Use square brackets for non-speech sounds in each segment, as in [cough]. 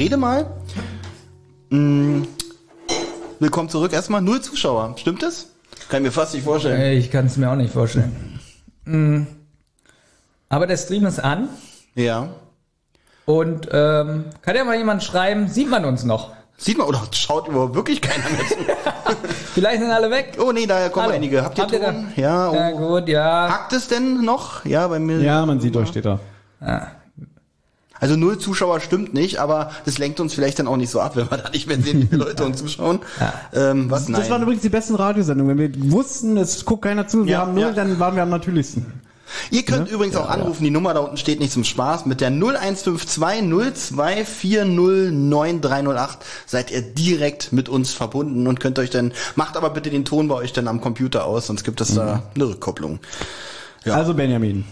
Rede mal. Mm, willkommen zurück. Erstmal null Zuschauer. Stimmt das? Kann ich mir fast nicht vorstellen. Ey, Ich kann es mir auch nicht vorstellen. Mm. Aber der Stream ist an Ja. und ähm, kann ja mal jemand schreiben, sieht man uns noch? Sieht man, oder schaut überhaupt wirklich keiner mehr zu? [laughs] Vielleicht sind alle weg. Oh nee, da kommen Hallo. einige. Habt ihr Habt ihr Ton? Ja, Na oh. gut, ja. Hackt es denn noch? Ja, bei mir. Ja, man sieht euch, steht da. Also null Zuschauer stimmt nicht, aber das lenkt uns vielleicht dann auch nicht so ab, wenn wir da nicht mehr sehen, wie viele [laughs] Leute uns zuschauen. Ähm, was? Nein. Das waren übrigens die besten Radiosendungen. Wenn wir wussten, es guckt keiner zu, wir Ja, haben null, ja. dann waren wir am natürlichsten. Ihr könnt übrigens auch anrufen, die Nummer da unten steht nicht zum Spaß, mit der 0152 02409 seid ihr direkt mit uns verbunden und könnt euch dann, macht aber bitte den Ton bei euch dann am Computer aus, sonst gibt es da eine Rückkopplung. Ja. Also Benjamin,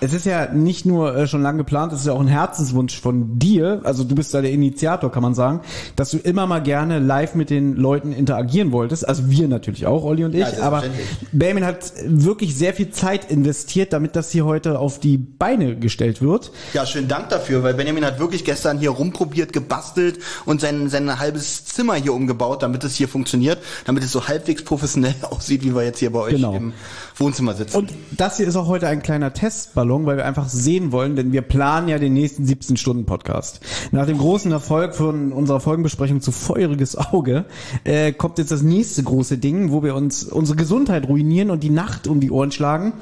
es ist ja nicht nur äh, schon lange geplant, es ist ja auch ein Herzenswunsch von dir, also du bist da der Initiator, kann man sagen, dass du immer mal gerne live mit den Leuten interagieren wolltest. Also wir natürlich auch, Olli und ich. Ja, aber. Benjamin hat wirklich sehr viel Zeit investiert, damit das hier heute auf die Beine gestellt wird. Ja, schönen Dank dafür, weil Benjamin hat wirklich gestern hier rumprobiert, gebastelt und sein, sein halbes Zimmer hier umgebaut, damit es hier funktioniert, damit es so halbwegs professionell [laughs] aussieht, wie wir jetzt hier bei euch Genau. im Wohnzimmer sitzen. Und das hier ist auch heute ein kleiner Testballon, weil wir einfach sehen wollen, denn wir planen ja den nächsten 17-Stunden-Podcast. Nach dem großen Erfolg von unserer Folgenbesprechung zu Feuriges Auge äh, kommt jetzt das nächste große Ding, wo wir uns unsere Gesundheit ruinieren und die Nacht um die Ohren schlagen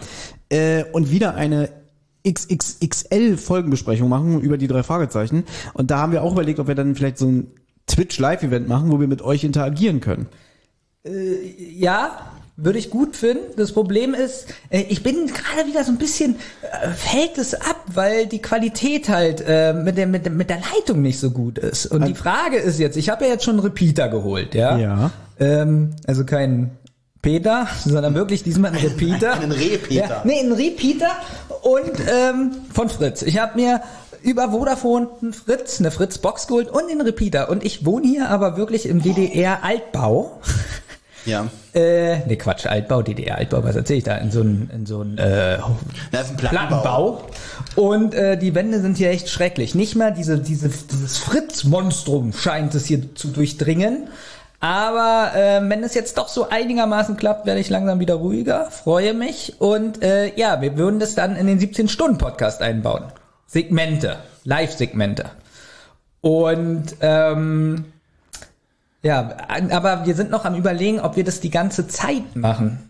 äh, und wieder eine XXXL-Folgenbesprechung machen über die drei Fragezeichen. Und da haben wir auch überlegt, ob wir dann vielleicht so ein Twitch-Live-Event machen, wo wir mit euch interagieren können. Ja, würde ich gut finden. Das Problem ist, äh, ich bin gerade wieder so ein bisschen, äh, fällt es ab, weil die Qualität halt äh, mit, der, mit, der, mit der Leitung nicht so gut ist. Und die Frage ist jetzt, ich habe ja jetzt schon einen Repeater geholt, ja? Ja. Ähm, also kein Peter, [laughs] sondern wirklich diesmal einen Repeater. einen Repeater. Ja, nee, einen Repeater und ähm, von Fritz. Ich habe mir über Vodafone einen Fritz, eine Fritz-Box geholt und den Repeater. Und ich wohne hier aber wirklich im DDR-Altbau. [laughs] ja. Äh, nee, Quatsch, Altbau, DDR-Altbau, was erzähl ich da? In so einem in so ein, äh, ist ein Plattenbau. Plattenbau. Und äh, die Wände sind hier echt schrecklich. Nicht mal diese, diese, dieses Fritz-Monstrum scheint es hier zu durchdringen. Aber äh, wenn es jetzt doch so einigermaßen klappt, werde ich langsam wieder ruhiger, freue mich. Und äh, ja, wir würden das dann in den 17-Stunden-Podcast einbauen. Segmente, Live-Segmente. Und ähm, ja, aber wir sind noch am überlegen, ob wir das die ganze Zeit machen.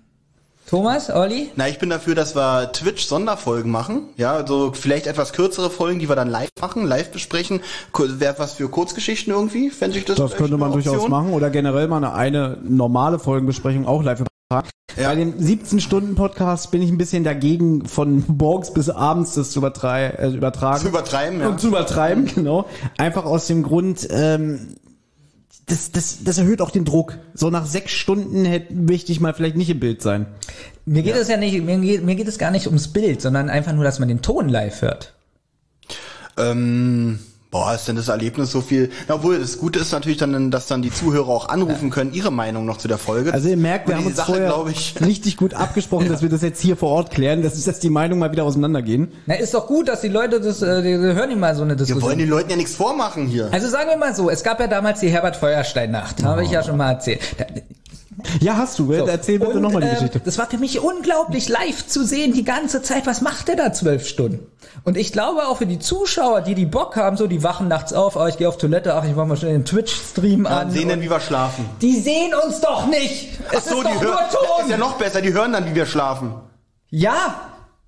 Thomas, Olli? Na, ich bin dafür, dass wir Twitch-Sonderfolgen machen. Ja, also vielleicht etwas kürzere Folgen, die wir dann live machen, live besprechen. Wäre was für Kurzgeschichten irgendwie? Fände ich das Das könnte man durchaus Option? machen oder generell mal eine, eine normale Folgenbesprechung auch live übertragen. Ja. Bei dem 17-Stunden-Podcast bin ich ein bisschen dagegen, von morgens bis abends das zu übertrei äh, übertragen. Zu übertreiben, ja. Und zu übertreiben, [laughs] genau. Einfach aus dem Grund, ähm, das, das, das erhöht auch den Druck. So nach sechs Stunden hätte, möchte ich mal vielleicht nicht im Bild sein. Mir geht es ja nicht, mir geht, mir geht es gar nicht ums Bild, sondern einfach nur, dass man den Ton live hört. Ähm, boah, ist denn das Erlebnis so viel? Na, obwohl, das Gute ist natürlich dann, dass dann die Zuhörer auch anrufen können, ihre Meinung noch zu der Folge. Also ihr merkt, wir haben die uns Sache, vorher glaube ich, [laughs] richtig gut abgesprochen, dass wir das jetzt hier vor Ort klären, dass, dass die Meinungen mal wieder auseinandergehen. Na, ist doch gut, dass die Leute das, äh, die, die hören die mal so eine wir wollen Diskussion. den Leuten ja nichts vormachen hier. Also sagen wir mal so, es gab ja damals die Herbert Feuerstein Nacht, habe ich ja schon mal erzählt. Da, Ja, hast du. so. Erzähl bitte nochmal die ähm, Geschichte. Das war für mich unglaublich live zu sehen, die ganze Zeit. Was macht der da zwölf Stunden? Und ich glaube auch für die Zuschauer, die die Bock haben, so die wachen nachts auf, oh, ich gehe auf Toilette, ach, ich mach mal schnell den Twitch-Stream Ja, an. sehen dann, wie wir schlafen. die sehen uns doch nicht. Es Ach so, ist doch die nur hören, Ton. ist ja noch besser, die hören dann, wie wir schlafen. Ja,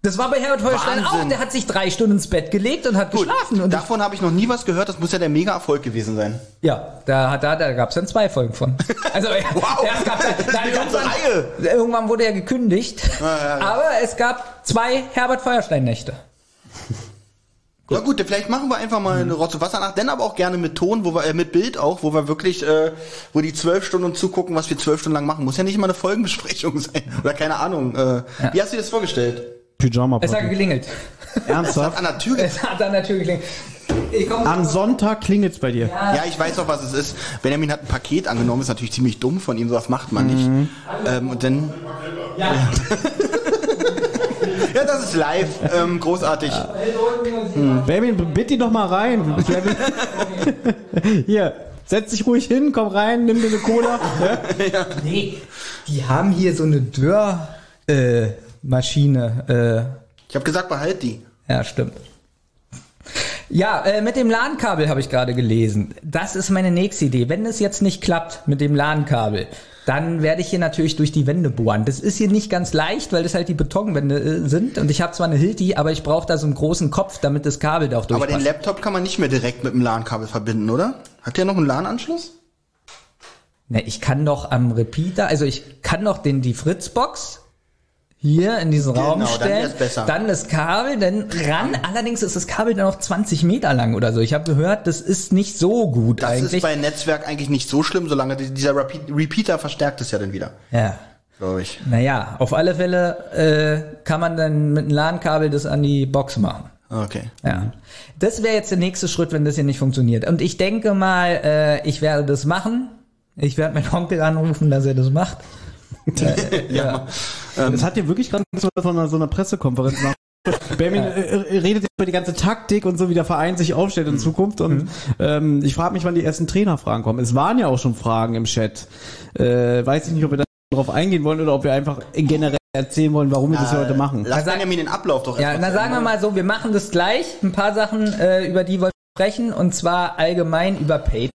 Das war bei Herbert Feuerstein auch. Der hat sich drei Stunden ins Bett gelegt und hat Gut, geschlafen. Und davon habe ich noch nie was gehört. Das muss ja der Mega-Erfolg gewesen sein. ja, da, da, da gab es dann zwei Folgen von. [laughs] Also Wow. ja, es gab, dann [laughs] Eine ganze irgendwann, Reihe. irgendwann wurde er gekündigt. ja, ja. Aber es gab zwei Herbert Feuerstein-Nächte. [laughs] Na gut, vielleicht machen wir einfach mal eine Rotze Wasser nach, denn aber auch gerne mit Ton, wo wir, äh, mit Bild auch, wo wir wirklich, äh, wo die zwölf Stunden zugucken, was wir zwölf Stunden lang machen. Muss ja nicht immer eine Folgenbesprechung sein. Oder keine Ahnung. Äh, Wie hast du dir das vorgestellt? Pyjama Es hat Party. geklingelt. Ernsthaft? An der Tür. Es hat dann natürlich geklingelt. Ich komm, Am Sonntag klingelt's bei dir. Ja, ich weiß auch, was es ist. Benjamin hat ein Paket angenommen, ist natürlich ziemlich dumm von ihm, sowas macht man nicht. Ähm, und dann. ja. [laughs] Ja, das ist live, ähm, großartig. Baby, bitte doch mal rein. Hier, setz dich ruhig hin, komm rein, nimm dir eine Cola. [laughs] Ja? Nee, die haben hier so eine Dörrmaschine. Äh, Maschine, Ich habe gesagt, behalt die. äh, ja, stimmt. Ja, äh, mit dem LAN-Kabel habe ich gerade gelesen. Das ist meine nächste Idee. Wenn es jetzt nicht klappt mit dem LAN-Kabel, dann werde ich hier natürlich durch die Wände bohren. Das ist hier nicht ganz leicht, weil das halt die Betonwände äh, sind. Und ich habe zwar eine Hilti, aber ich brauche da so einen großen Kopf, damit das Kabel da auch Aber durchpasst. den Laptop kann man nicht mehr direkt mit dem LAN-Kabel verbinden, oder? Hat der noch einen LAN-Anschluss? Ne, ich kann doch am Repeater, also ich kann doch den die Fritzbox hier in diesen Genau, Raum dann stellen, besser. dann das Kabel, dann ran. Allerdings ist das Kabel dann noch 20 Meter lang oder so. Ich habe gehört, das ist nicht so gut Das eigentlich. ist bei Netzwerk eigentlich nicht so schlimm, solange die- dieser Repeat Repeater verstärkt es ja dann wieder, ja. glaube ich. Naja, auf alle Fälle äh, kann man dann mit einem LAN-Kabel das an die Box machen. Okay. Ja. Das wäre jetzt der nächste Schritt, wenn das hier nicht funktioniert. Und ich denke mal, äh, ich werde das machen. Ich werde meinen Onkel anrufen, dass er das macht. [laughs] Ja. Das hat dir wirklich gerade so von einer, so einer Pressekonferenz nach. [laughs] Benjamin äh, äh, redet über die ganze Taktik und so, wie der Verein sich aufstellt in Zukunft. Und ähm, ich frage mich, wann die ersten Trainerfragen kommen. Es waren ja auch schon Fragen im Chat. Äh, weiß ich nicht, ob wir da drauf eingehen wollen oder ob wir einfach generell erzählen wollen, warum wir das heute machen. Lass sag- Benjamin den Ablauf doch Ja, na sagen wir mal so, wir machen das gleich. Ein paar Sachen, äh, über die wollen wir sprechen, und zwar allgemein über Patreon.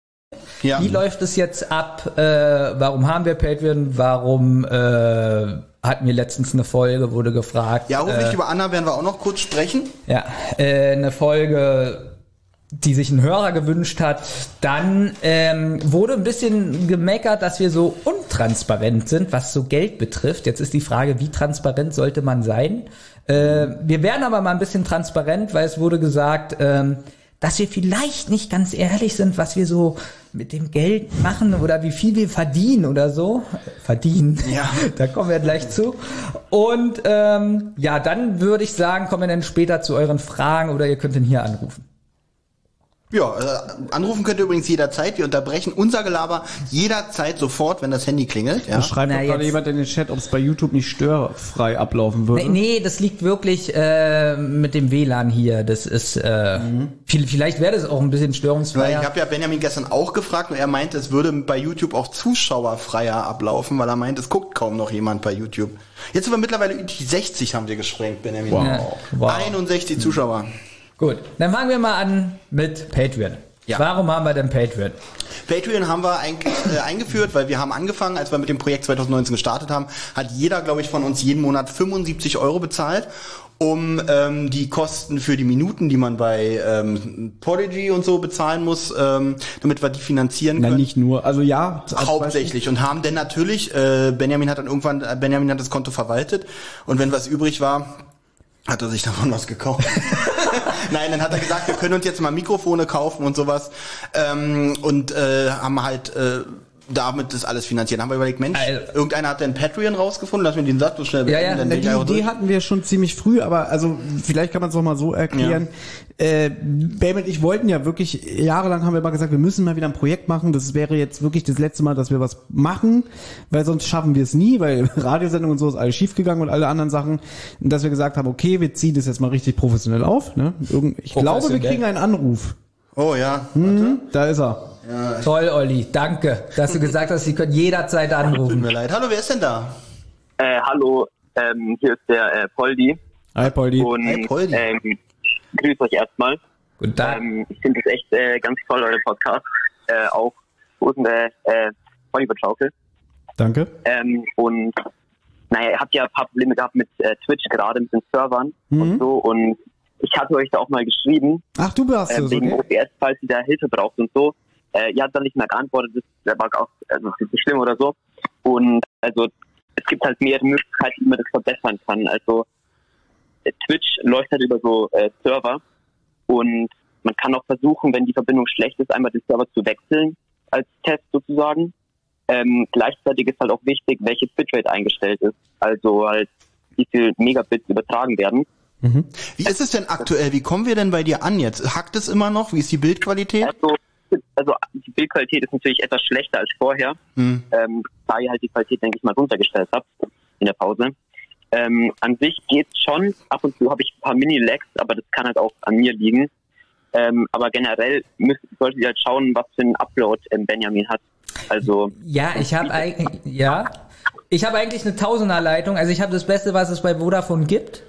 Ja. Wie läuft es jetzt ab? Äh, warum haben wir Patreon? Warum äh, hatten wir letztens eine Folge, wurde gefragt. Ja, hoffentlich äh, über Anna werden wir auch noch kurz sprechen. Ja, äh, eine Folge, die sich ein Hörer gewünscht hat. Dann ähm, wurde ein bisschen gemeckert, dass wir so untransparent sind, was so Geld betrifft. Jetzt ist die Frage, wie transparent sollte man sein? Äh, wir werden aber mal ein bisschen transparent, weil es wurde gesagt, ähm, dass wir vielleicht nicht ganz ehrlich sind, was wir so mit dem Geld machen oder wie viel wir verdienen oder so. Verdienen. Ja. [laughs] Da kommen wir gleich zu. Und ähm, ja, dann würde ich sagen, kommen wir dann später zu euren Fragen oder ihr könnt ihn hier anrufen. Ja, äh, anrufen könnt ihr übrigens jederzeit. Wir unterbrechen unser Gelaber jederzeit sofort, wenn das Handy klingelt. Ja. Da schreibt Na, doch gerade jemand in den Chat, ob es bei YouTube nicht störfrei ablaufen würde. Nee, nee, das liegt wirklich äh, mit dem WLAN hier. Das ist äh, viel, vielleicht wäre das auch ein bisschen Weil ich habe ja Benjamin gestern auch gefragt und er meinte, es würde bei YouTube auch zuschauerfreier ablaufen, weil er meint, es guckt kaum noch jemand bei YouTube. Jetzt sind wir mittlerweile die 60 haben wir gesprengt, Benjamin. Ja, wow. 61 Zuschauer. Gut, dann fangen wir mal an mit Patreon. Ja. Warum haben wir denn Patreon? Patreon haben wir ein, äh, eingeführt, weil wir haben angefangen, als wir mit dem Projekt 2019 gestartet haben, hat jeder, glaube ich, von uns jeden Monat 75 Euro bezahlt, um ähm, die Kosten für die Minuten, die man bei ähm, Podigy und so bezahlen muss, ähm, damit wir die finanzieren Na, können. nicht nur. Also ja, Hauptsächlich und haben denn natürlich, äh, Benjamin hat dann irgendwann, äh, Benjamin hat das Konto verwaltet und wenn was übrig war, hat er sich davon was gekauft. [laughs] [laughs] Nein, dann hat er gesagt, wir können uns jetzt mal Mikrofone kaufen und sowas ähm, und äh, haben halt äh, damit das alles finanziert. Dann haben wir überlegt, Mensch, Also- irgendeiner hat denn Patreon rausgefunden, lass mir den Satz so schnell Ja, beenden, ja, dann bin Die auch Idee durch. hatten wir schon ziemlich früh, aber also vielleicht kann man es noch mal so erklären. Äh, Bam und ich wollten ja wirklich, jahrelang haben wir immer gesagt, wir müssen mal wieder ein Projekt machen. Das wäre jetzt wirklich das letzte Mal, dass wir was machen, weil sonst schaffen wir es nie, weil [laughs] Radiosendung und so ist alles schiefgegangen und alle anderen Sachen. Und dass wir gesagt haben, okay, wir ziehen das jetzt mal richtig professionell auf. Ne? Irgend, ich glaube, wir kriegen einen Anruf. Oh ja. Da ist er. Toll, Olli, danke, dass du gesagt hast, Sie können jederzeit Tut anrufen. mir leid. Hallo, wer ist denn da? Äh, hallo, ähm, hier ist der äh, Poldi Hi, Poldi. und Hi, Poldi. ähm, grüß euch erstmal. Guten Tag. Ähm, ich finde das echt äh, ganz toll, euer Podcast. Äh, auch wo ist denn der äh, Oliver Schaukel? Danke. Ähm, und naja, ihr habt ja ein paar Probleme gehabt mit äh, Twitch gerade, mit den Servern Mhm. und so. Und ich hatte euch da auch mal geschrieben, Ach, du warst äh, es, wegen okay. OBS, falls ihr da Hilfe braucht und so. Äh, ihr habt dann nicht mehr geantwortet, das, das war auch also, das ist schlimm oder so. Und also es gibt halt mehrere Möglichkeiten, wie man das verbessern kann. Also Twitch läuft halt über so äh, Server und man kann auch versuchen, wenn die Verbindung schlecht ist, einmal den Server zu wechseln als Test sozusagen. Ähm, gleichzeitig ist halt auch wichtig, welche Bitrate eingestellt ist. Also halt wie viel Megabits übertragen werden. Wie ist es denn aktuell? Wie kommen wir denn bei dir an jetzt? Hackt es immer noch? Wie ist die Bildqualität? Also, also die Bildqualität ist natürlich etwas schlechter als vorher, Hm. ähm, da ihr halt die Qualität, denke ich mal, runtergestellt habt in der Pause. Ähm, an sich geht's schon. Ab und zu habe ich ein paar Mini-Lags, aber das kann halt auch an mir liegen. Ähm, aber generell müsst, solltet ihr halt schauen, was für einen Upload ähm, Benjamin hat. Also Ja, ich habe eigentlich, ja, ich habe eigentlich eine Tausenderleitung. Also ich habe das Beste, was es bei Vodafone gibt.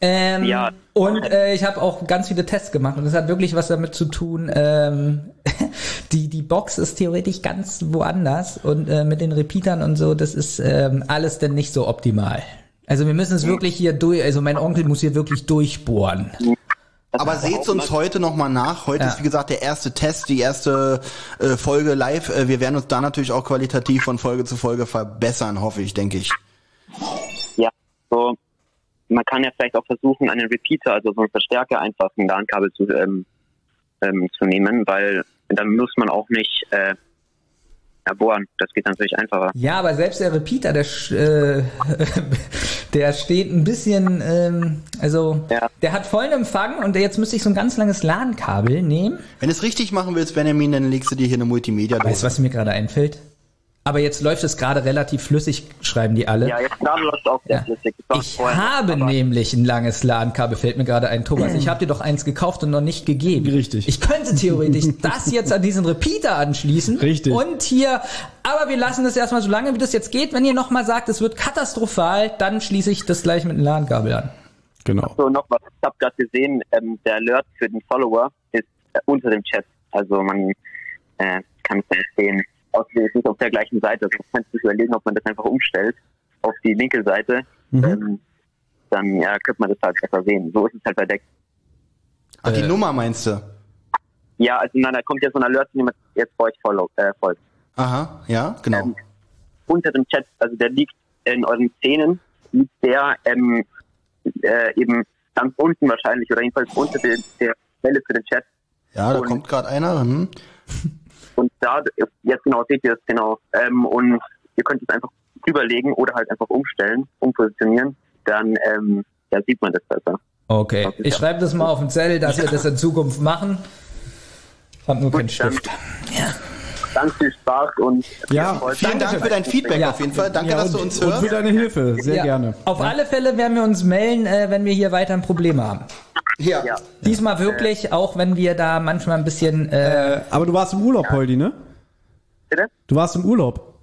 Ähm, Ja. Und äh, ich habe auch ganz viele Tests gemacht und das hat wirklich was damit zu tun. Ähm, [laughs] die die Box ist theoretisch ganz woanders und äh, mit den Repeatern und so, das ist ähm, alles denn nicht so optimal. Also wir müssen es wirklich hier durch. Also mein Onkel muss hier wirklich durchbohren. Aber seht's uns heute nochmal nach. Heute Ja. ist, wie gesagt, der erste Test, die erste äh, Folge live. Äh, wir werden uns da natürlich auch qualitativ von Folge zu Folge verbessern, hoffe ich, denke ich. ja, so man kann ja vielleicht auch versuchen, einen Repeater, also so einen Verstärker einfach ein LAN-Kabel zu, ähm, ähm, zu nehmen, weil dann muss man auch nicht äh, ja, bohren. Das geht natürlich einfacher. Ja, aber selbst der Repeater, der, sch- äh, [laughs] der steht ein bisschen, ähm, also Ja. der hat vollen Empfang und jetzt müsste ich so ein ganz langes LAN-Kabel nehmen. Wenn du es richtig machen willst, Benjamin, dann legst du dir hier eine multimedia Weißt du, was mir gerade einfällt? Aber jetzt läuft es gerade relativ flüssig, schreiben die alle. Ja, jetzt gerade läuft es auch sehr Ja. flüssig. Ich vorher habe nämlich ein langes LAN-Kabel, fällt mir gerade ein, Thomas. Ich habe dir doch eins gekauft und noch nicht gegeben. Richtig. Ich könnte theoretisch [laughs] das jetzt an diesen Repeater anschließen. Richtig. Und hier, aber wir lassen das erstmal so lange, wie das jetzt geht. Wenn ihr nochmal sagt, es wird katastrophal, dann schließe ich das gleich mit einem LAN-Kabel an. Genau. So, noch was. Ich habe gerade gesehen, ähm, der Alert für den Follower ist äh, unter dem Chat. Also man äh, kann es nicht nicht auf der gleichen Seite. Also man kann sich überlegen, ob man das einfach umstellt auf die linke Seite. Ähm, dann ja, könnte man das halt besser sehen. So ist es halt bei Deck. Ach, die Äh. Nummer meinst du? Ja, also nein, da kommt ja so ein Alert, wenn jemand jetzt bei euch follow, äh, folgt. Aha, ja, genau. Ähm, unter dem Chat, also der liegt in euren Szenen, liegt der ähm, äh, eben ganz unten wahrscheinlich oder jedenfalls unter der, der Quelle für den Chat. Ja, da und- kommt gerade einer. Hm. [laughs] Und da, jetzt genau, seht ihr es genau. Ähm, und ihr könnt es einfach drüberlegen oder halt einfach umstellen, umpositionieren. Dann ähm, ja, sieht man das besser. Okay, ich schreibe das mal auf den Zettel, dass wir das in Zukunft machen. Ich habe nur keinen Gut, dann- Stift. Ganz viel Spaß und Ja. Vielen Dank für dein Feedback Ja. auf jeden Fall. Danke, Ja, dass und, du uns und für hörst. deine Hilfe, sehr Ja, gerne. Auf alle Fälle werden wir uns melden, äh, wenn wir hier weiter ein Problem haben. Ja. Ja. Diesmal wirklich, auch wenn wir da manchmal ein bisschen äh, Äh, aber du warst im Urlaub, Poldi, ne? Bitte? Du warst im Urlaub.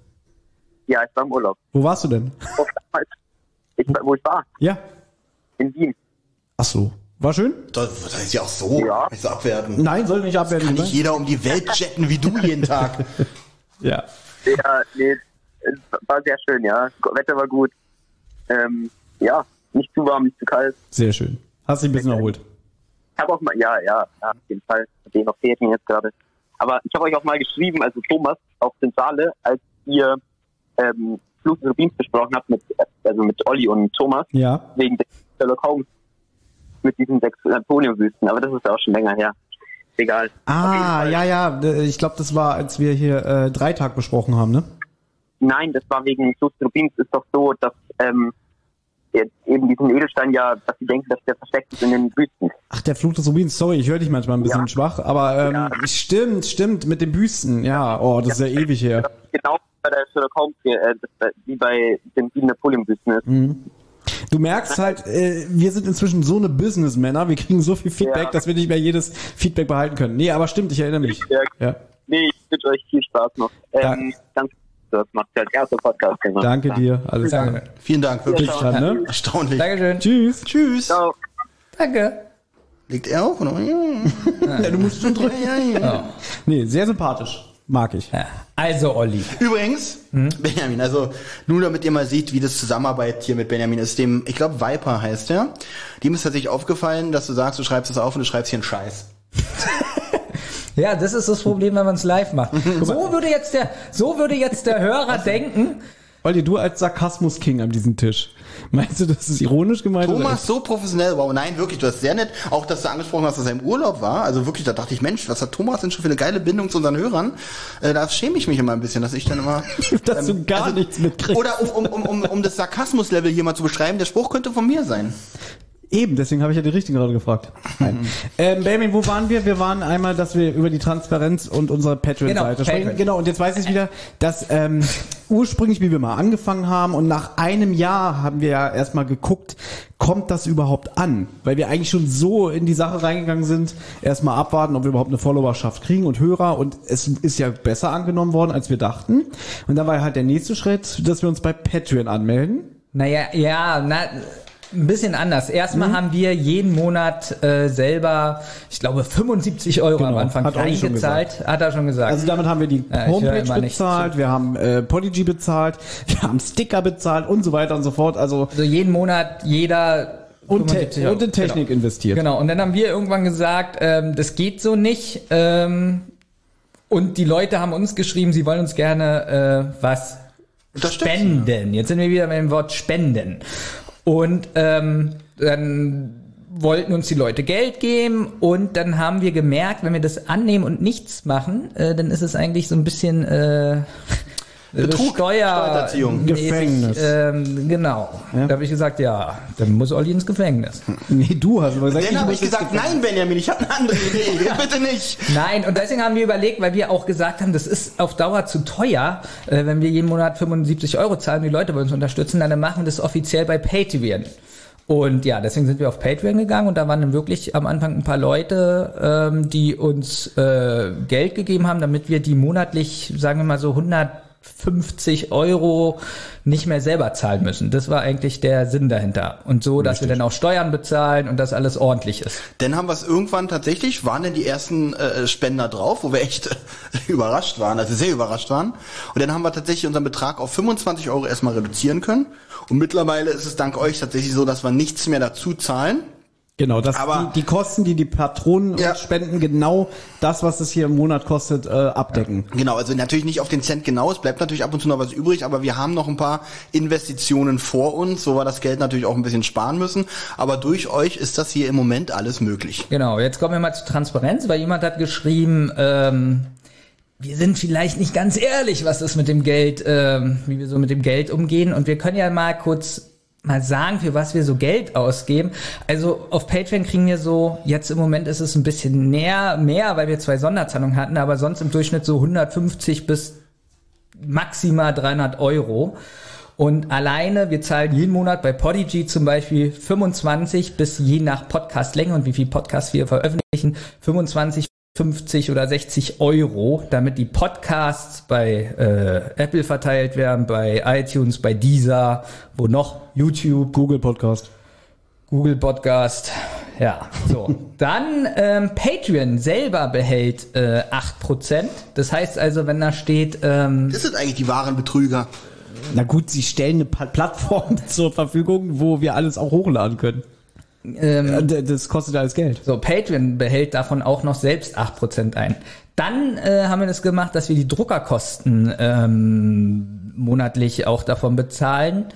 Ja, ich war im Urlaub. Wo warst du denn? Auf- Ich, wo ich war? Ja. In Wien. Ach so. War schön? Das, das ist ja auch so. Ja. Nicht so abwerten. Nein, soll nicht abwerten. Kann sein. nicht jeder um die Welt jetten wie du jeden Tag. [laughs] Ja. Ja, nee, es war sehr schön, ja. Wetter war gut. Ähm, ja, nicht zu warm, nicht zu kalt. Sehr schön. Hast dich ein bisschen erholt. Ich habe auch mal, ja, ja, ja, auf jeden Fall. Mit denen noch Ferien jetzt gerade. Aber ich habe euch auch mal geschrieben, also Thomas auf Zentrale, als ihr ähm, Fluch des Rubins besprochen habt, mit, also mit Olli und Thomas, Ja. wegen der Sherlock Holmes mit diesen sechs Napoleon-Wüsten. Aber das ist ja auch schon länger her. Egal. Ah, ja, ja. Ich glaube, das war, als wir hier äh, Dreitag besprochen haben, ne? Nein, das war wegen Fluch des Rubins. ist doch so, dass ähm, jetzt eben diesen Edelstein ja, dass sie denken, dass der versteckt ist in den Wüsten. Ach, der Fluch des Rubins. Sorry, ich höre dich manchmal ein bisschen Ja. schwach. Aber ähm, Ja. stimmt, stimmt. Mit den Büsten. Ja, oh, das ist ja ewig her. Genau bei der Sherlock Holmes, äh, äh, wie bei den Napoleon-Büsten ist. Du merkst halt, äh, wir sind inzwischen so eine Businessmänner. Wir kriegen so viel Feedback, Ja. dass wir nicht mehr jedes Feedback behalten können. Nee, aber stimmt, ich erinnere mich. Ja. Ja. Nee, ich wünsche euch viel Spaß noch. Ähm, Danke. Das macht ja als erster Podcast gemacht. Danke dir. Alles klar. Danke. Vielen Dank, wirklich Ja, Dann, ne? erstaunlich. Dankeschön. Tschüss. Tschüss. Ciao. Danke. Legt er auf? Oder? Ja, du musst schon drüber. Ja, ja. Nee, sehr sympathisch. Mag ich. Ja. Also, Olli. Übrigens, Benjamin, also nur damit ihr mal seht, wie das Zusammenarbeit hier mit Benjamin ist, dem, ich glaube Viper heißt der, dem ist tatsächlich aufgefallen, dass du sagst, du schreibst es auf und du schreibst hier einen Scheiß. [laughs] Ja, das ist das Problem, wenn man es live macht. [laughs] So würde jetzt der, so würde jetzt der Hörer denken. Olli, du als Sarkasmus-King an diesem Tisch. [laughs] Meinst du, das ist ironisch gemeint? oder Thomas, so professionell, wow, nein, wirklich, du hast sehr nett, auch dass du angesprochen hast, dass er im Urlaub war, also wirklich, da dachte ich, Mensch, was hat Thomas denn schon für eine geile Bindung zu unseren Hörern? Äh, da schäme ich mich immer ein bisschen, dass ich dann immer... [laughs] Dass du gar nichts mitkriegst. Oder um, um, um, um, um das Sarkasmus-Level hier mal zu beschreiben, der Spruch könnte von mir sein. Eben, deswegen habe ich ja die Richtigen gerade gefragt. Nein. [laughs] ähm, Benjamin, wo waren wir? Wir waren einmal, dass wir über die Transparenz und unsere Patreon-Seite Genau, sprechen. Genau, und jetzt weiß ich wieder, dass ähm, ursprünglich, wie wir mal angefangen haben und nach einem Jahr haben wir ja erstmal geguckt, kommt das überhaupt an? Weil wir eigentlich schon so in die Sache reingegangen sind, erstmal abwarten, ob wir überhaupt eine Followerschaft kriegen und Hörer und es ist ja besser angenommen worden, als wir dachten. Und dann war halt der nächste Schritt, dass wir uns bei Patreon anmelden. Naja, ja, na, ein bisschen anders. Erstmal Mhm. haben wir jeden Monat äh, selber, ich glaube, 75 Euro am Genau, Anfang hat Olli schon eingezahlt. Hat er schon gesagt. Also damit haben wir die Ja, Homepage bezahlt, wir haben äh, Podigy bezahlt, wir haben Sticker bezahlt und so weiter und so fort. Also also jeden Monat jeder und, Te 75 Euro. und in Technik investiert. Genau, und dann haben wir irgendwann gesagt, ähm, das geht so nicht. Ähm, und die Leute haben uns geschrieben, sie wollen uns gerne äh, was spenden. Jetzt sind wir wieder beim Wort spenden. Und ähm, dann wollten uns die Leute Geld geben und dann haben wir gemerkt, wenn wir das annehmen und nichts machen, äh, dann ist es eigentlich so ein bisschen äh, Betrug, Steuer Steuererziehung. Gefängnis. Ähm, genau. Da habe ich gesagt, ja, dann muss Olli ins Gefängnis. [laughs] Nee, du hast aber gesagt, Dann habe ich gesagt, nein, Benjamin, ich habe eine andere Idee, [laughs] bitte nicht. Nein, und deswegen haben wir überlegt, weil wir auch gesagt haben, das ist auf Dauer zu teuer, äh, wenn wir jeden Monat 75 Euro zahlen, die Leute wollen uns unterstützen, dann machen wir das offiziell bei Patreon. Und ja, deswegen sind wir auf Patreon gegangen und da waren dann wirklich am Anfang ein paar Leute, ähm, die uns äh, Geld gegeben haben, damit wir die monatlich, sagen wir mal so 150 Euro nicht mehr selber zahlen müssen. Das war eigentlich der Sinn dahinter. Und so, dass wir dann auch Steuern bezahlen und dass alles ordentlich ist. Dann haben wir es irgendwann tatsächlich, waren denn die ersten äh, Spender drauf, wo wir echt äh, [laughs] überrascht waren, also sehr überrascht waren. Und dann haben wir tatsächlich unseren Betrag auf 25 Euro erstmal reduzieren können. Und mittlerweile ist es dank euch tatsächlich so, dass wir nichts mehr dazu zahlen. Genau, das Aber- die, die Kosten, die die Patronen Ja. uns spenden, genau das, was es hier im Monat kostet, äh, abdecken. Genau, also natürlich nicht auf den Cent genau, es bleibt natürlich ab und zu noch was übrig, aber wir haben noch ein paar Investitionen vor uns, so wir das Geld natürlich auch ein bisschen sparen müssen. Aber durch euch ist das hier im Moment alles möglich. Genau, jetzt kommen wir mal zur Transparenz, weil jemand hat geschrieben, ähm, wir sind vielleicht nicht ganz ehrlich, was ist mit dem Geld, ähm, wie wir so mit dem Geld umgehen. Und wir können ja mal kurz mal sagen, für was wir so Geld ausgeben. Also auf Patreon kriegen wir so, jetzt im Moment ist es ein bisschen näher, mehr, weil wir zwei Sonderzahlungen hatten, aber sonst im Durchschnitt so 150 bis maximal 300 Euro. Und alleine, wir zahlen jeden Monat bei Podigy zum Beispiel 25 bis je nach Podcastlänge und wie viel Podcasts wir veröffentlichen, 25, 50 oder 60 Euro, damit die Podcasts bei äh, Apple verteilt werden, bei iTunes, bei Deezer, wo noch YouTube, Google Podcast. Google Podcast. Ja, so. [laughs] Dann ähm, Patreon selber behält äh, 8%. Das heißt also, wenn da steht, ähm, Das sind eigentlich die wahren Betrüger. Na gut, sie stellen eine Plattform [laughs] zur Verfügung, wo wir alles auch hochladen können. Ähm, Äh, Das kostet alles Geld. So, Patreon behält davon auch noch selbst 8% ein. Dann äh, haben wir das gemacht, dass wir die Druckerkosten ähm, monatlich auch davon bezahlen,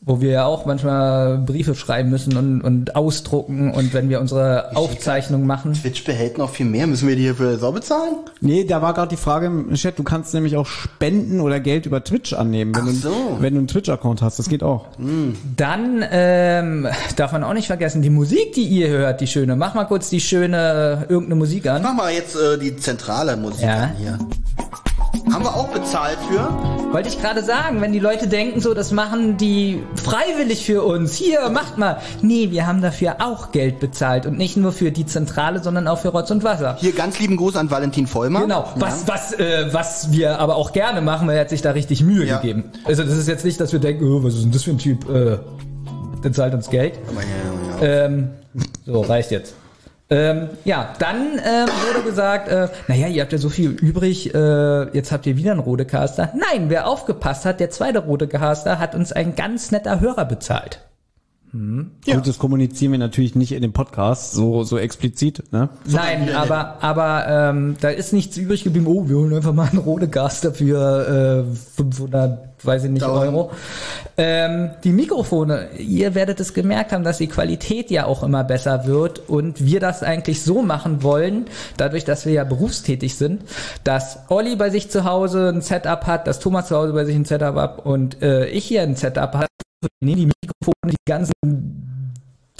wo wir ja auch manchmal Briefe schreiben müssen und, und ausdrucken und wenn wir unsere Aufzeichnung machen. Twitch behält noch viel mehr. Müssen wir die hier für sau bezahlen? Nee, da war gerade die Frage im Chat, du kannst nämlich auch Spenden oder Geld über Twitch annehmen, wenn, Ach so. du, wenn du einen Twitch-Account hast. Das geht auch. Dann ähm, darf man auch nicht vergessen, die Musik, die ihr hört, die schöne. Mach mal kurz die schöne irgendeine Musik an. Mach mal jetzt äh, die zentrale Musik Ja. an hier. Haben wir auch bezahlt für? Wollte ich gerade sagen, wenn die Leute denken so, das machen die freiwillig für uns. Hier, macht mal. Nee, wir haben dafür auch Geld bezahlt und nicht nur für die Zentrale, sondern auch für Rotz und Wasser. Hier ganz lieben Gruß an Valentin Vollmer. Genau, was, was, äh, was wir aber auch gerne machen, weil er hat sich da richtig Mühe Ja. gegeben. Also das ist jetzt nicht, dass wir denken, oh, was ist denn das für ein Typ, äh, der zahlt uns Geld. Aber ja, ja, ja. Ähm, so, reicht jetzt. Ähm, ja, dann ähm, wurde gesagt, äh, naja, ihr habt ja so viel übrig, äh, jetzt habt ihr wieder einen Rodecaster. Nein, wer aufgepasst hat, der zweite Rodecaster hat uns ein ganz netter Hörer bezahlt. Gut, das kommunizieren wir natürlich nicht in dem Podcast so, so explizit, ne? Nein, aber, aber ähm, da ist nichts übrig geblieben. Oh, wir holen einfach mal einen Rodecaster für äh, 500, weiß ich nicht, Tausend. Euro. Ähm, die Mikrofone, ihr werdet es gemerkt haben, dass die Qualität ja auch immer besser wird und wir das eigentlich so machen wollen, dadurch, dass wir ja berufstätig sind, dass Olli bei sich zu Hause ein Setup hat, dass Thomas zu Hause bei sich ein Setup hat und äh, ich hier ein Setup habe. Nee, die Mikrofone, die ganzen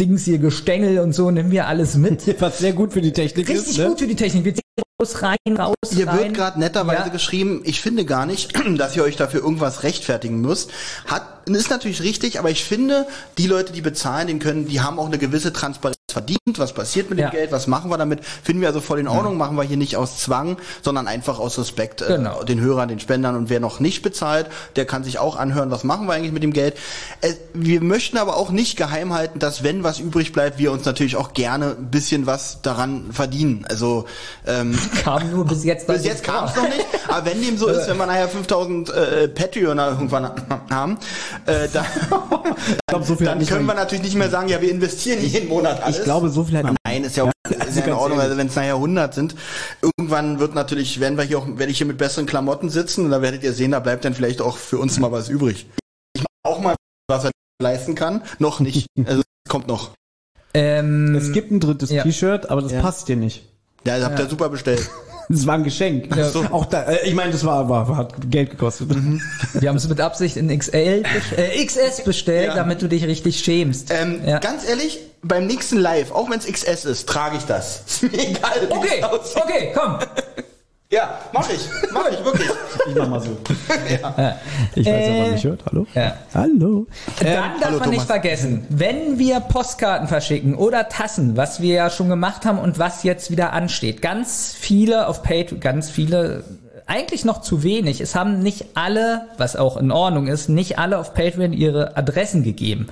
Dings hier, Gestängel und so, nehmen wir alles mit. [laughs] Was sehr gut für die Technik Richtig ist, ne? gut für die Technik. Wir ziehen raus, rein, raus, Hier rein. wird gerade netterweise Ja. geschrieben, ich finde gar nicht, [clears throat] dass ihr euch dafür irgendwas rechtfertigen müsst. Hat, ist natürlich richtig, aber ich finde, die Leute, die bezahlen, den können, die haben auch eine gewisse Transparenz verdient. Was passiert mit dem Ja. Geld? Was machen wir damit? Finden wir also voll in Ordnung. Machen wir hier nicht aus Zwang, sondern einfach aus Respekt äh, Genau. den Hörern, den Spendern und wer noch nicht bezahlt, der kann sich auch anhören, was machen wir eigentlich mit dem Geld. Äh, wir möchten aber auch nicht geheim halten, dass wenn was übrig bleibt, wir uns natürlich auch gerne ein bisschen was daran verdienen. Also ähm, [laughs] Kam nur bis jetzt. bis jetzt kam es noch nicht, aber wenn dem so [laughs] ist, wenn wir nachher 5000 äh, Patreoner irgendwann haben, äh, dann, [laughs] glaub, so dann können wir natürlich nicht mehr sagen, ja, wir investieren jeden Monat alles. Ich glaube, so viel hat Nein, ist ja, auch, ist ja in Ordnung, also wenn es nachher 100 sind. Irgendwann wird natürlich, werden wir hier auch, werde ich hier mit besseren Klamotten sitzen und da werdet ihr sehen, da bleibt dann vielleicht auch für uns mal was übrig. Ich mach auch mal, was er leisten kann. Noch nicht. [laughs] Also es kommt noch. Ähm, Es gibt ein drittes Ja. T-Shirt, aber das Ja. passt dir nicht. Ja, das habt ihr super bestellt. [laughs] Das war ein Geschenk. Ja. Auch da, äh, ich meine, das war, war, hat Geld gekostet. [laughs] wir haben es mit Absicht in XL, äh, XS bestellt, Ja. damit du dich richtig schämst. Ähm, Ja. Ganz ehrlich, beim nächsten Live, auch wenn es XS ist, trage ich das. [laughs] Ist mir egal. Okay, es okay, komm. Ja, mach ich. Mach ich, wirklich. Ich mach mal so. [laughs] Ich weiß ja, Äh, man mich hört. Hallo? Ja. Hallo. Dann darf hallo, man nicht Thomas. vergessen, wenn wir Postkarten verschicken oder Tassen, was wir ja schon gemacht haben und was jetzt wieder ansteht, ganz viele auf Patreon, ganz viele, eigentlich noch zu wenig. Es haben nicht alle, was auch in Ordnung ist, nicht alle auf Patreon ihre Adressen gegeben.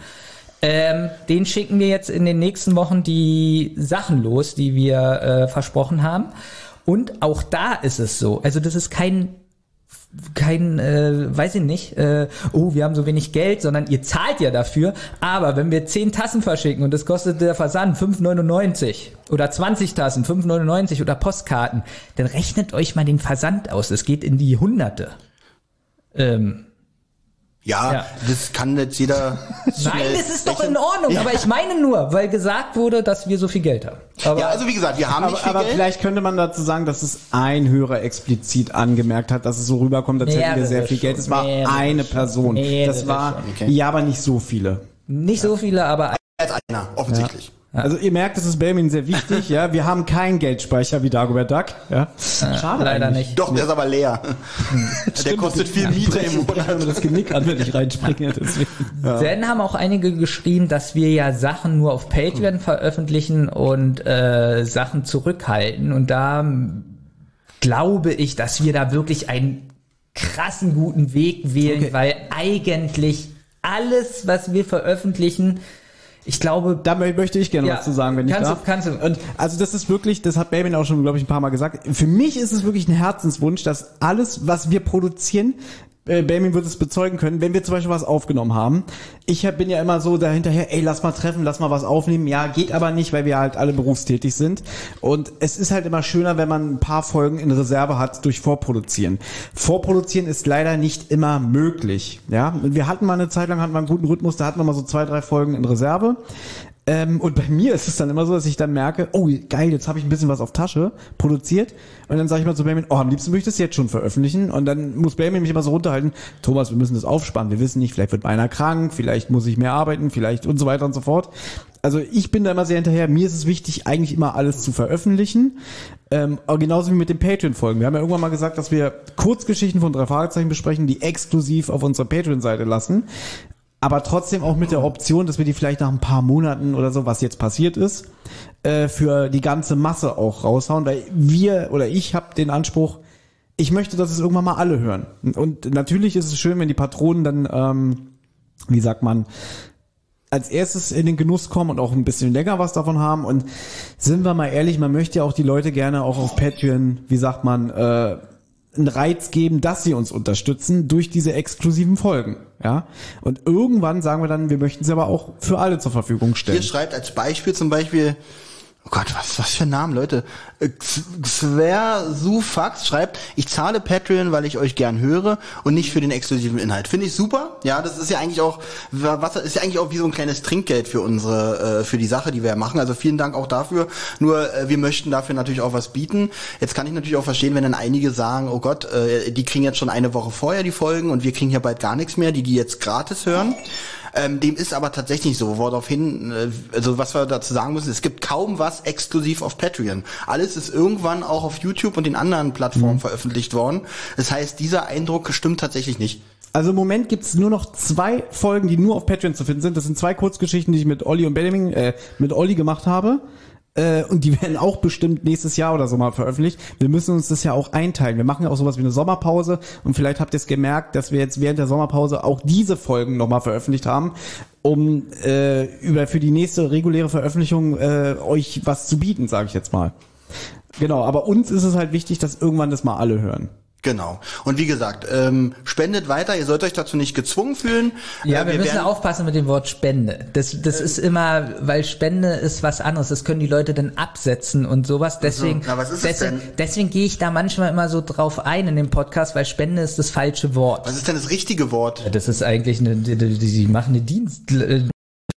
Ähm, den schicken wir jetzt in den nächsten Wochen die Sachen los, die wir äh, versprochen haben. Und auch da ist es so. Also das ist kein kein, äh, weiß ich nicht, äh, oh, wir haben so wenig Geld, sondern ihr zahlt ja dafür. Aber wenn wir 10 Tassen verschicken und das kostet der Versand 5,99 oder 20 Tassen 5,99 oder Postkarten, dann rechnet euch mal den Versand aus. Es geht in die Hunderte. Ähm, Ja, Ja. das kann jetzt jeder. [laughs] nein, es ist doch in Ordnung, aber ich meine nur, weil gesagt wurde, dass wir so viel Geld haben. Aber Ja, also wie gesagt, wir haben nicht Aber, viel aber Geld. vielleicht könnte man dazu sagen, dass es ein Hörer explizit angemerkt hat, dass es so rüberkommt, als hätten wir sehr viel schon, Geld. Es war mehrere eine schon, Person. mehrere Das war, schon, okay. ja, aber nicht so viele. nicht so viele, aber als einer, offensichtlich. Also ihr merkt, es ist Belmin sehr wichtig, ja. Wir haben keinen Geldspeicher wie Dagobert Duck, ja. Schade leider eigentlich. nicht. Doch, der ist aber leer. der kostet viel Miete im Monat. mir das Genick an, wenn ich reinspringe, deswegen. Dann haben auch einige geschrieben, dass wir ja Sachen nur auf Patreon veröffentlichen und äh, Sachen zurückhalten. Und da glaube ich, dass wir da wirklich einen krassen guten Weg wählen, Okay. weil eigentlich alles, was wir veröffentlichen, ich glaube, Da mö- möchte ich gerne Ja, was zu sagen, wenn ich kannst du- darf. kannst du. Und also das ist wirklich, das hat Belmin auch schon, glaube ich, ein paar Mal gesagt. Für mich ist es wirklich ein Herzenswunsch, dass alles, was wir produzieren, äh, Belmin wird es bezeugen können, wenn wir zum Beispiel was aufgenommen haben. Ich hab, bin ja immer so dahinterher, ey, lass mal treffen, lass mal was aufnehmen. Ja, geht aber nicht, weil wir halt alle berufstätig sind. Und es ist halt immer schöner, wenn man ein paar Folgen in Reserve hat durch Vorproduzieren. Vorproduzieren ist leider nicht immer möglich. Ja, wir hatten mal eine Zeit lang hatten wir einen guten Rhythmus, da hatten wir mal so zwei, drei Folgen in Reserve. Ähm, und bei mir ist es dann immer so, dass ich dann merke, oh geil, jetzt habe ich ein bisschen was auf Tasche produziert. Und dann sage ich mal zu Benjamin, oh am liebsten würde ich das jetzt schon veröffentlichen. Und dann muss Benjamin mich immer so runterhalten, Thomas, wir müssen das aufspannen, wir wissen nicht, vielleicht wird einer krank, vielleicht muss ich mehr arbeiten, vielleicht und so weiter und so fort. Also ich bin da immer sehr hinterher, mir ist es wichtig, eigentlich immer alles zu veröffentlichen, ähm, genauso wie mit den Patreon-Folgen. Wir haben ja irgendwann mal gesagt, dass wir Kurzgeschichten von drei Fragezeichen besprechen, die exklusiv auf unserer Patreon-Seite lassen aber trotzdem auch mit der Option, dass wir die vielleicht nach ein paar Monaten oder so, was jetzt passiert ist, äh, für die ganze Masse auch raushauen, weil wir oder ich habe den Anspruch, ich möchte, dass es irgendwann mal alle hören. Und natürlich ist es schön, wenn die Patronen dann, ähm, wie sagt man, als erstes in den Genuss kommen und auch ein bisschen länger was davon haben. Und sind wir mal ehrlich, man möchte ja auch die Leute gerne auch auf Patreon, wie sagt man, äh, einen Reiz geben, dass sie uns unterstützen durch diese exklusiven Folgen. Ja. Und irgendwann sagen wir dann, wir möchten sie aber auch für alle zur Verfügung stellen. Hier schreibt als Beispiel zum Beispiel, oh Gott, was, was für ein Name, Leute. Äh, Xversufax schreibt, ich zahle Patreon, weil ich euch gern höre und nicht für den exklusiven Inhalt. Finde ich super. Ja, das ist ja eigentlich auch, was ist ja eigentlich auch wie so ein kleines Trinkgeld für unsere, äh, für die Sache, die wir machen. Also vielen Dank auch dafür. Nur äh, wir möchten dafür natürlich auch was bieten. Jetzt kann ich natürlich auch verstehen, wenn dann einige sagen, oh Gott, äh, die kriegen jetzt schon eine Woche vorher die Folgen und wir kriegen hier bald gar nichts mehr, die die jetzt gratis hören. Ähm, dem ist aber tatsächlich so, woraufhin, äh, also was wir dazu sagen müssen, es gibt kaum was exklusiv auf Patreon. Alles ist irgendwann auch auf YouTube und den anderen Plattformen Mhm. veröffentlicht worden. Das heißt, dieser Eindruck stimmt tatsächlich nicht. Also im Moment gibt's nur noch zwei Folgen, die nur auf Patreon zu finden sind. Das sind zwei Kurzgeschichten, die ich mit Olli und Benjamin, äh, mit Olli gemacht habe. Äh, und die [laughs] werden auch bestimmt nächstes Jahr oder so mal veröffentlicht. Wir müssen uns das ja auch einteilen. Wir machen ja auch sowas wie eine Sommerpause. Und vielleicht habt ihr es gemerkt, dass wir jetzt während der Sommerpause auch diese Folgen nochmal veröffentlicht haben, um äh, über für die nächste reguläre Veröffentlichung äh, euch was zu bieten, sage ich jetzt mal. Genau, aber uns ist es halt wichtig, dass irgendwann das mal alle hören. Genau. Und wie gesagt, ähm, spendet weiter, ihr sollt euch dazu nicht gezwungen fühlen. Ja, Äh, wir, müssen werden- aufpassen mit dem Wort Spende. Das, das ist immer, weil Spende ist was anderes. Das können die Leute dann absetzen und sowas. Deswegen, Na, ist es deswegen, deswegen gehe ich da manchmal immer so drauf ein in dem Podcast, weil Spende ist das falsche Wort. Was ist denn das richtige Wort? Das ist eigentlich eine, die, die, die machen eine Dienst, äh,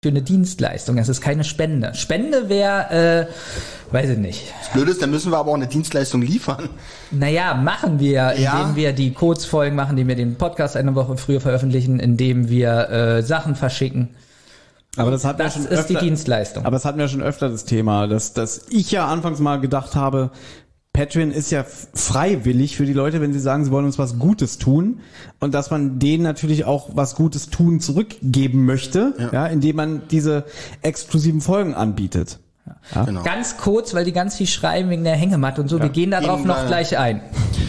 für eine Dienstleistung. Das ist keine Spende. Spende wäre, äh, weiß ich nicht. Blöd ist, dann müssen wir aber auch eine Dienstleistung liefern. Naja, machen wir, Ja. indem wir die Kurzfolgen machen, indem wir den Podcast eine Woche früher veröffentlichen, indem wir äh, Sachen verschicken. Aber das hat Das schon ist die öfter- Dienstleistung. Aber es hatten wir schon öfter das Thema, dass, dass ich ja anfangs mal gedacht habe, Patreon ist ja freiwillig für die Leute, wenn sie sagen, sie wollen uns was Gutes tun und dass man denen natürlich auch was Gutes tun zurückgeben möchte, ja, indem man diese exklusiven Folgen anbietet. Ja. Genau. Ganz kurz, weil die ganz viel schreiben wegen der Hängematte und so. Wir gehen darauf noch gleich ein.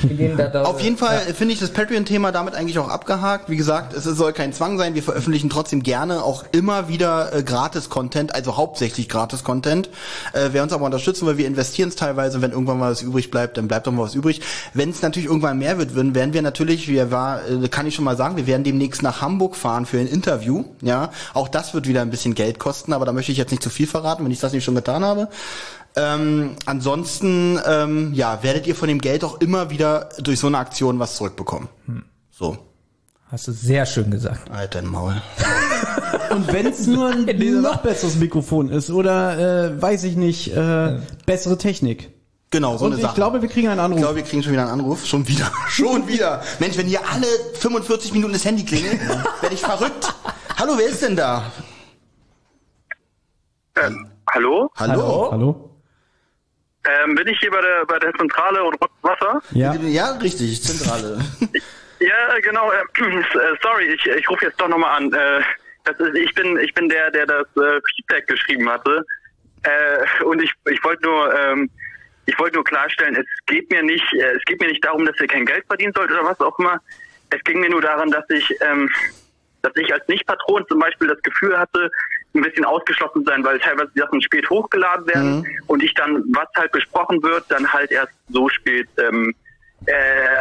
Wir gehen da drauf- Auf jeden Fall finde ich das Patreon-Thema damit eigentlich auch abgehakt. Wie gesagt, es soll kein Zwang sein. Wir veröffentlichen trotzdem gerne auch immer wieder äh, Gratis-Content, also hauptsächlich Gratis-Content. Äh, wer uns aber unterstützen will, wir investieren es teilweise. Wenn irgendwann mal was übrig bleibt, dann bleibt doch mal was übrig. Wenn es natürlich irgendwann mehr wird, werden wir natürlich, wir war, äh, kann ich schon mal sagen, wir werden demnächst nach Hamburg fahren für ein Interview. Ja, auch das wird wieder ein bisschen Geld kosten, aber da möchte ich jetzt nicht zu viel verraten, wenn ich das nicht schon getan habe. Ähm, ansonsten, ähm, ja, werdet ihr von dem Geld auch immer wieder durch so eine Aktion was zurückbekommen. So, Hast du sehr schön gesagt. Alter, Maul. [laughs] Und wenn es nur ein [laughs] noch besseres Mikrofon ist oder äh, weiß ich nicht, äh, bessere Technik. Genau, so Und eine ich Sache. glaube, wir kriegen einen ich Anruf. glaube, wir kriegen schon wieder einen Anruf. Schon wieder. [laughs] Schon wieder. Mensch, wenn hier alle 45 Minuten das Handy klingelt, werde ich verrückt. Hallo, wer ist denn da? Ähm, hallo? Hallo? Hallo? Ähm, bin ich hier bei der, bei der Zentrale und Wasser? Ja. Ja, richtig, Zentrale. [laughs] Ja, äh, genau. Äh, äh, sorry, ich, ich rufe jetzt doch nochmal an. Äh, das ist, ich bin ich bin der, der das äh, Feedback geschrieben hatte. Äh, und ich, ich wollte nur ähm, ich wollte nur klarstellen, es geht mir nicht äh, es geht mir nicht darum, dass ihr kein Geld verdienen sollt oder was auch immer. Es ging mir nur daran, dass ich ähm, dass ich als Nicht-Patron zum Beispiel das Gefühl hatte, ein bisschen ausgeschlossen sein, weil teilweise die Sachen spät hochgeladen werden und ich dann, was halt besprochen wird, dann halt erst so spät, ähm, äh,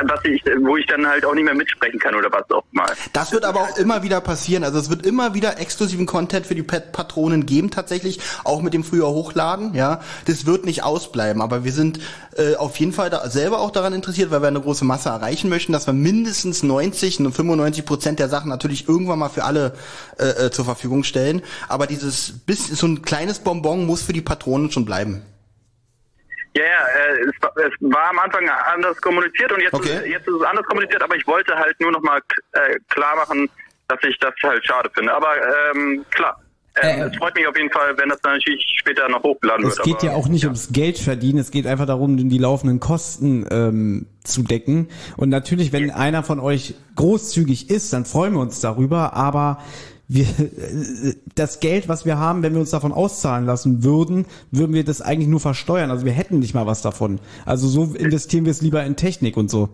was ich, wo ich dann halt auch nicht mehr mitsprechen kann oder was auch mal. Das wird aber auch immer wieder passieren. Also es wird immer wieder exklusiven Content für die Pet Patronen geben, tatsächlich, auch mit dem früher Hochladen. Ja, das wird nicht ausbleiben. Aber wir sind äh, auf jeden Fall da selber auch daran interessiert, weil wir eine große Masse erreichen möchten, dass wir mindestens 90 und 95 Prozent der Sachen natürlich irgendwann mal für alle äh, äh, zur Verfügung stellen. Aber dieses bis so ein kleines Bonbon muss für die Patronen schon bleiben. Ja, ja, äh, es, war- es war am Anfang anders kommuniziert und jetzt, Okay. ist, jetzt ist es anders kommuniziert, aber ich wollte halt nur nochmal äh, klar machen, dass ich das halt schade finde. Aber ähm, klar, ähm, Äh, es freut mich auf jeden Fall, wenn das dann natürlich später noch hochgeladen Es wird. geht aber, ja auch nicht ums Geld verdienen, es geht einfach darum, die laufenden Kosten ähm, zu decken. Und natürlich, wenn einer von euch großzügig ist, dann freuen wir uns darüber, aber wir, äh, das Geld, was wir haben, wenn wir uns davon auszahlen lassen würden, würden wir das eigentlich nur versteuern. Also wir hätten nicht mal was davon. Also so investieren wir es lieber in Technik und so.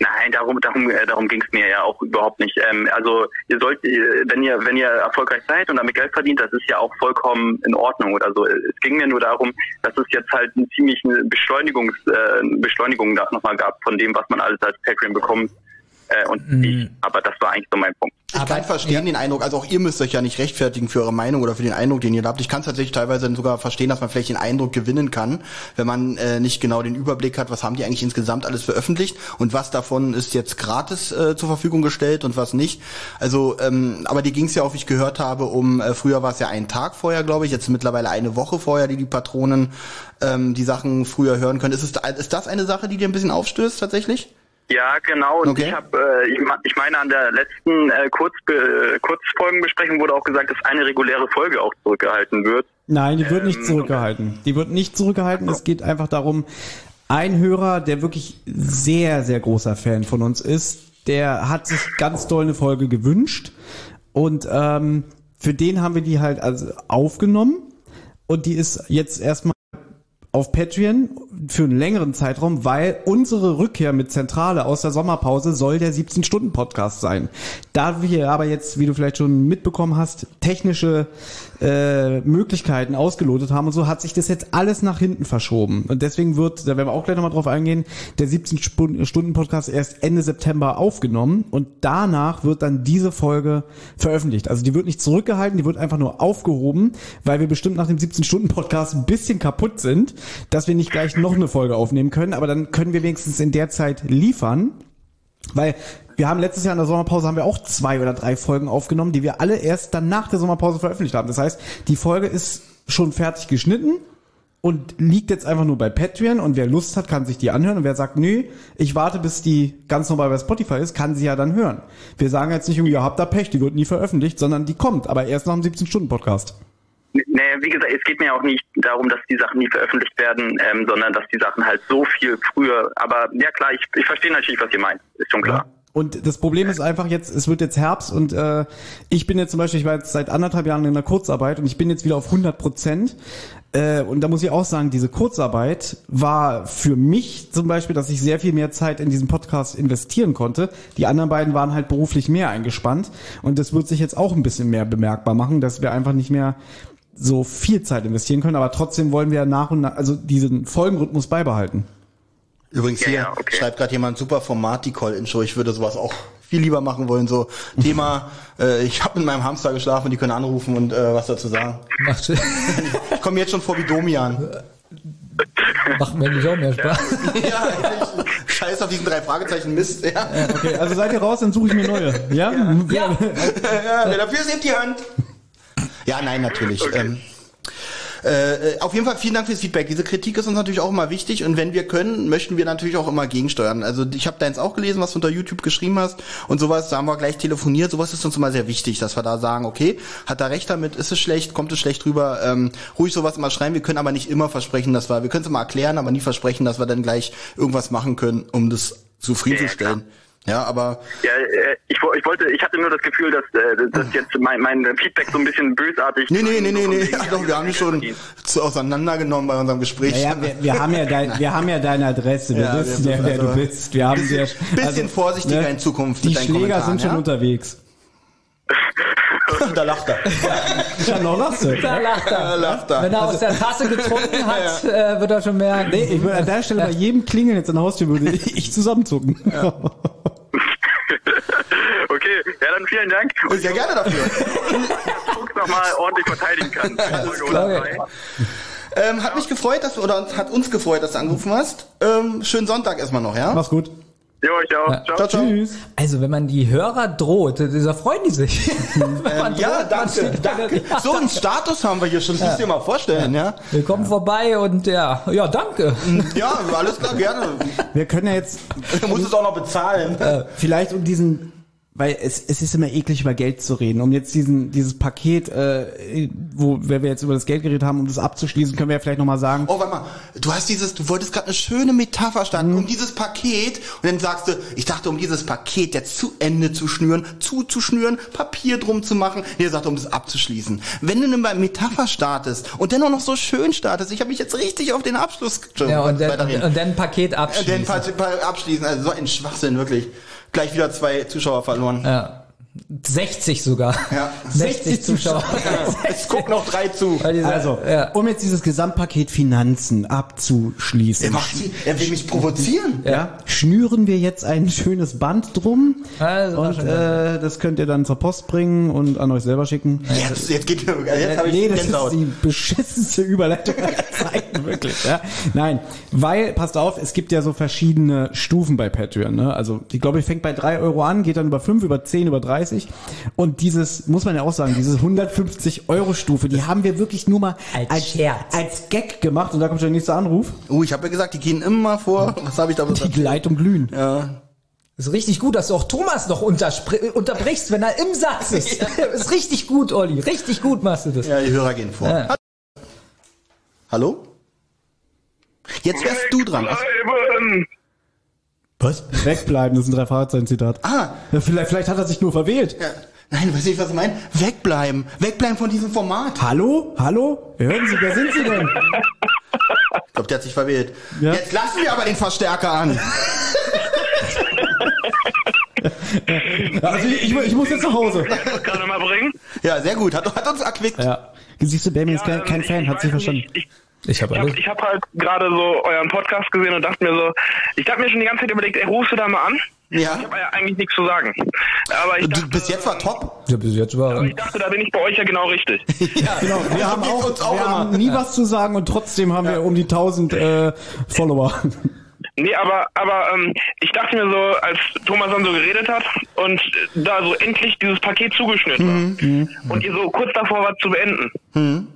Nein, darum, darum, äh, darum ging es mir ja auch überhaupt nicht. Ähm, also ihr sollt, äh, wenn ihr, wenn ihr erfolgreich seid und damit Geld verdient, das ist ja auch vollkommen in Ordnung oder so. Es ging mir nur darum, dass es jetzt halt eine ziemliche Beschleunigungs, äh, Beschleunigung nochmal gab von dem, was man alles als Patreon bekommt. Äh, und ich, aber das war eigentlich so mein Punkt. Ich kann verstehen den Eindruck, also auch ihr müsst euch ja nicht rechtfertigen für eure Meinung oder für den Eindruck, den ihr habt. Ich kann tatsächlich teilweise sogar verstehen, dass man vielleicht den Eindruck gewinnen kann, wenn man äh, nicht genau den Überblick hat, was haben die eigentlich insgesamt alles veröffentlicht und was davon ist jetzt gratis äh, zur Verfügung gestellt und was nicht. Also, ähm, aber die ging es ja auch, wie ich gehört habe, um, äh, früher war es ja einen Tag vorher, glaube ich, jetzt mittlerweile eine Woche vorher, die die Patronen ähm, die Sachen früher hören können. Ist, es, ist das eine Sache, die dir ein bisschen aufstößt tatsächlich? Ja, genau. Und Okay. ich habe, äh, ich, ich meine, an der letzten äh, Kurz, äh, Kurzfolgenbesprechung wurde auch gesagt, dass eine reguläre Folge auch zurückgehalten wird. Nein, die wird nicht Ähm, zurückgehalten. Die wird nicht zurückgehalten. Es geht einfach darum, ein Hörer, der wirklich sehr, sehr großer Fan von uns ist, der hat sich ganz doll eine Folge gewünscht. Und ähm, für den haben wir die halt also aufgenommen. Und die ist jetzt erstmal auf Patreon für einen längeren Zeitraum, weil unsere Rückkehr mit Zentrale aus der Sommerpause soll der 17-Stunden-Podcast sein. Da wir aber jetzt, wie du vielleicht schon mitbekommen hast, technische äh, Möglichkeiten ausgelotet haben und so, hat sich das jetzt alles nach hinten verschoben. Und deswegen wird, da werden wir auch gleich nochmal drauf eingehen, der 17-Stunden-Podcast erst Ende September aufgenommen und danach wird dann diese Folge veröffentlicht. Also die wird nicht zurückgehalten, die wird einfach nur aufgehoben, weil wir bestimmt nach dem 17-Stunden-Podcast ein bisschen kaputt sind, dass wir nicht gleich noch eine Folge aufnehmen können, aber dann können wir wenigstens in der Zeit liefern. Weil wir haben letztes Jahr in der Sommerpause haben wir auch zwei oder drei Folgen aufgenommen, die wir alle erst dann nach der Sommerpause veröffentlicht haben. Das heißt, die Folge ist schon fertig geschnitten und liegt jetzt einfach nur bei Patreon und wer Lust hat, kann sich die anhören und wer sagt, nö, ich warte, bis die ganz normal bei Spotify ist, kann sie ja dann hören. Wir sagen jetzt nicht ihr habt da Pech, die wird nie veröffentlicht, sondern die kommt, aber erst nach dem 17-Stunden-Podcast. Nee, wie gesagt, es geht mir auch nicht darum, dass die Sachen nie veröffentlicht werden, ähm, sondern dass die Sachen halt so viel früher, aber ja klar, ich, ich verstehe natürlich, was ihr meint, ist schon klar. Und das Problem ist einfach jetzt, es wird jetzt Herbst und äh, ich bin jetzt zum Beispiel, ich war jetzt seit anderthalb Jahren in der Kurzarbeit und ich bin jetzt wieder auf 100 Prozent. Äh, und da muss ich auch sagen, diese Kurzarbeit war für mich zum Beispiel, dass ich sehr viel mehr Zeit in diesen Podcast investieren konnte. Die anderen beiden waren halt beruflich mehr eingespannt und das wird sich jetzt auch ein bisschen mehr bemerkbar machen, dass wir einfach nicht mehr so viel Zeit investieren können, aber trotzdem wollen wir nach und nach, also diesen Folgenrhythmus beibehalten. Übrigens Ja, hier ja, okay. schreibt gerade jemand super Format, die Call-In-Show. Ich würde sowas auch viel lieber machen wollen. So Thema, [laughs] äh, ich habe mit meinem Hamster geschlafen und die können anrufen und äh, was dazu sagen. Macht, [laughs] Ich komme jetzt schon vor wie Domian. macht mir nicht auch mehr Spaß. [laughs] ja, ehrlich. Scheiß auf diesen drei Fragezeichen Mist. Ja. Okay, also seid ihr raus, dann suche ich mir neue. Ja? Ja. ja, wer dafür ist, hebt die Hand. Ja, nein, natürlich. Ähm, äh, auf jeden Fall vielen Dank fürs Feedback. Diese Kritik ist uns natürlich auch immer wichtig und wenn wir können, möchten wir natürlich auch immer gegensteuern. Also ich habe deins auch gelesen, was du unter YouTube geschrieben hast und sowas, da haben wir gleich telefoniert. Sowas ist uns immer sehr wichtig, dass wir da sagen, okay, hat er recht damit, ist es schlecht, kommt es schlecht rüber, ähm, ruhig sowas immer schreiben. Wir können aber nicht immer versprechen, dass wir, wir können es immer erklären, aber nie versprechen, dass wir dann gleich irgendwas machen können, um das zufriedenzustellen. Ja, aber Ja, äh, ich, ich wollte, ich hatte nur das Gefühl, dass, äh, dass jetzt mein, mein Feedback so ein bisschen bösartig. Nee, nee, nee, nee, nee. Ja, doch, wir haben die schon zu auseinandergenommen bei unserem Gespräch. Naja, wir, wir haben ja dein, wir haben ja deine Adresse, wir Ja, wissen wir- ja, wer also- du bist. Wir haben Bisschen- sehr, bisschen vorsichtiger in Zukunft Die Schläger Kommentaren, sind schon ja? unterwegs. [laughs] da lacht er. Ich hab noch Lasse. Da lacht er. Da lacht er. Wenn er aus der Tasse getrunken [laughs] hat, äh, wird er schon merken. Nee, ich würde an der Stelle bei jedem Klingeln jetzt an der Haustür würde ich [laughs] zusammenzucken. [laughs] Okay, ja, dann vielen Dank. Und Sehr gerne dafür. [laughs] Fuchs nochmal ordentlich verteidigen kann. [laughs] Folge oder glaube zwei. ähm, hat mich gefreut, dass du, oder hat uns gefreut, dass du angerufen hast. Ähm, schönen Sonntag erstmal noch, ja? Mach's gut. Jo, ich auch. Ja. Ciao. Ciao, ciao. Tschüss. Also, wenn man die Hörer droht, da freuen die sich. [laughs] Ähm, ja, droht, danke, danke. So einen Status haben wir hier schon, das musst du dir mal vorstellen, ja? Willkommen vorbei und ja, ja, danke. Ja, alles klar, gerne. Wir können ja jetzt [laughs] Du musst es auch noch bezahlen. vielleicht um diesen weil es, es ist immer eklig über Geld zu reden. Um jetzt diesen dieses Paket, äh, wo wenn wir jetzt über das Geld geredet haben, um das abzuschließen, können wir ja vielleicht noch mal sagen. Oh, warte mal, du hast dieses, du wolltest gerade eine schöne Metapher starten, um dieses Paket, und dann sagst du, ich dachte, um dieses Paket jetzt zu Ende zu schnüren, zuzuschnüren, Papier drum zu machen, ihr sagt, um das abzuschließen. Wenn du eine Metapher startest und dann auch noch so schön startest, ich habe mich jetzt richtig auf den Abschluss Ja, und dann, und dann Paket Äh, abschließen. Den Pa- Pa- abschließen, also so ein Schwachsinn, wirklich. Gleich wieder zwei Zuschauer verloren. Ja. 60 sogar. Ja. [laughs] 60 Zuschauer. Es gucken noch drei zu. Diese- Also, ja. um jetzt dieses Gesamtpaket Finanzen abzuschließen. Er, macht sie, er will mich provozieren. ja, schnüren wir jetzt ein schönes Band drum Ja, das war und äh, das könnt ihr dann zur Post bringen und an euch selber schicken. Jetzt, jetzt geht jetzt habe ich nee, das Gänsehaut. ist die beschissenste Überleitung aller Zeiten, wirklich. Ja? Nein, weil, passt auf, es gibt ja so verschiedene Stufen bei Patreon. Ne? Also, ich glaube, ich fängt bei drei Euro an, geht dann über fünf, über zehn, über 30. Und dieses, muss man ja auch sagen, diese 150 Euro Stufe, die haben wir wirklich nur mal Als Scherz. als Gag gemacht. Und da kommt schon der nächste Anruf. Uh, ich habe ja gesagt, die gehen immer vor. Was habe ich da gesagt? Die Leitung glühen. Ja. Ist richtig gut, dass du auch Thomas noch unterspr- unterbrichst, wenn er im Satz ist. [laughs] ist richtig gut, Olli. Richtig gut machst du das. ja, die Hörer gehen vor. Ja. Hallo? Jetzt wärst du dran. Äh, ähm, Was? Wegbleiben, das ist ein drei Fahrzeichen Zitat. Ah, Ja, vielleicht, vielleicht hat er sich nur verwählt. ja. Nein, weiß nicht, was ich meine. Wegbleiben. Wegbleiben von diesem Format. Hallo? Hallo? Hören Sie, wer sind Sie denn? Ich glaube, der hat sich verwählt. Ja. Jetzt lassen wir aber den Verstärker an. Ja, also ich, ich, ich muss jetzt nach Hause. das gerade mal bringen. Ja, sehr gut. Hat, hat uns erquickt. Ja. Siehst du, Benjamin ist kein, kein Fan, hat sich verstanden. nicht, Ich, Ich habe ich habe ich hab halt gerade so euren Podcast gesehen und dachte mir so, ich habe mir schon die ganze Zeit überlegt, ey, rufst du da mal an? Ich Ja. habe ja eigentlich nichts zu sagen. Aber ich Du, dachte, bis jetzt war top. Ja, bis jetzt war aber ich dachte, da bin ich bei euch ja genau richtig. [laughs] Genau, wir haben auch, uns auch wir haben nie was zu sagen und trotzdem haben wir um die 1000 äh, Follower. [laughs] Nee, aber aber ähm, ich dachte mir so, als Thomas dann so geredet hat und da so endlich dieses Paket zugeschnitten war und ihr so kurz davor war zu beenden,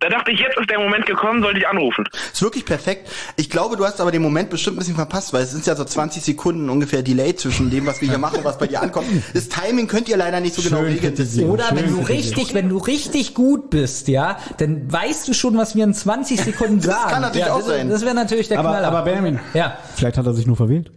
da dachte ich, jetzt ist der Moment gekommen, sollte ich anrufen. Ist wirklich perfekt. Ich glaube, du hast aber den Moment bestimmt ein bisschen verpasst, weil es sind ja so 20 Sekunden ungefähr Delay zwischen dem, was wir hier machen und was bei dir ankommt. Das Timing könnt ihr leider nicht so genau Schön regeln. kritisiert. Oder wenn du richtig, wenn du richtig gut bist, ja, dann weißt du schon, was wir in 20 Sekunden sagen. kann natürlich ja, auch das, sein. Das wäre natürlich der Aber, Knaller. aber Benjamin, ja, vielleicht hat er sich nur verwählt.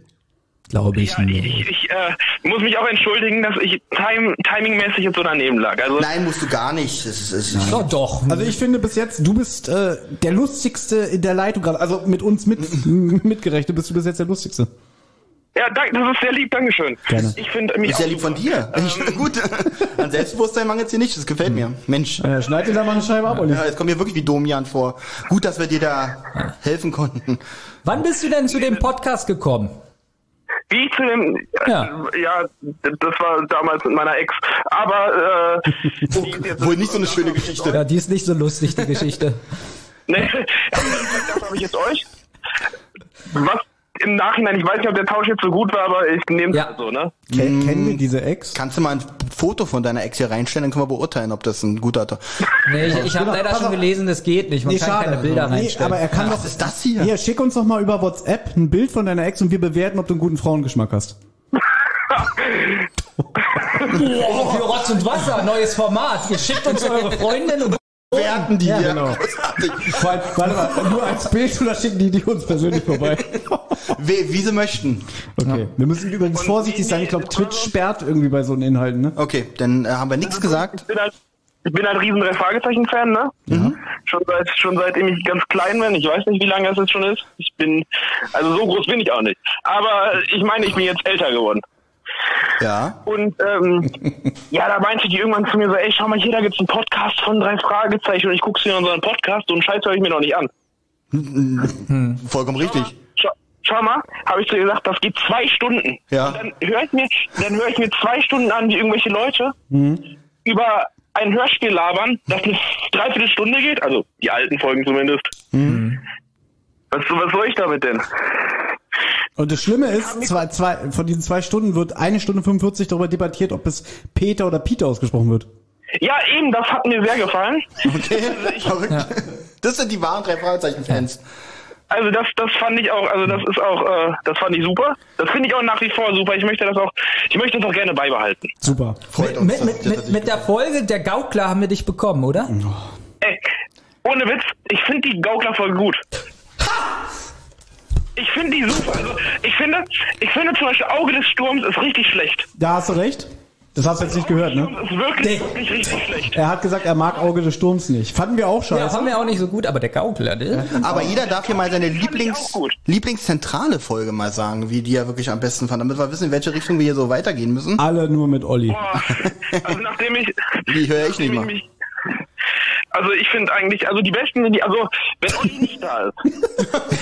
Glaube ich Ja, ich, ich, ich äh, muss mich auch entschuldigen, dass ich time, timingmäßig jetzt so daneben lag. Also Nein, musst du gar nicht. Das ist, das ist Doch, doch. Also ich finde bis jetzt, du bist äh, der lustigste in der Leitung gerade. Also mit uns mit, [laughs] mitgerechnet bist du bis jetzt der lustigste. ja, danke, das ist sehr lieb, Dankeschön. Gerne. Ich finde mich ist ja auch lieb von dir. Ich, gut. [laughs] An Selbstbewusstsein mangelt's hier nicht. Das gefällt mir. Mensch. Äh, schneid dir da mal eine Scheibe ab, Olli. Ja, jetzt kommen wir wirklich wie Domian vor. Gut, dass wir dir da helfen konnten. Wann bist du denn zu dem Podcast gekommen? Wie ich zu dem, Ja. äh, ja, das war damals mit meiner Ex. Aber äh, die ist jetzt- Wohl nicht so eine schöne Geschichte. Ja, die ist nicht so lustig, die Geschichte. [laughs] Nee, [laughs] das habe ich jetzt euch. Was im Nachhinein, ich weiß nicht, ob der Tausch jetzt so gut war, aber ich nehme es Ja. so, ne? Ken, kennen wir diese Ex? Kannst du mal ein Foto von deiner Ex hier reinstellen, dann können wir beurteilen, ob das ein guter... Nee, ich, ich habe Genau, leider schon gelesen, das geht nicht. Man Nee, kann schade. keine Bilder nee, reinstellen. aber er kann doch. Was ist das hier? Hier, schick uns doch mal über WhatsApp ein Bild von deiner Ex und wir bewerten, ob du einen guten Frauengeschmack hast. [laughs] oh, für Rotz und Wasser, neues Format. Ihr schickt uns eure Freundin und Bewerten die hier. genau. Vor allem, [laughs] warte mal, nur als Bild oder schicken die die uns persönlich vorbei? [laughs] Wie, wie sie möchten. Okay. Wir müssen übrigens Und vorsichtig sein. Ich glaube, Twitch sperrt irgendwie bei so einen Inhalten, ne? Okay, dann äh, haben wir nichts gesagt. Ich bin halt, ich bin halt riesen drei Fragezeichen-Fan, ne? Schon seit, schon seitdem ich ganz klein bin. Ich weiß nicht, wie lange das jetzt schon ist. Ich bin, also so groß bin ich auch nicht. Aber ich meine, ich bin jetzt älter geworden. Ja. Und ähm, [laughs] ja, da meinte die irgendwann zu mir so, ey, schau mal hier, da gibt's einen Podcast von drei Fragezeichen und ich guck's mir unseren Podcast und Scheiß höre ich mir noch nicht an. Vollkommen richtig. Schau, schau mal, habe ich zu ihr gesagt, das geht zwei Stunden. Ja. Und dann höre ich mir, dann höre ich mir zwei Stunden an, wie irgendwelche Leute über ein Hörspiel labern, das eine Dreiviertelstunde geht, also die alten Folgen zumindest. Was, was soll ich damit denn? Und das Schlimme ist, zwei, zwei, von diesen zwei Stunden wird eine Stunde 45 darüber debattiert, ob es Peter oder Peter ausgesprochen wird. Ja, eben, das hat mir sehr gefallen. Okay, [laughs] verrückt. Das sind die wahren drei Fragezeichen-Fans. Also das, das fand ich auch, also das ist auch, äh, das fand ich super. Das finde ich auch nach wie vor super. Ich möchte das auch, ich möchte das auch gerne beibehalten. Super. Freut Mit, uns. mit, mit, mit, mit der Folge Der Gaukler haben wir dich bekommen, oder? Ey, ohne Witz, ich finde die Gaukler-Folge gut. Ich finde die super. Also ich finde, ich finde zum Beispiel Auge des Sturms ist richtig schlecht. Da hast du recht. Das hast du jetzt nicht gehört, ne? Das ist wirklich, Nee. wirklich richtig schlecht. Er hat gesagt, er mag Auge des Sturms nicht. Fanden wir auch Ja, scheiße. fanden wir auch nicht so gut, aber der Gaukler, ne? Aber jeder darf hier mal seine ich Lieblings. Lieblingszentrale Folge mal sagen, wie die er wirklich am besten fand, damit wir wissen, in welche Richtung wir hier so weitergehen müssen. Alle nur mit Olli. Boah, also nachdem ich, Die höre ich nicht mal. mich- also ich finde eigentlich, also die besten sind die, also wenn Olli nicht da ist, [laughs]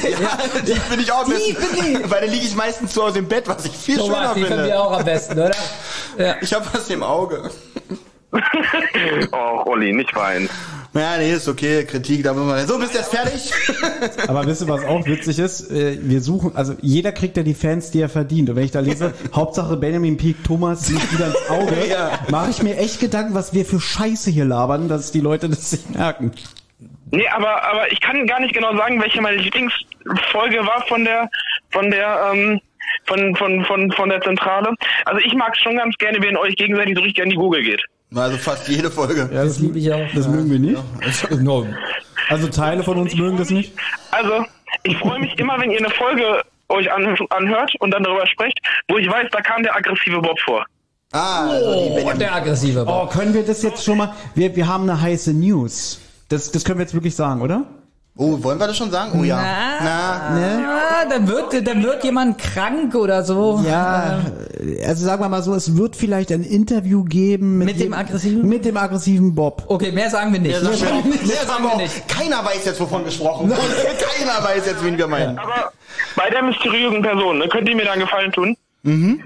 Ja, die finde ich auch am besten. Weil dann liege ich meistens zu Hause im Bett, was ich viel Thomas, schöner die finden finde. wir auch am besten, oder? Ja. [laughs] Ich habe was im Auge. [laughs] oh Olli, nicht weinen. Ja, nee, ist okay, Kritik, da muss man. So, bist du jetzt fertig? [laughs] Aber wisst ihr, was auch witzig ist? Äh, Wir suchen, also jeder kriegt ja die Fans, die er verdient. Und wenn ich da lese, [laughs] Hauptsache Benjamin Peak Thomas liegt wieder ins Auge, [laughs] Ja. mache ich mir echt Gedanken, was wir für Scheiße hier labern, dass die Leute das nicht merken. Nee, aber, aber ich kann gar nicht genau sagen, welche meine Lieblingsfolge war von der, von der, ähm, von, von, von, von der Zentrale. Also ich mag es schon ganz gerne, wenn euch gegenseitig so richtig an die Google geht. Also fast jede Folge. Ja, Das liebe ich auch. Das mögen wir nicht. [laughs] No. Also Teile von uns mögen das nicht. Also, ich freue mich immer, wenn ihr eine Folge euch an, anhört und dann darüber sprecht, wo ich weiß, da kam der aggressive Bob vor. Ah, also die Oh, der aggressive Oh, Bob. können wir das jetzt schon mal? Wir, wir haben eine heiße News. Das, das können wir jetzt wirklich sagen, oder? Oh, wollen wir das schon sagen? Oh ja. Na. Na, Ja, dann wird, dann wird jemand krank oder so. Ja, also sagen wir mal so, es wird vielleicht ein Interview geben mit, Mit dem aggressiven? mit dem aggressiven Bob. Okay, mehr sagen wir nicht. Mehr sagen wir auch, Mehr sagen wir nicht. Keiner weiß jetzt, wovon gesprochen wurde. [laughs] Keiner weiß jetzt, wen wir meinen. Aber bei der mysteriösen Person, ne, könnt ihr mir da einen Gefallen tun? Mhm.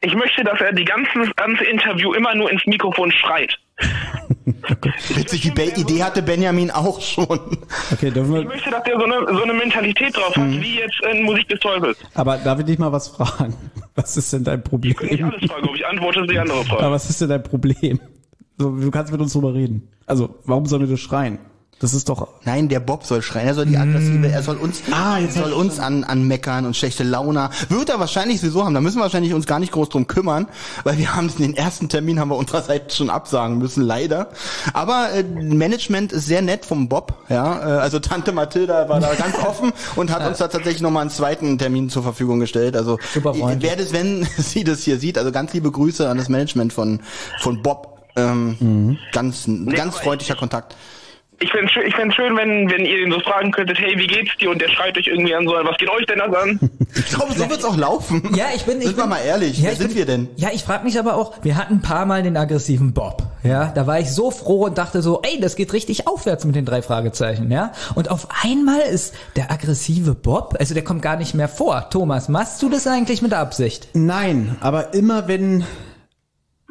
Ich möchte, dass er die ganze, ganze Interview immer nur ins Mikrofon schreit. [laughs] Witzig, die Be Idee hatte Benjamin auch schon. Okay, dürfen Ich wir, möchte, dass er so eine, so eine Mentalität drauf hat, Mhm. wie jetzt in Musik des Teufels. aber darf ich dich mal was fragen? Was ist denn dein Ich Problem? alles frage, ob ich antworte, ist die andere Frage. Aber was ist denn dein Problem? So, du kannst mit uns drüber reden. Also, warum sollen wir das schreien? Das ist doch, Nein, der Bob soll schreien, er soll die aggressive, er soll uns, Ah, jetzt er soll uns an, anmeckern und schlechte Laune. Wird er wahrscheinlich sowieso haben, da müssen wir wahrscheinlich uns gar nicht groß drum kümmern, weil wir haben den ersten Termin haben wir unsererseits schon absagen müssen, leider. Aber äh, Management ist sehr nett vom Bob, ja, äh, also Tante Mathilda war da ganz [laughs] offen und hat uns da tatsächlich nochmal einen zweiten Termin zur Verfügung gestellt. Also Super wer das, wenn [laughs] sie das hier sieht, also ganz liebe Grüße an das Management von von Bob. Ähm, Ganz, ganz aber freundlicher Kontakt. Ich fände schön, ich fänd's schön wenn, wenn ihr ihn so fragen könntet, hey, wie geht's dir? Und der schreit euch irgendwie an so, was geht euch denn das an? [laughs] Ich glaube, so wird's auch laufen. Ja, ich bin. Ich Sind wir bin, mal ehrlich, Ja, wer sind bin, wir denn? Ja, ich frage mich aber auch, wir hatten ein paar Mal den aggressiven Bob. Ja, da war ich so froh und dachte so, ey, das geht richtig aufwärts mit den drei Fragezeichen, ja. Und auf einmal ist der aggressive Bob, also der kommt gar nicht mehr vor. Thomas, machst du das eigentlich mit Absicht? nein, aber immer wenn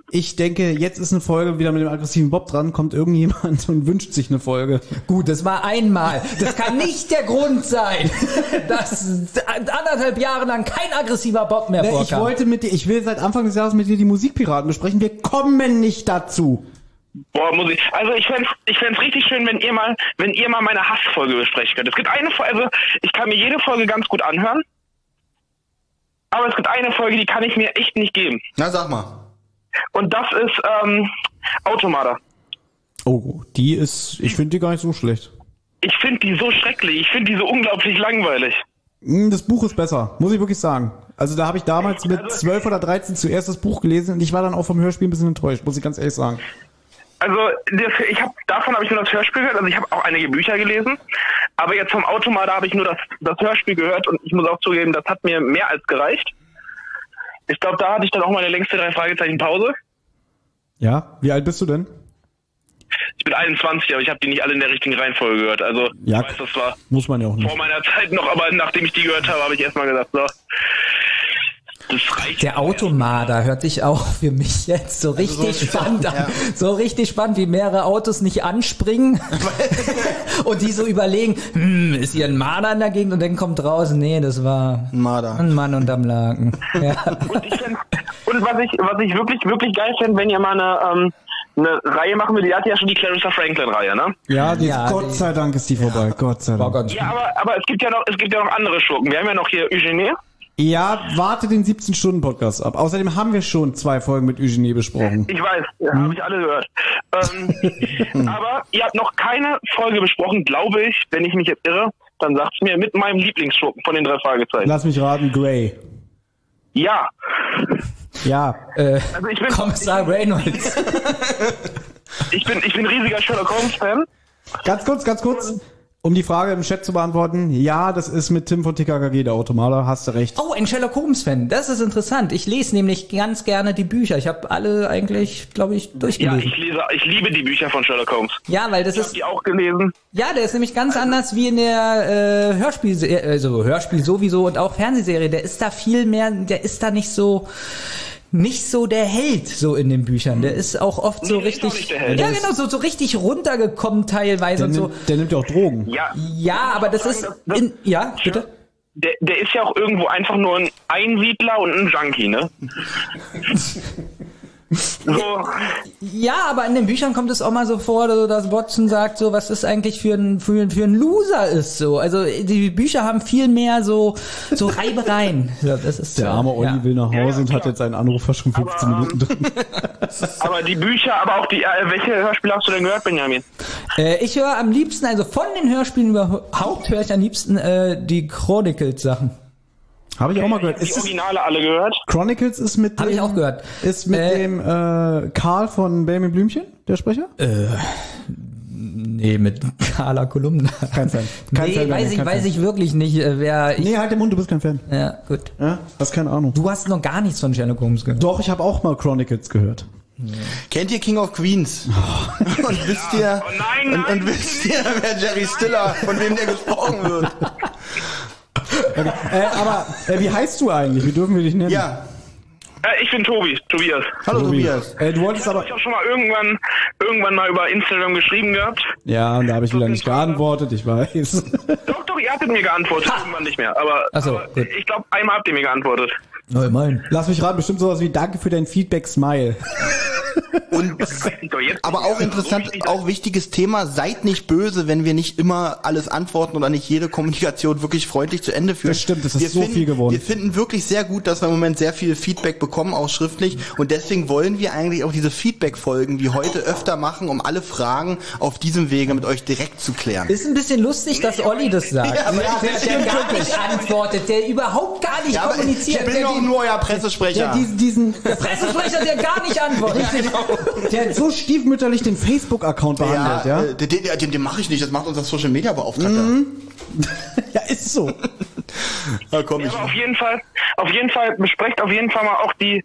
ich denke, jetzt ist eine Folge wieder mit dem aggressiven Bob dran, kommt irgendjemand [laughs] und wünscht sich eine Folge. Gut, das war einmal. Das kann [laughs] nicht der Grund sein, dass anderthalb Jahre lang kein aggressiver Bob mehr Ne, vorkam. Ich wollte mit dir, ich will seit Anfang des Jahres mit dir die Musikpiraten besprechen. Wir kommen nicht dazu. Boah, muss ich. Also ich fänd's, ich fänd's richtig schön, wenn ihr mal, wenn ihr mal meine Hassfolge besprechen könnt. Es gibt eine Folge, also ich kann mir jede Folge ganz gut anhören. Aber es gibt eine Folge, die kann ich mir echt nicht geben. Na, sag mal. Und das ist ähm, Automata. Oh, die ist, ich finde die gar nicht so schlecht. Ich finde die so schrecklich. Ich finde die so unglaublich langweilig. Hm, Das Buch ist besser, muss ich wirklich sagen. Also da habe ich damals mit 12 oder 13 zuerst das Buch gelesen und ich war dann auch vom Hörspiel ein bisschen enttäuscht, muss ich ganz ehrlich sagen. Also das, ich habe davon habe ich nur das Hörspiel gehört. Also ich habe auch einige Bücher gelesen, aber jetzt vom Automata habe ich nur das, das Hörspiel gehört und ich muss auch zugeben, das hat mir mehr als gereicht. Ich glaube, da hatte ich dann auch meine längste drei Fragezeichen Pause. Ja, wie alt bist du denn? Ich bin 21, aber ich habe die nicht alle in der richtigen Reihenfolge gehört. Also Ja. ich weiß, das war Muss man ja auch nicht. vor meiner Zeit noch, aber nachdem ich die gehört habe, habe ich erstmal gesagt, so. Der Automader hört sich auch für mich jetzt so richtig spannend an. ja. So richtig spannend, wie mehrere Autos nicht anspringen [laughs] und die so überlegen, hm, ist hier ein Marder in der Gegend und dann kommt draußen, nee, das war Ein Marder. ein Mann unterm Laken. [laughs] Ja. Und, ich fänd, und was ich, was ich wirklich, wirklich geil fände, wenn ihr mal eine, ähm, eine Reihe machen will, die hat ja schon die Clarissa Franklin-Reihe, ne? Ja, die, Ja, Gott die- sei Dank ist die vorbei. Gott sei Dank. ganz Ja, aber, aber es gibt ja noch, es gibt ja noch andere Schurken. Wir haben ja noch hier Eugenie. Ja, warte den 17-Stunden-Podcast ab. Außerdem haben wir schon zwei Folgen mit Eugenie besprochen. Ich weiß, ja, habe ich alle gehört. Ähm, [laughs] aber ihr habt noch keine Folge besprochen, glaube ich, wenn ich mich jetzt irre, dann sagt's mir mit meinem Lieblingsschurken von den drei Fragezeichen. Lass mich raten, Grey. Ja, Ja. äh, also ich bin, Kommissar Reynolds. [laughs] ich bin, ich bin riesiger Sherlock Holmes Fan. Ganz kurz, ganz kurz. Um die Frage im Chat zu beantworten, ja, das ist mit Tim von TKKG der Automaler, hast du recht. Oh, ein Sherlock Holmes-Fan. Das ist interessant. Ich lese nämlich ganz gerne die Bücher. Ich habe alle eigentlich, glaube ich, Ja, durchgelesen. ich lese, ich liebe die Bücher von Sherlock Holmes. Ja, weil das Ich ist die auch gelesen. ja, der ist nämlich ganz anders wie in der äh, Hörspiel, also Hörspiel sowieso und auch Fernsehserie. Der ist da viel mehr, der ist da nicht so nicht so der Held so in den Büchern. Der ist auch oft so Nee, der ist richtig, ja genau, so so richtig runtergekommen teilweise Der und so. nimmt, der nimmt ja auch Drogen. Ja, Ja, aber das ist in, ja bitte. der, der ist ja auch irgendwo einfach nur ein Einsiedler und ein Junkie, ne? [laughs] Ja, aber in den Büchern kommt es auch mal so vor, so, dass Watson sagt, so was das eigentlich für ein, für, für ein Loser ist. So, also die Bücher haben viel mehr so so Reibereien. [laughs] Ja, das ist Der so, arme Olli ja. will nach Hause Ja, und hat jetzt einen Anrufer schon 15 Aber, Minuten drin. [laughs] aber die Bücher, aber auch die, äh, welche Hörspiele hast du denn gehört, Benjamin? Äh, ich höre am liebsten, also von den Hörspielen überhaupt höre ich am liebsten äh, die Chronicles-Sachen. Habe ich auch mal gehört. Die Ist das, Originale alle gehört? Chronicles ist mit Hab dem, ich auch gehört. Ist mit Äh, dem äh, Karl von Benjamin Blümchen, der Sprecher? Nee, mit Carla Kolumna. Kein Fan. [laughs] Kein nee, Fan, weiß kein ich, Fan. weiß ich wirklich nicht, äh, wer ich. Nee, halt den Mund, du bist kein Fan. Ja, gut. Ja? Hast keine Ahnung. Du hast noch gar nichts von Sherlock Holmes gehört. Doch, ich habe auch mal Chronicles gehört. Kennt ihr King of Queens? [laughs] Und wisst ihr, Oh nein, und, nein. und wisst ihr, wer Jerry Stiller, von wem der gesprochen wird? [laughs] Äh, aber äh, wie heißt du eigentlich? Wie dürfen wir dich nennen? Ja. Äh, ich bin Tobi, Tobias. Hallo Tobi. Tobias. Äh, du wolltest aber. Ich habe schon mal irgendwann, irgendwann mal über Instagram geschrieben gehabt. Ja, und da habe ich wieder nicht geantwortet, ich weiß. [laughs] Doch, doch, ihr hattet mir geantwortet, irgendwann nicht mehr. Aber, Ach so, aber gut. ich glaube, einmal habt ihr mir geantwortet. Oh, mein. Lass mich raten, bestimmt sowas wie Danke für dein Feedback, Smile. [laughs] Und ich aber auch interessant, auch wichtiges Thema, seid nicht böse, wenn wir nicht immer alles antworten oder nicht jede Kommunikation wirklich freundlich zu Ende führen. Das stimmt, das ist wir so finden, viel geworden. Wir finden wirklich sehr gut, dass wir im Moment sehr viel Feedback bekommen, auch schriftlich. Und deswegen wollen wir eigentlich auch diese Feedback-Folgen wie heute öfter machen, um alle Fragen auf diesem Wege mit euch direkt zu klären. Ist ein bisschen lustig, dass Olli das sagt. Ja, aber der, das der gar nicht antwortet, der überhaupt gar nicht Ja, aber kommuniziert. ich bin der, doch nur euer Pressesprecher. Der diesen, [laughs] diesen, Pressesprecher, der gar nicht antwortet. der hat so stiefmütterlich den Facebook-Account behandelt, ja? äh, den, den, den, den mache ich nicht, das macht unser Social Media Beauftragter. Mhm. [laughs] Ja, ist so. Ja, komm, Ja, ich, aber auf jeden Fall, auf jeden Fall, besprecht auf jeden Fall mal auch die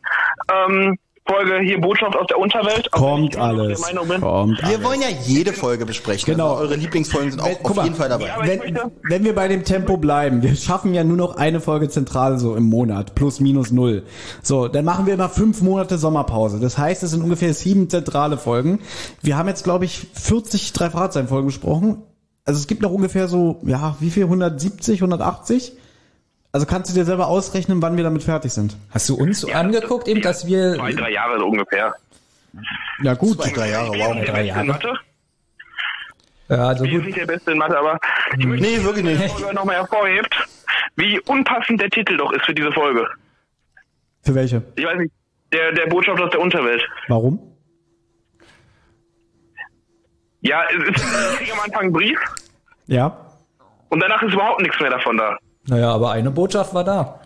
ähm, Folge hier Botschaft aus der Unterwelt. Ich Kommt alles. Kommt wir alles. wollen ja jede Folge besprechen. Genau. Also eure Lieblingsfolgen sind auch Wenn- auf mal. jeden Fall dabei. Ja, Wenn, möchte, wenn wir bei dem Tempo bleiben, wir schaffen ja nur noch eine Folge zentral so im Monat, plus minus null. So, dann machen wir immer fünf Monate Sommerpause. Das heißt, es sind ungefähr sieben zentrale Folgen. Wir haben jetzt, glaube ich, 40 drei Folgen besprochen. Also es gibt noch ungefähr so, ja, wie viel? 170, 180? Also kannst du dir selber ausrechnen, wann wir damit fertig sind. Hast du uns angeguckt, eben, dass wir... zwei, drei Jahre so ungefähr. Ja gut. Zwei, drei Jahre, wow. Drei in Jahre. Mathe. Ja, also Ich bin gut. nicht der Beste in Mathe, aber ich möchte Nee, wirklich nicht. Folge nochmal hervorhebt, wie unpassend der Titel doch ist für diese Folge. Für welche? Ich weiß nicht, der, der Botschaft aus der Unterwelt. Warum? Ja, es ist ich kriege am Anfang einen Brief Ja. und danach ist überhaupt nichts mehr davon da. Naja, aber eine Botschaft war da.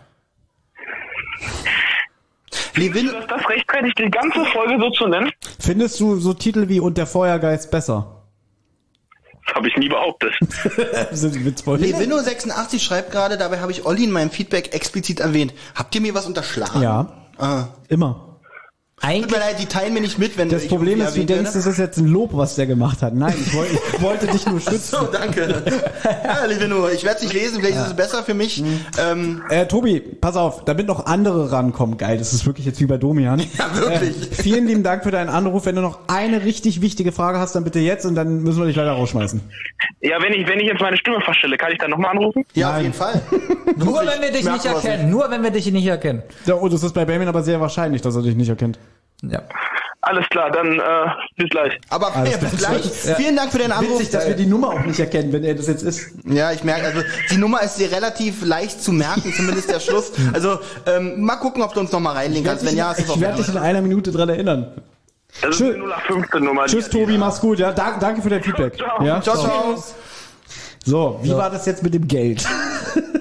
Levin, Ist das rechtfertigt, die ganze Folge so zu nennen? Findest du so Titel wie Und der Feuergeist besser? Das habe ich nie behauptet. [laughs] Sind die witzvoll? Levino86 schreibt gerade, dabei habe ich Olli in meinem Feedback explizit erwähnt. Habt ihr mir was unterschlagen? Ja, Ah. immer. Tut mir Eigentlich, leid, die teilen mir nicht mit, wenn Das ich Problem ist, du denkst, das ist jetzt ein Lob, was der gemacht hat. Nein, ich wollte, ich wollte dich nur [laughs] schützen. So, danke. ja, Levino, ich werde es nicht lesen, vielleicht ist es besser für mich. Mhm. Ähm, Äh, Tobi, pass auf, damit noch andere rankommen. Geil, das ist wirklich jetzt wie bei Domian. [laughs] ja, wirklich. Äh, vielen lieben Dank für deinen Anruf. Wenn du noch eine richtig wichtige Frage hast, dann bitte jetzt und dann müssen wir dich leider rausschmeißen. Ja, wenn ich, wenn ich jetzt meine Stimme verstelle, kann ich dann nochmal anrufen? Ja, auf Nein. jeden Fall. [laughs] nur wenn wir dich nicht erkennen. Nur wenn wir dich nicht erkennen. Ja, und das ist bei Benjamin aber sehr wahrscheinlich, dass er dich nicht erkennt. Ja. Alles klar, dann äh, bis gleich. Aber ja, bis gleich. Ja. Vielen Dank für den Anruf. Witzig, dass wir die Nummer auch nicht erkennen, wenn er das jetzt ist. Ja, ich merke, also die Nummer ist dir relativ leicht zu merken, zumindest der Schluss. Also ähm, mal gucken, ob du uns noch mal reinlegen kannst. Wenn ja, ist ich werde dich in einer Minute dran erinnern. Das ist die 0815 Nummer. Tschüss, Tobi, mach's gut. Ja, danke, danke für dein Feedback. Ciao. Ja? Ciao, ciao. So, wie war das jetzt mit dem Geld? [laughs]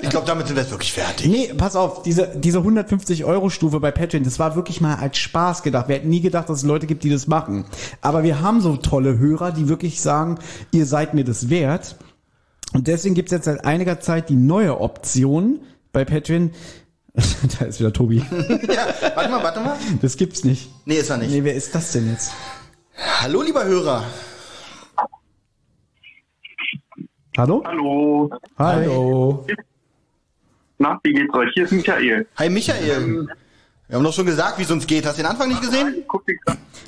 Ich glaube, damit sind wir jetzt wirklich fertig. Nee, pass auf, diese, diese 150 Euro Stufe bei Patreon, das war wirklich mal als Spaß gedacht. Wir hätten nie gedacht, dass es Leute gibt, die das machen. Aber wir haben so tolle Hörer, die wirklich sagen, ihr seid mir das wert. Und deswegen gibt's jetzt seit einiger Zeit die neue Option bei Patreon. [laughs] da ist wieder Tobi. [laughs] Ja, warte mal, warte mal. Das gibt's nicht. Nee, ist er nicht. Nee, wer ist das denn jetzt? Hallo, lieber Hörer. Hallo? Hallo. Hallo. Na, wie geht's euch? Hier ist Michael. Hi, Michael. Wir haben doch schon gesagt, wie es uns geht. Hast du den Anfang nicht gesehen?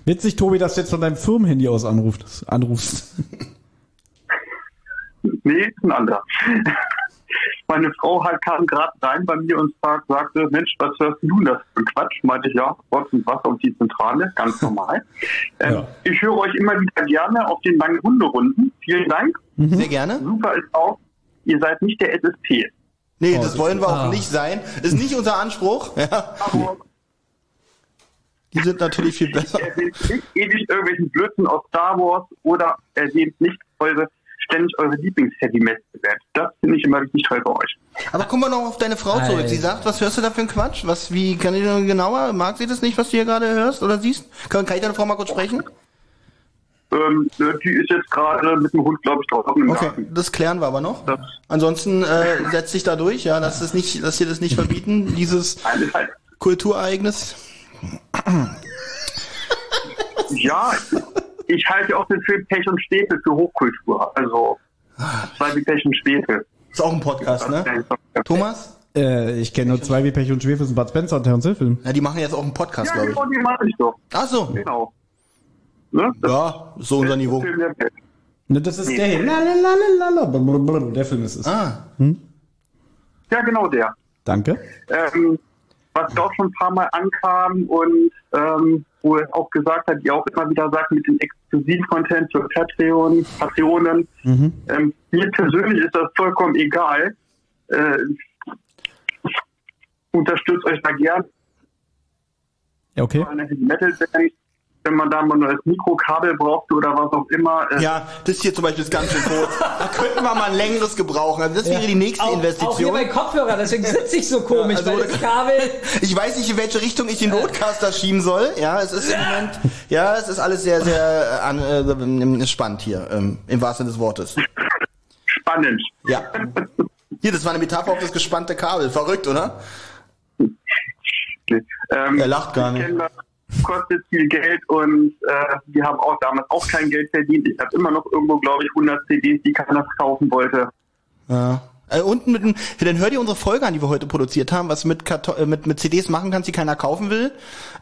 Witzig, Tobi, dass du jetzt von deinem Firmenhandy aus anrufst. anrufst. Nee, ist ein anderer. Meine Frau halt kam gerade rein bei mir und sagte, Mensch, was hörst du das für ein Quatsch? Meinte ich, ja, Rotz und Wasser und die Zentrale, ganz [laughs] normal. Ähm, Ja. Ich höre euch immer wieder gerne auf den langen Hunderunden. Vielen Dank. Sehr gerne. Super ist auch, ihr seid nicht der SSP. Nee, das wollen wir auch ah. nicht sein. Ist nicht unser Anspruch. [laughs] Ja, Aber die sind natürlich viel besser. erwähnt nicht ewig irgendwelchen Blödsinn aus Star Wars oder erwähnt nicht eure ständig eure Lieblings-Heavy-Metal-Band. Das finde ich immer richtig toll bei euch. Aber kommen wir noch auf deine Frau zurück. Sie sagt, was hörst du da für ein Quatsch? Was, wie, kann ich noch genauer? Mag sie das nicht, was du hier gerade hörst oder siehst? Kann, kann ich deine Frau mal kurz sprechen? Ähm, die ist jetzt gerade mit dem Hund, glaube ich, draußen im Okay, Garten. das klären wir aber noch. Das- Ansonsten äh, [laughs] setz dich da durch, ja, dass das nicht, dass sie das nicht verbieten, dieses. [laughs] Kulturereignis. Ja, ich halte auch den Film Pech und Städte für Hochkultur. Also, zwei wie Pech und Städte. Ist auch ein Podcast, ne? Thomas? Äh, ich kenne nur zwei wie Pech und Schwefel, ein Bud Spencer und Terence Hill Film. Ja, die machen jetzt auch einen Podcast, Ja, glaube ich. genau, die mache ich doch. Ach so. Genau. Ne? Ja, so unser Niveau. Ne, das ist der hier. Lalalala, Der Film ist es. Ah, Ja, genau der. Danke. ähm, was auch schon ein paar Mal ankam und ähm, wo er auch gesagt hat, die auch immer wieder sagt, mit dem Exklusiv-Content für Patreon, Patreonen. Ähm, mir persönlich ist das vollkommen egal. Äh, ich unterstütze euch da gern. Ja, okay. Eine Heavy Metal Band, wenn man da mal ein neues Mikrokabel braucht oder was auch immer. Äh, ja, das hier zum Beispiel ist ganz schön kurz. Da könnten wir mal ein längeres gebrauchen. Also das wäre die nächste Auch, auch hier Investition. bei Kopfhörer, deswegen sitze ich so komisch, Ja, also- weil das Kabel. [laughs] Ich weiß nicht, in welche Richtung ich den Roadcaster schieben soll. Ja, es ist im Moment, ja, es ist alles sehr, sehr äh, an, äh, spannend hier, ähm, im wahrsten Sinne des Wortes. Spannend. Ja. Hier, das war eine Metapher auf das gespannte Kabel. Verrückt, oder? Ähm, Er lacht gar ich nicht. das, Kostet viel Geld und äh, wir haben auch damals auch kein Geld verdient. Ich habe immer noch irgendwo, glaube ich, 100 CDs, die keiner kaufen wollte. Ja. Äh, unten mit dem, dann hör dir unsere Folge an, die wir heute produziert haben, was mit, Karton, äh, mit, mit CDs machen kannst, die keiner kaufen will,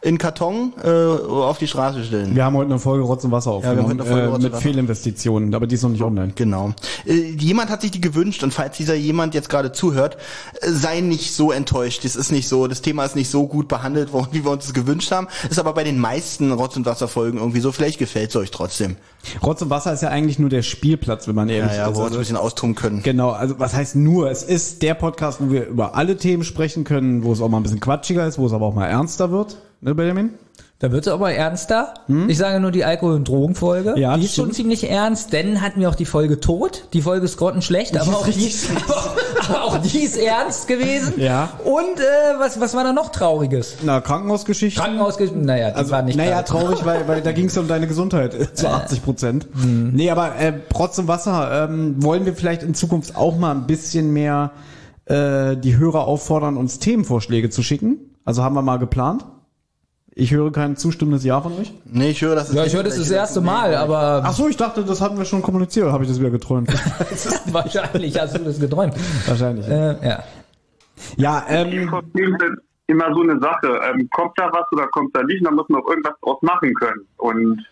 in Karton äh, auf die Straße stellen. Wir haben heute eine Folge Rotz und Wasser wir haben aufgenommen. heute eine Folge äh, mit Wasser. Fehlinvestitionen, aber die ist noch nicht online. Genau. Äh, jemand hat sich die gewünscht und falls dieser jemand jetzt gerade zuhört, äh, sei nicht so enttäuscht. Das ist nicht so, das Thema ist nicht so gut behandelt worden, wie wir uns das gewünscht haben. Ist aber bei den meisten Rotz und Wasser Folgen irgendwie so. Vielleicht gefällt es euch trotzdem. Rotz und Wasser ist ja eigentlich nur der Spielplatz, wenn man ehrlich Ja, ja, ist. wo wir uns ein Also, bisschen austoben können. Genau, also was heißt nur? Es ist der Podcast, wo wir über alle Themen sprechen können, wo es auch mal ein bisschen quatschiger ist, wo es aber auch mal ernster wird. Ne, Benjamin? Da wird es aber ernster. Ich sage nur die Alkohol- und Drogenfolge. Ja, die das ist schon stimmt. ziemlich ernst, denn hatten wir auch die Folge tot. Die Folge ist grottenschlecht, aber auch, die, [laughs] aber, auch die ist ernst gewesen. Ja. Und äh, was, was war da noch Trauriges? Na, Krankenhausgeschichte. Krankenhaus, naja, die Also, war nicht naja, traurig. weil, weil da [laughs] ging es um deine Gesundheit äh, zu 80 Prozent. Nee, aber äh, Rotz und Wasser ähm, wollen wir vielleicht in Zukunft auch mal ein bisschen mehr äh, die Hörer auffordern, uns Themenvorschläge zu schicken. Also haben wir mal geplant. Ich höre kein zustimmendes Ja von euch. Nee, ich höre, das ist Ja, ich höre das das erste Mal, aber Ach so, ich dachte, das hatten wir schon kommuniziert. Oder habe ich das wieder geträumt? [laughs] wahrscheinlich hast du das geträumt. Wahrscheinlich. Äh, ja. Ja, ähm, immer so eine Sache. Ähm, kommt da was oder kommt da nicht? Da muss man auch irgendwas draus machen können. Und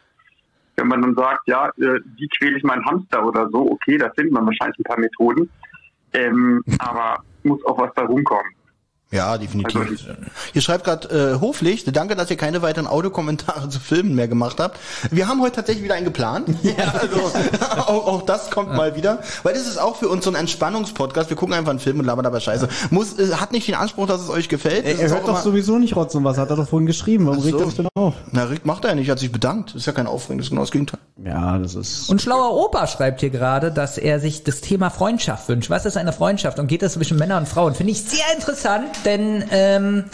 wenn man dann sagt, ja, äh, wie quäle ich meinen Hamster oder so, okay, da findet man wahrscheinlich ein paar Methoden. Ähm, aber muss auch was da rumkommen. Ja, definitiv. Also, Hier schreibt gerade äh, Hoflicht, danke, dass ihr keine weiteren Audiokommentare [laughs] zu Filmen mehr gemacht habt. Wir haben heute tatsächlich wieder einen geplant. [laughs] Ja, also [laughs] auch, auch das kommt mal wieder. Weil das ist auch für uns so ein Entspannungspodcast. Wir gucken einfach einen Film und labern dabei Scheiße. Muss, äh, hat nicht den Anspruch, dass es euch gefällt. Er, Das er hört doch sowieso nicht Rotz und was, hat er doch vorhin geschrieben. Warum regt so. er sich denn auf? Na, Rick macht er ja nicht, hat sich bedankt. Das ist ja kein Aufregen, das ist genau das Gegenteil. Ja, das ist. Und schlauer Opa schreibt hier gerade, dass er sich das Thema Freundschaft wünscht. Was ist eine Freundschaft und geht das zwischen Männern und Frauen? Finde ich sehr interessant, denn ähm,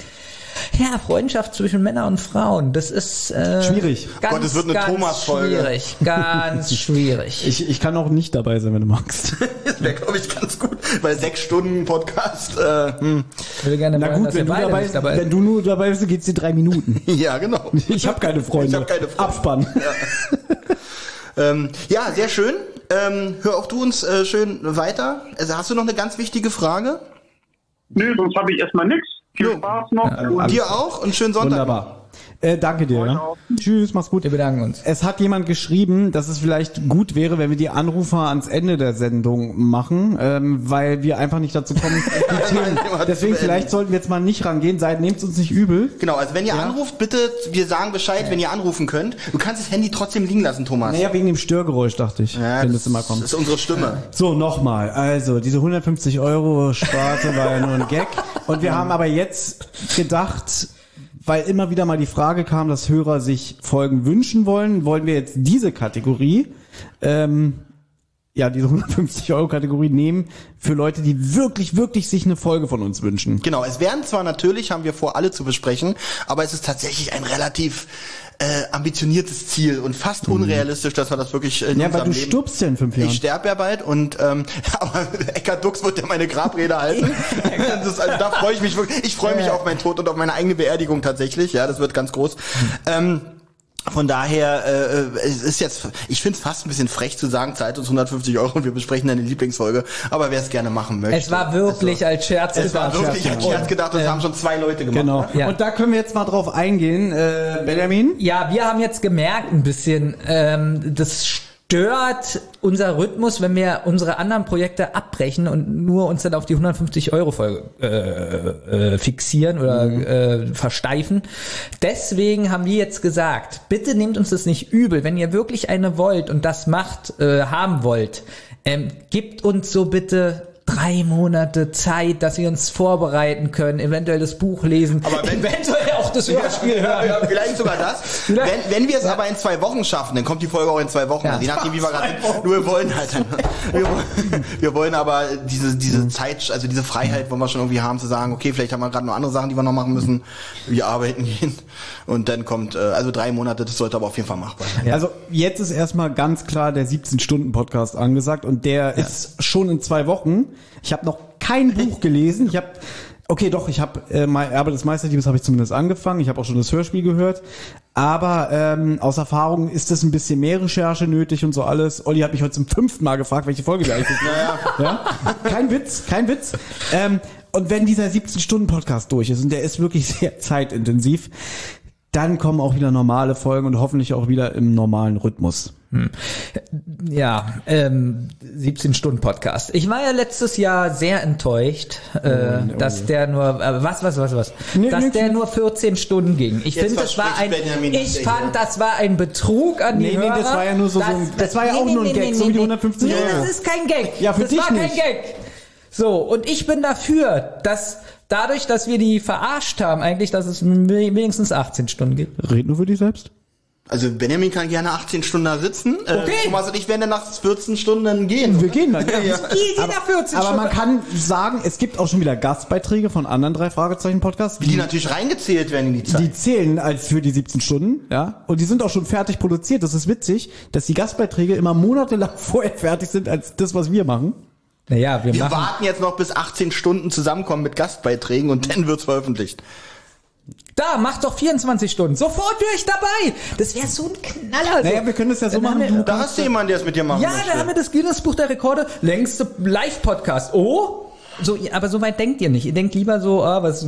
ja, Freundschaft zwischen Männern und Frauen, das ist äh, Schwierig. Ganz, Gott, es wird eine Thomas-Folge. Schwierig, ganz [laughs] schwierig. Ich, ich kann auch nicht dabei sein, wenn du magst. [laughs] Das wäre, glaube ich, ganz gut. Bei sechs Stunden Podcast. Äh, hm. Ich will gerne Na wollen, gut, wenn du, dabei, nicht dabei wenn du nur dabei bist, geht's dir drei Minuten. [laughs] Ja, genau. Ich habe keine Freunde. Ich hab keine Freunde. Abspann. Ähm, ja, sehr schön. Ähm, hör auch du uns äh, schön weiter. Also hast du noch eine ganz wichtige Frage? Nö, sonst habe ich erstmal nichts. Viel Jo. Spaß noch. und Dir auch und schönen Sonntag. Wunderbar. Äh, danke dir. Ja. auch. Tschüss, mach's gut. Wir bedanken uns. Es hat jemand geschrieben, dass es vielleicht gut wäre, wenn wir die Anrufer ans Ende der Sendung machen, ähm, weil wir einfach nicht dazu kommen, [laughs] die Themen. Deswegen vielleicht sollten wir jetzt mal nicht rangehen. Seid, nehmt uns nicht übel. Genau, also wenn ihr anruft, bitte, wir sagen Bescheid, wenn ihr anrufen könnt. Du kannst das Handy trotzdem liegen lassen, Thomas. Naja, wegen dem Störgeräusch dachte ich, Ja, wenn das, das immer kommt. das ist unsere Stimme. So, nochmal. Also, diese 150 Euro Sparte war ja nur ein Gag. Und wir haben aber jetzt gedacht, weil immer wieder mal die Frage kam, dass Hörer sich Folgen wünschen wollen, wollen wir jetzt diese Kategorie, ähm, ja, diese 150 Euro Kategorie nehmen für Leute, die wirklich, wirklich sich eine Folge von uns wünschen. Genau, es werden zwar natürlich, haben wir vor, alle zu besprechen, aber es ist tatsächlich ein relativ äh, ambitioniertes Ziel und fast unrealistisch, dass wir das wirklich in Mhm. Ja, weil du Leben... stirbst ja in fünf Jahren. Ich sterbe ja bald und ähm, [laughs] aber Eckhard Dux wird ja meine Grabrede halten. [laughs] Das also, da freue ich mich wirklich. Ich freue mich auf meinen Tod und auf meine eigene Beerdigung tatsächlich. Ja, das wird ganz groß. Ähm, von daher, äh, es ist jetzt, ich finde es fast ein bisschen frech zu sagen, zahlt uns 150 Euro und wir besprechen deine Lieblingsfolge. Aber wer es gerne machen möchte. Es war wirklich als Scherz es war gedacht. wirklich als Scherz gedacht das haben schon zwei Leute gemacht. Genau. ne? Ja. Und da können wir jetzt mal drauf eingehen. Äh, Benjamin? Ja, wir haben jetzt gemerkt ein bisschen, ähm, das stört unser Rhythmus, wenn wir unsere anderen Projekte abbrechen und nur uns dann auf die 150 Euro Folge äh, äh, fixieren oder äh, versteifen. Deswegen haben wir jetzt gesagt, bitte nehmt uns das nicht übel, wenn ihr wirklich eine wollt und das macht, äh, haben wollt, ähm, gebt uns so bitte drei Monate Zeit, dass wir uns vorbereiten können, eventuell das Buch lesen, Aber wenn- eventuell auch das Hörspiel hören. Ja, vielleicht sogar das. Wenn, wenn wir es aber in zwei Wochen schaffen, dann kommt die Folge auch in zwei Wochen. Ja. Also je nachdem, wie wir [laughs] gerade sind. Nur wir wollen halt, wir, wollen- wir wollen aber diese, diese Zeit, also diese Freiheit wollen wir schon irgendwie haben zu sagen, okay, vielleicht haben wir gerade noch andere Sachen, die wir noch machen müssen. Wir arbeiten gehen. Und dann kommt, äh, also drei Monate, das sollte aber auf jeden Fall machbar sein. Also jetzt ist erstmal ganz klar der 17-Stunden-Podcast angesagt und der ist schon in zwei Wochen. Ich habe noch kein [laughs] Buch gelesen. Ich habe Okay, doch, ich habe äh, mein Erbe des Meisterdiebes habe ich zumindest angefangen. Ich habe auch schon das Hörspiel gehört. Aber ähm, aus Erfahrung ist es ein bisschen mehr Recherche nötig und so alles. Olli hat mich heute zum fünften Mal gefragt, welche Folge wir eigentlich sind. [laughs] ja. Kein Witz, kein Witz. Ähm, und wenn dieser 17-Stunden-Podcast durch ist, und der ist wirklich [laughs] sehr zeitintensiv, dann kommen auch wieder normale Folgen und hoffentlich auch wieder im normalen Rhythmus. Ja, ähm, 17 Stunden Podcast. Ich war ja letztes Jahr sehr enttäuscht, äh, dass der nur äh, was was was was, Nee, dass nix. der nur 14 Stunden ging. Ich finde, das war ein Benjamin, ich fand, das war ein Betrug an die Nee, nee, Hörer. das war ja nur so- so ein- das war ja auch nur ein Gag, so wie die 150 nee, Euro. das ist kein Gag. Ja, für das dich war kein nicht. Gag. So, und ich bin dafür, dass dadurch, dass wir die verarscht haben, eigentlich, dass es wenigstens 18 Stunden gibt. Red nur für dich selbst. Also Benjamin kann gerne 18 Stunden da sitzen. Äh, Okay. Thomas und ich werden dann nach 14 Stunden gehen. Wir gehen dann. Ja. Easy nach 14 Aber Stunden. man kann sagen, es gibt auch schon wieder Gastbeiträge von anderen drei Fragezeichen Podcasts. Die natürlich reingezählt werden in die Zeit. Die zählen als für die 17 Stunden, ja. Und die sind auch schon fertig produziert. Das ist witzig, dass die Gastbeiträge immer monatelang [laughs] vorher fertig sind als das, was wir machen. naja, wir, Wir machen warten jetzt noch bis 18 Stunden zusammenkommen mit Gastbeiträgen und dann wird's veröffentlicht. Da, mach doch 24 Stunden. Sofort wäre ich dabei. Das wäre so ein Knaller. Naja, wir können das ja so machen, wir- du Da hast du jemanden, der es mit dir machen Ja, möchte. da haben wir das Guinness Buch der Rekorde. Längste Live-Podcast. Oh, so, aber so weit denkt ihr nicht. Ihr denkt lieber so, ah, was,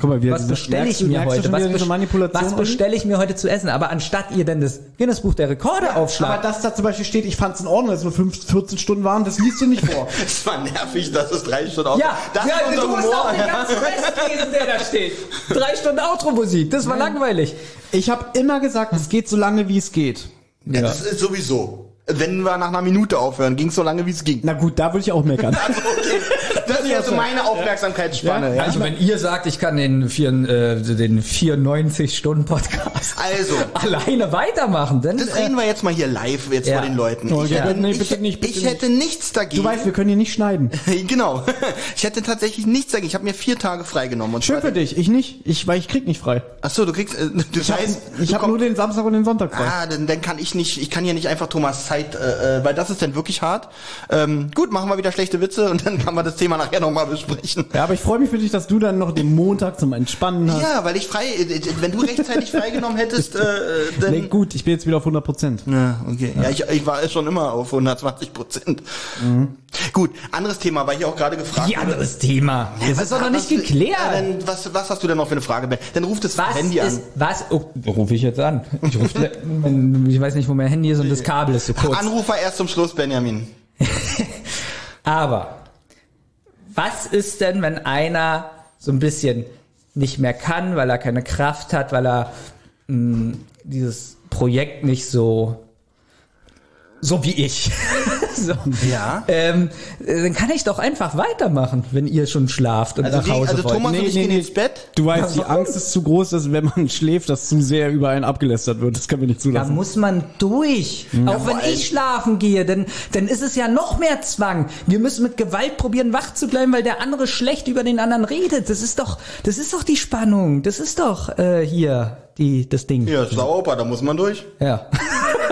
Guck mal, wie was bestelle ich mir heute? Was, diese bes- Manipulation was bestelle ich mir heute zu essen? Aber anstatt ihr denn das Guinness-Buch der Rekorde Aber aufschlagt, dass da zum Beispiel steht, ich fand es in Ordnung, dass es nur 15, 14 Stunden waren, das liest du nicht vor. [laughs] Es war nervig, dass es drei Stunden aus. ja, das ja, ist unser du musst Humor. auch den ganzen Rest [laughs] lesen, der da steht. Drei Stunden Outro-Musik, das war langweilig. Ich habe immer gesagt, es geht so lange, wie es geht. Ja, das ist sowieso. Wenn wir nach einer Minute aufhören, ging es so lange, wie es ging. Na gut, da würde ich auch meckern. [laughs] Also, okay. Das ist jetzt so meine Aufmerksamkeitsspanne. Ja? Also wenn ihr sagt, ich kann den, vier, äh, den 94-Stunden-Podcast Also, alleine weitermachen, dann das reden wir jetzt mal hier live jetzt Ja. vor den Leuten. Oh, Ich, ja. hätte, Nee, ich, bitte nicht, bitte ich hätte nichts dagegen. Du weißt, wir können hier nicht schneiden. [laughs] genau. Ich hätte tatsächlich nichts dagegen. Ich habe mir vier Tage freigenommen. Und Schön für dich, ich nicht. Ich, weil ich krieg nicht frei. Ach so, du kriegst, äh, du Ich habe hab nur den Samstag und den Sonntag frei. Ah, dann, dann kann ich nicht, ich kann hier nicht einfach Thomas Zeit, äh, äh, weil das ist dann wirklich hart. Ähm, gut, machen wir wieder schlechte Witze und dann kann man das Thema nachher nochmal besprechen. Ja, aber ich freue mich für dich, dass du dann noch den Montag zum Entspannen hast. Ja, weil ich frei, äh, wenn du rechtzeitig freigenommen hättest, äh, äh, dann. Nee, gut, ich bin jetzt wieder auf 100 Prozent. Ja, okay. Ja, ich, ich war schon immer auf 120 Prozent. Gut, anderes Thema, weil ich auch gerade gefragt Wie anderes Thema. Das ist doch noch nicht was- geklärt. Ja, dann, was, was hast du denn noch für eine Frage? Ben? Dann ruf das was Handy ist, an. was, oh, rufe ich jetzt an. Ich, ruf, ich weiß nicht, wo mein Handy ist und das Kabel ist so kurz. Anrufer erst zum Schluss, Benjamin. [laughs] Aber was ist denn, wenn einer so ein bisschen nicht mehr kann, weil er keine Kraft hat, weil er mh, dieses Projekt nicht so so wie ich. [laughs] so. Ja. Ähm, äh, dann kann ich doch einfach weitermachen, wenn ihr schon schlaft und Also nach Hause also wollt. Thomas- und ich gehen ins Bett? Du weißt, die? Angst ist zu groß, dass wenn man schläft, dass zu sehr über einen abgelästert wird. Das können wir nicht Da zulassen. muss man durch. Auch wenn ich schlafen gehe, dann, dann ist es ja noch mehr Zwang. Wir müssen mit Gewalt probieren, wach zu bleiben, weil der andere schlecht über den anderen redet. Das ist doch, das ist doch die Spannung. Das ist doch äh, hier die, das Ding. Ja, sauber, da muss man durch. Ja. [laughs]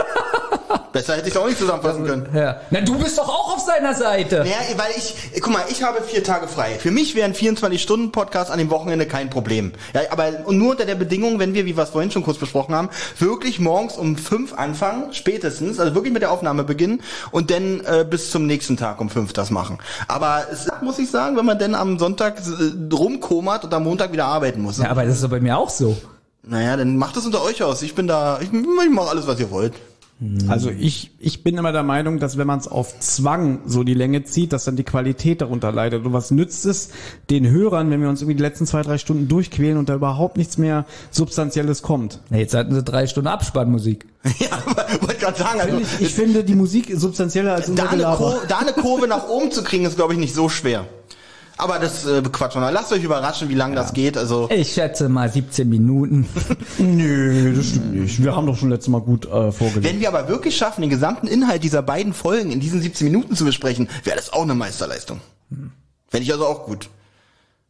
Besser hätte ich es auch nicht zusammenfassen können. ja. Na, du bist doch auch auf seiner Seite. Naja, weil ich, guck mal, ich habe vier Tage frei. Für mich wären 24-Stunden-Podcasts an dem Wochenende kein Problem. Ja, aber nur unter der Bedingung, wenn wir, wie wir es vorhin schon kurz besprochen haben, wirklich morgens um fünf anfangen, spätestens, also wirklich mit der Aufnahme beginnen und dann äh, bis zum nächsten Tag um fünf das machen. Aber es muss ich sagen, wenn man dann am Sonntag äh, rumkomert und am Montag wieder arbeiten muss. Ja, aber das ist doch bei mir auch so. Naja, dann macht es unter euch aus. Ich bin da, ich, ich mache alles, was ihr wollt. Also ich, ich bin immer der Meinung, dass wenn man es auf Zwang so die Länge zieht, dass dann die Qualität darunter leidet. Und was nützt es den Hörern, wenn wir uns irgendwie die letzten zwei, drei Stunden durchquälen und da überhaupt nichts mehr Substanzielles kommt? Na, jetzt hatten sie drei Stunden Abspannmusik. [laughs] ja, aber wollte gerade sagen, also, Ich, ich finde die Musik substanzieller als unser da, eine. Kurve, da eine Kurve nach oben zu kriegen, ist, glaube ich, nicht so schwer. Aber das äh, quatschen wir. Lasst euch überraschen, wie lange das geht. Also Ich schätze mal 17 Minuten. [laughs] Nö, das stimmt nicht. Wir haben doch schon letztes Mal gut äh, vorgelegt. wenn wir aber wirklich schaffen, den gesamten Inhalt dieser beiden Folgen in diesen 17 Minuten zu besprechen, wäre das auch eine Meisterleistung. Fände ich also auch gut.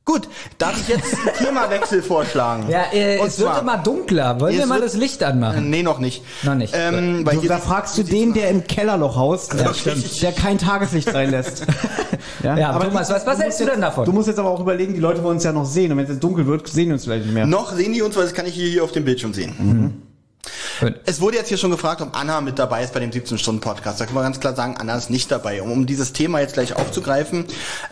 Gut, darf ich jetzt einen Themawechsel vorschlagen? Ja, äh, es wird zwar- immer dunkler. Wollen wir mal wird- das Licht anmachen? Nee, noch nicht. Noch nicht. Ähm, weil Du, da fragst du den, der im Kellerloch haust, der, stimmt. der kein Tageslicht reinlässt. [laughs] Ja, Thomas, was- was hältst du denn davon? Du musst jetzt aber auch überlegen, die Leute wollen uns ja noch sehen. Und wenn es jetzt dunkel wird, sehen die uns vielleicht nicht mehr. Noch sehen die uns, weil das kann ich hier, hier auf dem Bildschirm sehen. Es wurde jetzt hier schon gefragt, ob Anna mit dabei ist bei dem 17-Stunden-Podcast. Da können wir ganz klar sagen, Anna ist nicht dabei. Um, um dieses Thema jetzt gleich aufzugreifen,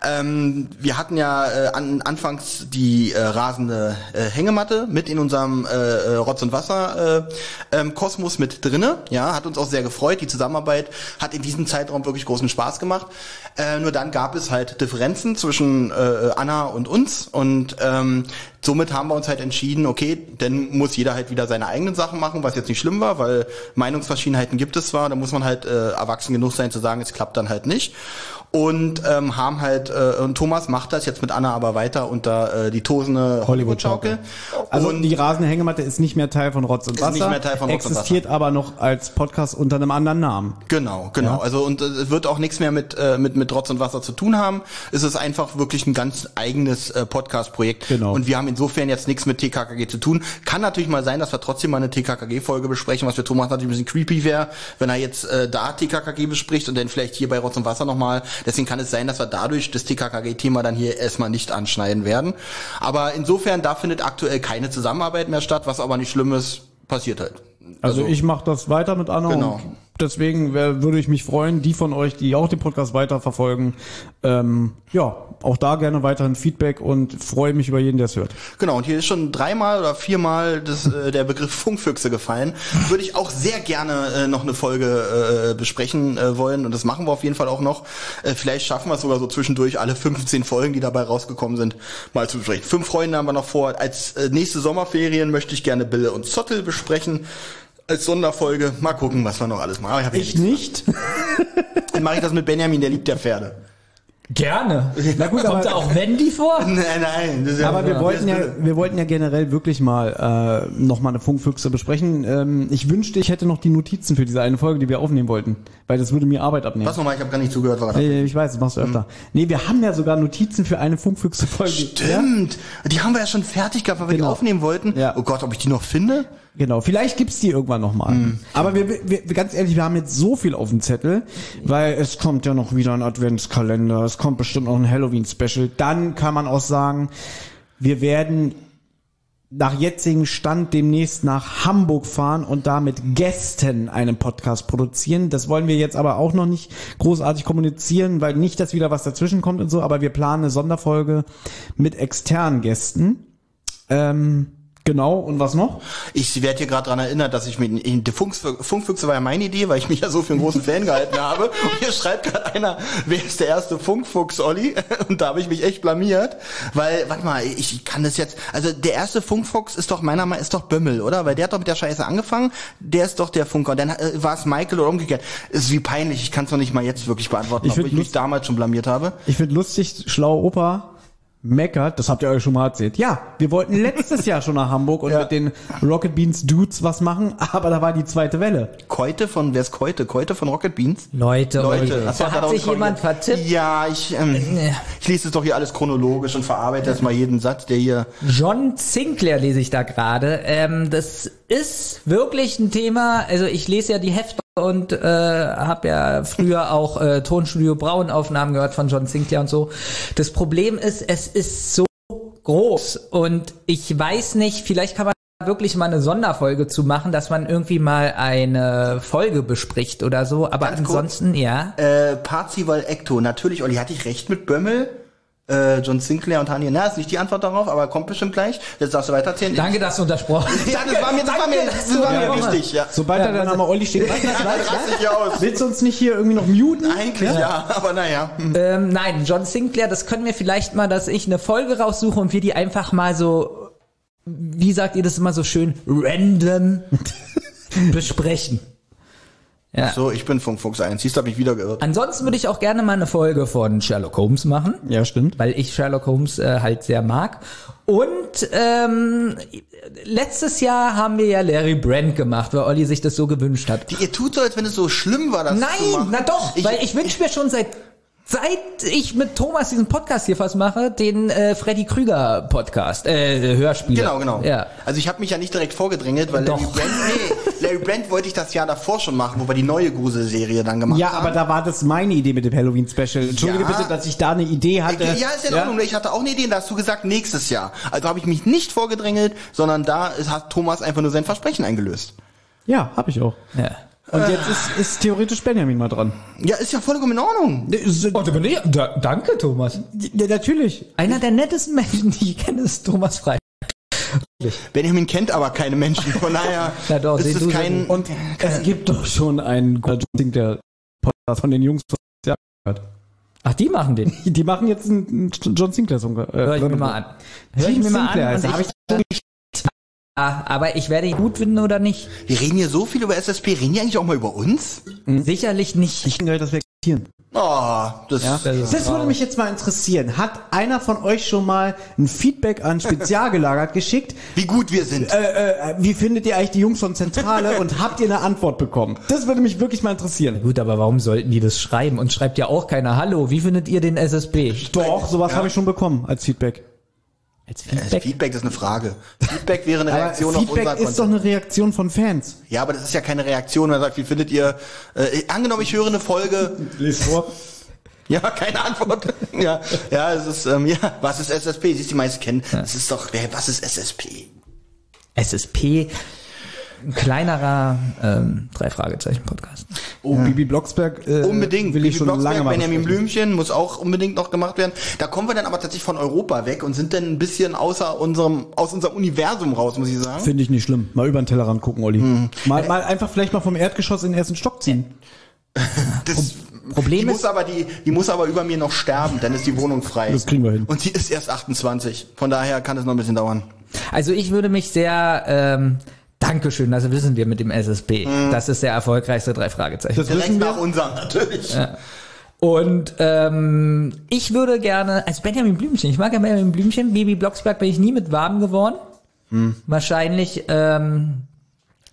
ähm, wir hatten ja äh, an, anfangs die äh, rasende äh, Hängematte mit in unserem äh, äh, Rotz und Wasser äh, ähm, Kosmos mit drinne. Ja, hat uns auch sehr gefreut. Die Zusammenarbeit hat in diesem Zeitraum wirklich großen Spaß gemacht. Äh, nur dann gab es halt Differenzen zwischen äh, Anna und uns und ähm, somit haben wir uns halt entschieden, okay, dann muss jeder halt wieder seine eigenen Sachen machen, was jetzt nicht schlimm war, weil Meinungsverschiedenheiten gibt es zwar, da muss man halt äh, erwachsen genug sein zu sagen, es klappt dann halt nicht. Und ähm, haben halt, äh, und Thomas macht das jetzt mit Anna aber weiter unter äh, die tosende Hollywood-Schaukel. Also und die rasende Hängematte ist nicht mehr Teil von Rotz und Ist Wasser. nicht mehr Teil von Rotz und existiert aber noch als Podcast unter einem anderen Namen. Genau, genau. Ja. Also und äh, es wird auch nichts mehr mit äh, mit mit Rotz und Wasser zu tun haben. Es ist einfach wirklich ein ganz eigenes äh, Podcast-Projekt. Genau. Und wir haben insofern jetzt nichts mit TKKG zu tun. Kann natürlich mal sein, dass wir trotzdem mal eine TKKG-Folge besprechen, was für Thomas natürlich ein bisschen creepy wäre, wenn er jetzt äh, da TKKG bespricht und dann vielleicht hier bei Rotz und Wasser nochmal. Deswegen kann es sein, dass wir dadurch das TKKG-Thema dann hier erstmal nicht anschneiden werden. Aber insofern, da findet aktuell keine Zusammenarbeit mehr statt, was aber nicht schlimm ist, passiert halt. Also, ich mache das weiter mit Anna Genau. und Deswegen wär, würde ich mich freuen, die von euch, die auch den Podcast weiterverfolgen, ähm, ja, auch da gerne weiterhin Feedback und freue mich über jeden, der es hört. Genau, und hier ist schon dreimal oder viermal das, äh, der Begriff Funkfüchse gefallen. Würde ich auch sehr gerne äh, noch eine Folge äh, besprechen äh, wollen und das machen wir auf jeden Fall auch noch. Äh, vielleicht schaffen wir es sogar so zwischendurch, alle 15 Folgen, die dabei rausgekommen sind, mal zu besprechen. Fünf Freunde haben wir noch vor. Als äh, nächste Sommerferien möchte ich gerne Bille und Zottel besprechen. Als Sonderfolge. Mal gucken, was wir noch alles machen. Aber Ich ja nicht. [laughs] Dann mache ich das mit Benjamin, der liebt ja Pferde. Gerne. Na gut, Kommt da auch Wendy vor? [laughs] Nein, nein. Das ist ja Aber wir Ja. wollten ja, wir wollten ja generell wirklich mal äh, noch mal eine Funkfüchse besprechen. Ähm, ich wünschte, ich hätte noch die Notizen für diese eine Folge, die wir aufnehmen wollten, weil das würde mir Arbeit abnehmen. Was nochmal? Ich habe gar nicht zugehört. Was Äh, Ich weiß, das machst du öfter. Nee, wir haben ja sogar Notizen für eine Funkfüchse-Folge. Ja? Stimmt. Die haben wir ja schon fertig gehabt, weil wir Genau. die aufnehmen wollten. Ja. Oh Gott, ob ich die noch finde? Genau, vielleicht gibt's die irgendwann nochmal. Mhm. Aber wir, wir, ganz ehrlich, wir haben jetzt so viel auf dem Zettel, weil es kommt ja noch wieder ein Adventskalender, es kommt bestimmt noch ein Halloween-Special. Dann kann man auch sagen, wir werden nach jetzigem Stand demnächst nach Hamburg fahren und da mit Gästen einen Podcast produzieren. Das wollen wir jetzt aber auch noch nicht großartig kommunizieren, weil nicht, dass wieder was dazwischen kommt und so, aber wir planen eine Sonderfolge mit externen Gästen. Ähm, genau, und was noch? Ich werde hier gerade daran erinnert, dass ich mit die Funk, Funkfüchse war ja meine Idee, weil ich mich ja so für einen großen Fan gehalten habe. Und hier schreibt gerade einer, wer ist der erste Funkfuchs, Olli? [laughs] Und da habe ich mich echt blamiert, weil, warte mal, ich kann das jetzt, also der erste Funkfuchs ist doch meiner Meinung ist doch Bömmel, oder? Weil der hat doch mit der Scheiße angefangen, der ist doch der Funker. Und dann äh, war es Michael oder umgekehrt. Ist wie peinlich, ich kann es noch nicht mal jetzt wirklich beantworten, Ich obwohl ich mich damals schon blamiert habe. Ich finde lustig, schlauer Opa meckert, das habt ihr euch schon mal erzählt. Ja, wir wollten letztes Jahr schon nach Hamburg und Ja. mit den Rocket Beans Dudes was machen, aber da war die zweite Welle. Keute von, wer ist Keute? Keute von Rocket Beans? Leute, Leute, Leute das da hat doch sich jemand vertippt. Ja, ich, ähm, ich lese es doch hier alles chronologisch und verarbeite jetzt mal jeden Satz, der hier. John Sinclair lese ich da gerade. Ähm, das ist wirklich ein Thema. Also ich lese ja die Hefte und äh, habe ja früher auch äh, Tonstudio Braun Aufnahmen gehört von John Sinclair und so. Das Problem ist, es ist so groß und ich weiß nicht, vielleicht kann man wirklich mal eine Sonderfolge zu machen, dass man irgendwie mal eine Folge bespricht oder so. Aber Ganz kurz. ansonsten, ja. Äh, Parzival Ecto. Natürlich, Olli, hatte ich recht mit Bömmel? Äh, John Sinclair und Hania. Na, ist nicht die Antwort darauf, aber kommt bestimmt gleich. Jetzt darfst du weitererzählen. Danke, dass du untersprochen Ja, das war mir, das war mir, das war mir wichtig, ja. Sobald da der Name Olli steht, was, was, Das raste ich aus. willst du uns nicht hier irgendwie noch muten? Eigentlich ja, aber naja. Ähm, nein, John Sinclair, das können wir vielleicht mal, dass ich eine Folge raussuche und wir die einfach mal so, wie sagt ihr das immer so schön, random [laughs] besprechen. Ja. So, ich bin Funkfuchs 1. Siehst du, hab mich wieder geirrt. Ansonsten würde ich auch gerne mal eine Folge von Sherlock Holmes machen, Ja, stimmt. weil ich Sherlock Holmes äh, halt sehr mag. Und ähm, letztes Jahr haben wir ja Larry Brand gemacht, weil Olli sich das so gewünscht hat. Ihr tut so, als wenn es so schlimm war, das zu Nein, na doch, Ich, weil ich wünsche mir schon seit seit ich mit Thomas diesen Podcast hier fast mache, den äh, Freddy Krüger Podcast, äh, Hörspiel. Genau, genau. Ja. Also ich habe mich ja nicht direkt vorgedrängelt, weil Larry Doch. Brand, nee, Larry Brand wollte ich das Jahr davor schon machen, wo wir die neue Gruselserie dann gemacht Ja, haben. aber da war das meine Idee mit dem Halloween-Special. Entschuldige Ja. bitte, dass ich da eine Idee hatte. Ja, ist ja in Ordnung. Ich hatte auch eine Idee, und da hast du gesagt, nächstes Jahr. Also habe ich mich nicht vorgedrängelt, sondern da hat Thomas einfach nur sein Versprechen eingelöst. Ja, hab ich auch. ja. Und jetzt ist, ist theoretisch Benjamin mal dran. Ja, ist ja vollkommen in Ordnung. Oh, da bin ich, da, danke, Thomas. Ja, natürlich. Einer der nettesten Menschen, die ich kenne, ist Thomas Frei. Benjamin kennt aber keine Menschen, von daher [laughs] Na doch, ist es du kein... Und es gibt doch schon einen Ding der Podcast von den Jungs. gehört. Ach, die machen den. [laughs] Die machen jetzt einen John Sinclair Song. Äh, Hör ich mir mal an. Hör ich mir mal an. Und er. Hab ich, Ah, aber ich werde ihn gut finden oder nicht? Wir reden hier so viel über SSP, reden die eigentlich auch mal über uns? Sicherlich nicht. Ich gehört, dass wir existieren. Oh, das... Ja? Das würde mich jetzt mal interessieren. Hat einer von euch schon mal ein Feedback an Spezialgelagert [laughs] geschickt? Wie gut wir sind. Äh, äh, wie findet ihr eigentlich die Jungs von Zentrale [laughs] und habt ihr eine Antwort bekommen? Das würde mich wirklich mal interessieren. Gut, aber warum sollten die das schreiben? Und schreibt ja auch keiner, hallo, wie findet ihr den SSP? Doch, sowas habe ich schon bekommen als Feedback. Als Feedback? Feedback? Feedback ist eine Frage. Feedback wäre eine Reaktion auf Feedback unser ist doch eine Reaktion von Fans. Ja, aber das ist ja keine Reaktion, man sagt, wie findet ihr... Äh, angenommen, ich höre eine Folge... Lies vor. [laughs] Ja, keine Antwort. [laughs] ja, ja, es ist, ähm, ja, was ist SSP? Siehst du, die meisten kennen. Es ist doch, wer, was ist SSP? SSP, ein kleinerer ähm, drei Fragezeichen Podcast. Oh, Bibi Blocksberg äh, Unbedingt. will ich Bibi schon Blocksberg, lange Benjamin. Blümchen muss auch unbedingt noch gemacht werden. Da kommen wir dann aber tatsächlich von Europa weg und sind dann ein bisschen außer unserem, aus unserem Universum raus, muss ich sagen. Finde ich nicht schlimm. Mal über den Tellerrand gucken, Olli. Mhm. Mal, mal einfach vielleicht mal vom Erdgeschoss in den ersten Stock ziehen. [laughs] Das, Problem die ist- muss aber die, die muss aber über mir noch sterben, dann ist die Wohnung frei. Das kriegen wir hin. Und sie ist erst 28. Von daher kann es noch ein bisschen dauern. Also ich würde mich sehr, ähm, Dankeschön, das wissen wir mit dem SSB. Das ist der erfolgreichste drei Fragezeichen. Das Direkt wissen nach wir. unserem natürlich. Und ähm, ich würde gerne, als Benjamin Blümchen, ich mag ja Benjamin Blümchen, Baby Blocksberg bin ich nie mit warm geworden. Wahrscheinlich ähm,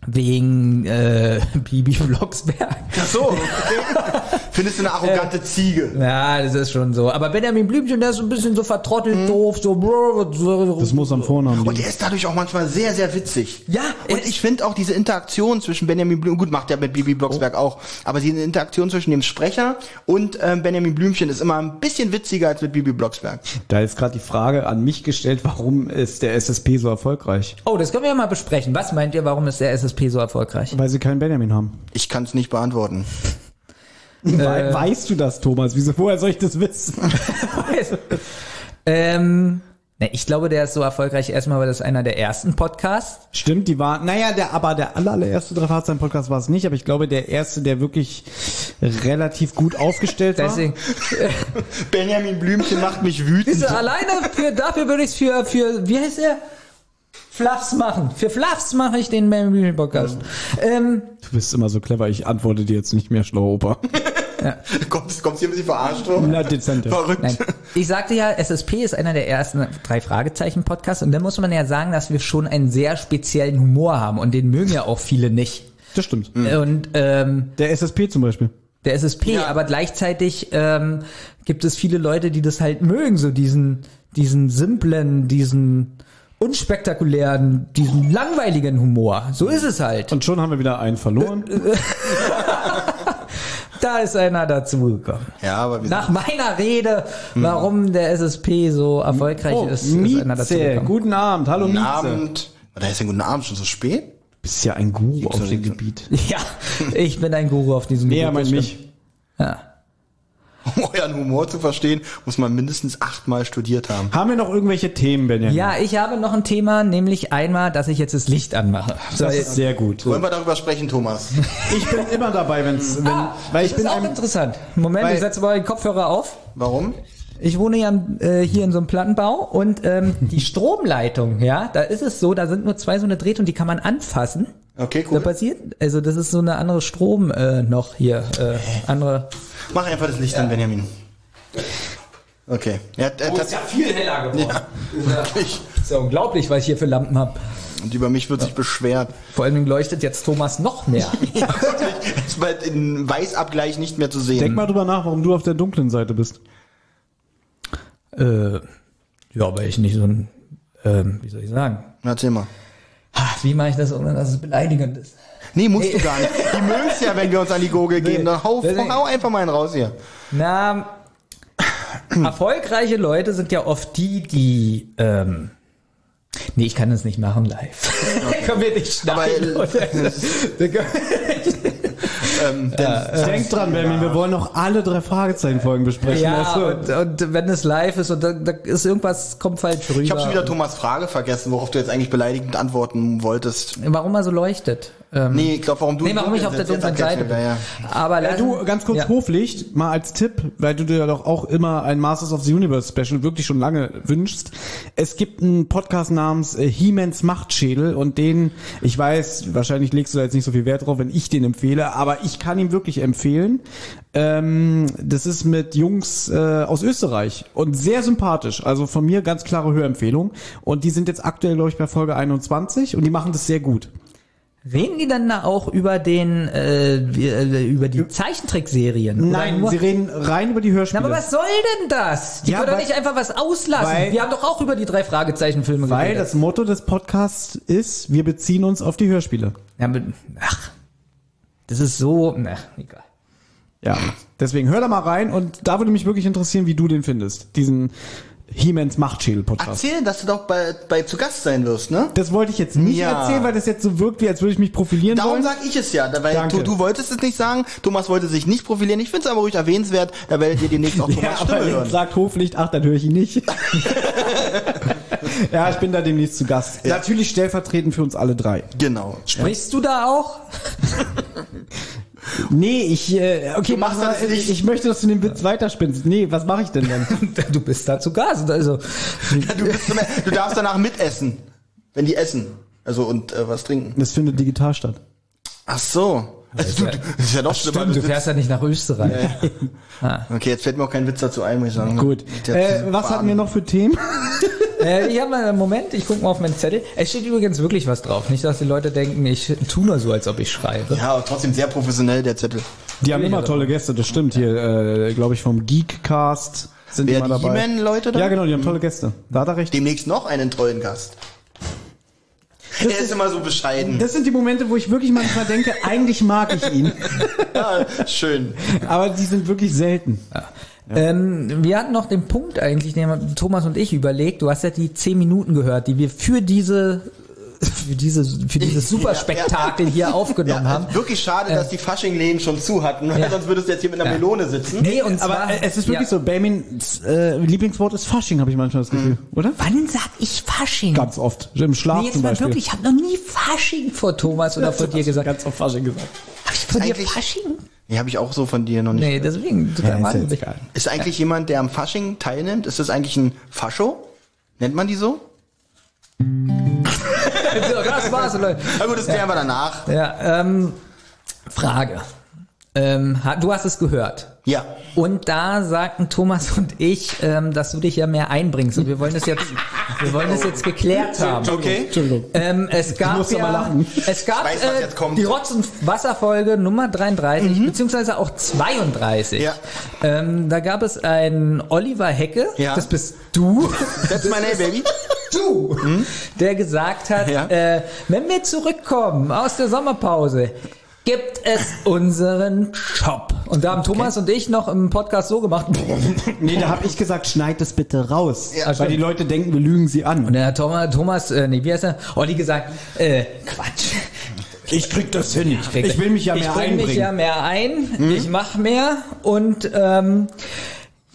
wegen äh, [laughs] Bibi Blocksberg. Ach so, okay. [laughs] Findest du eine arrogante Ziege? Ja, das ist schon so. Aber Benjamin Blümchen, der ist so ein bisschen so vertrottelt, doof, so. Das muss am Vornamen Und liegen. er ist dadurch auch manchmal sehr, sehr witzig. Ja, und ich finde auch diese Interaktion zwischen Benjamin Blümchen, gut, macht er mit Bibi Blocksberg auch, aber diese Interaktion zwischen dem Sprecher und ähm, Benjamin Blümchen ist immer ein bisschen witziger als mit Bibi Blocksberg. Da ist gerade die Frage an mich gestellt, warum ist der SSP so erfolgreich? Oh, das können wir ja mal besprechen. Was meint ihr, warum ist der SSP so erfolgreich? Weil sie keinen Benjamin haben. Ich kann es nicht beantworten. We weißt du das, Thomas? Wieso, woher soll ich das wissen? [laughs] ähm, ne, ich glaube, der ist so erfolgreich erstmal, weil das einer der ersten Podcasts. Stimmt, die war, naja, der, aber der aller- allererste Drei-Fahrzeichen-Podcast war es nicht, aber ich glaube, der erste, der wirklich relativ gut aufgestellt war. Deswegen, Benjamin Blümchen macht mich wütend. Diese alleine für, dafür würde ich es für, für, wie heißt der? Fluffs machen. Für Fluffs mache ich den Benjamin Podcast. Ähm, Du bist immer so clever, ich antworte dir jetzt nicht mehr, schlauer Opa. [laughs] Kommst, kommst hier ein bisschen verarscht vor? Na, dezente. Verrückt. Nein. Ich sagte ja, SSP ist einer der ersten drei Fragezeichen Podcasts und da muss man ja sagen, dass wir schon einen sehr speziellen Humor haben und den mögen ja auch viele nicht. Das stimmt. Und ähm, Der SSP zum Beispiel. der SSP, Ja. aber gleichzeitig ähm, gibt es viele Leute, die das halt mögen, so diesen, diesen simplen, diesen unspektakulären, diesen langweiligen Humor. So ist es halt. Und schon haben wir wieder einen verloren. [laughs] Da ist einer dazugekommen. Ja, aber wir Nach meiner Rede, warum der SSP so erfolgreich Oh, ist, ist einer dazugekommen. guten Abend, hallo sind Mieze. Abend. Da ist ja guten Abend schon so spät. Du bist ja ein Guru auf so dem. Gebiet. [laughs] Ja, ich bin ein Guru auf diesem Nee, Gebiet, meint das mich. Ja. Um euren Humor zu verstehen, muss man mindestens achtmal studiert haben. Haben wir noch irgendwelche Themen, Benjamin? ja, ich habe noch ein Thema, nämlich einmal, dass ich jetzt das Licht anmache. Das ist sehr gut. Wollen wir darüber sprechen, Thomas? [laughs] Ich bin immer dabei, wenn's, wenn, weil ich das bin ist auch ein, interessant. Moment, Weil- ich setze mal den Kopfhörer auf. Warum? Ich wohne ja äh, hier in so einem Plattenbau und ähm, die [laughs] Stromleitung, ja, da ist es so, da sind nur zwei so eine Drehtung, die kann man anfassen. Okay, Da cool. passiert, also das ist so eine andere Strom äh, noch hier, äh, andere. Mach einfach das Licht an, Benjamin. Okay. Ja, äh, tats- viel heller geworden. [laughs] wirklich. Ist ja unglaublich, was ich hier für Lampen habe. Und über mich wird sich beschwert. Vor allen Dingen leuchtet jetzt Thomas noch mehr. [laughs] Ja. Ist bald in Weißabgleich nicht mehr zu sehen. denk mal drüber nach, warum du auf der dunklen Seite bist. äh, ja, weil ich nicht so ein, ähm, wie soll ich sagen? Erzähl mal. Ha, Wie mache ich das, ohne dass es beleidigend ist? Nee, musst du gar nicht. Die mögen's ja, wenn wir uns an die Gurgel [laughs] gehen. Dann hau, hau einfach mal einen raus hier. Na, erfolgreiche Leute sind ja oft die, die, ähm, nee, ich kann das nicht machen live. [laughs] können wir nicht schneiden. Aber, [laughs] Ähm, denn, Denk dran, Benjamin, wir wollen noch alle drei Fragezeichen-Folgen besprechen. ja, weißt du? und, und wenn es live ist und da, da ist irgendwas, kommt falsch rüber. ich habe schon wieder Thomas Frage vergessen, worauf du jetzt eigentlich beleidigend antworten wolltest. Warum er so leuchtet. Ähm, Nee, ich glaube, warum du nee, warum ich auf der dunklen Seite bin. ja. Aber Ja, lassen- du, ganz kurz ja. Hoflicht, mal als Tipp, weil du dir doch auch immer ein Masters of the Universe Special wirklich schon lange wünschst. Es gibt einen Podcast namens äh, He-Mans Machtschädel und den, ich weiß, wahrscheinlich legst du da jetzt nicht so viel Wert drauf, wenn ich den empfehle, aber ich kann ihn wirklich empfehlen. Ähm, das ist mit Jungs äh, aus Österreich und sehr sympathisch. Also von mir ganz klare Hörempfehlung. Und die sind jetzt aktuell, glaube ich, bei Folge 21 und die machen das sehr gut. Reden die dann da auch über den, äh, äh, über die Zeichentrickserien? Nein, sie reden rein über die Na, Hörspiele. aber was soll denn das? Die Ja, können doch weil- nicht einfach was auslassen. weil- Wir haben doch auch über die drei Fragezeichenfilme Weil geredet. das Motto des Podcasts ist, wir beziehen uns auf die Hörspiele. Ja, ach, das ist so, na, egal. Ja. Deswegen hör da mal rein und da würde mich wirklich interessieren, wie du den findest. Diesen He-Mans Machtschädel-Podcast. Erzähl, dass du doch bei, bei zu Gast sein wirst, ne? Das wollte ich jetzt nicht Ja. erzählen, weil das jetzt so wirkt, wie als würde ich mich profilieren Darum wollen. sag ich es ja, weil Danke. du, du wolltest es nicht sagen, Thomas wollte sich nicht profilieren. Ich finde es aber ruhig erwähnenswert, da werdet ihr demnächst auch [laughs] Ja, Thomas aber Stimme hören. sagt Hoflicht, ach, dann höre ich ihn nicht. [laughs] ja, ich bin da demnächst zu Gast. Natürlich stellvertretend für uns alle drei. Genau. Sprichst du da auch? [laughs] Nee, ich, äh, okay, Du machst mal, das nicht. ich möchte, dass du den Witz weiterspinnst. Nee, was mache ich denn dann? [laughs] Du bist da zu Gast. Also, Du, bist, du darfst danach mitessen, wenn die essen. Also und äh, was trinken. Das findet digital statt. Ach so. Also, du, das ist ja doch schlimmer. stimmt, du fährst ja nicht nach Österreich. Okay, jetzt fällt mir auch kein Witz dazu ein, muss ich sagen. Gut. Äh, was hatten wir noch für Themen? [laughs] äh, ich habe mal einen Moment, ich gucke mal auf meinen Zettel. Es steht übrigens wirklich was drauf. Nicht, dass die Leute denken, ich tu nur so, als ob ich schreibe. Ja, aber trotzdem sehr professionell, der Zettel. Die haben immer tolle Gäste, das stimmt hier, äh, glaube ich, vom Geekcast sind Wer, die mal die dabei. He-Man-Leute da? Ja, genau, die haben tolle Gäste. Da hat er recht. Demnächst noch einen tollen Gast. Er ist immer so bescheiden. Das sind die Momente, wo ich wirklich manchmal denke, [laughs] eigentlich mag ich ihn. Ja, schön. Aber die sind wirklich selten. Ähm, wir hatten noch den Punkt eigentlich, den haben Thomas und ich überlegt. Du hast ja die zehn Minuten gehört, die wir für diese für diese für dieses Superspektakel hier aufgenommen Ja, haben. wirklich schade, dass die Fasching-Läden schon zu hatten, weil Ja. sonst würdest du jetzt hier mit einer Ja. Melone sitzen. Nee, und Aber zwar, äh, es ist wirklich ja. so, Benjamins äh, Lieblingswort ist Fasching, habe ich manchmal das Gefühl, oder? Wann sag ich Fasching? Ganz oft. Im Schlaf nee, jetzt zum mal Beispiel. wirklich, ich habe noch nie Fasching vor Thomas oder vor [laughs] dir gesagt. Ganz oft Fasching gesagt. Hab ich vor dir Fasching? Nee, habe ich auch so von dir noch nicht. Nee, deswegen. Ja, ist. Ist eigentlich jemand, der am Fasching teilnimmt, ist das eigentlich ein Fascho? Nennt man die so? So, das war's, Leute. Na gut, das klären wir danach. Ja, ähm, Frage. Ähm, du hast es gehört. Ja. Und da sagten Thomas und ich, ähm, dass du dich ja mehr einbringst. Und wir wollen das jetzt, wir wollen das jetzt geklärt haben. Okay. Entschuldigung. Ähm, es gab ja, es gab weiß, was äh, jetzt kommt. die Rotz- und Wasserfolge Nummer 33, beziehungsweise auch 32. Mhm. Ja. Ähm, da gab es einen Oliver Hecke, Ja. das bist du, That's my name, baby. [laughs] du, der gesagt hat, Ja. äh, wenn wir zurückkommen aus der Sommerpause, gibt es unseren Shop. Und da haben Thomas und ich noch im Podcast so gemacht. [laughs] Nee, da habe ich gesagt, schneid es bitte raus. Ja, weil stimmt. die Leute denken, wir lügen sie an. Und der hat Thomas, Thomas äh, nee, wie heißt er? Olli gesagt, äh, Quatsch. Ich krieg das hin. krieg- Ich will mich ja ich mehr bring mich einbringen. ja mehr ein, ich mach mehr und ähm,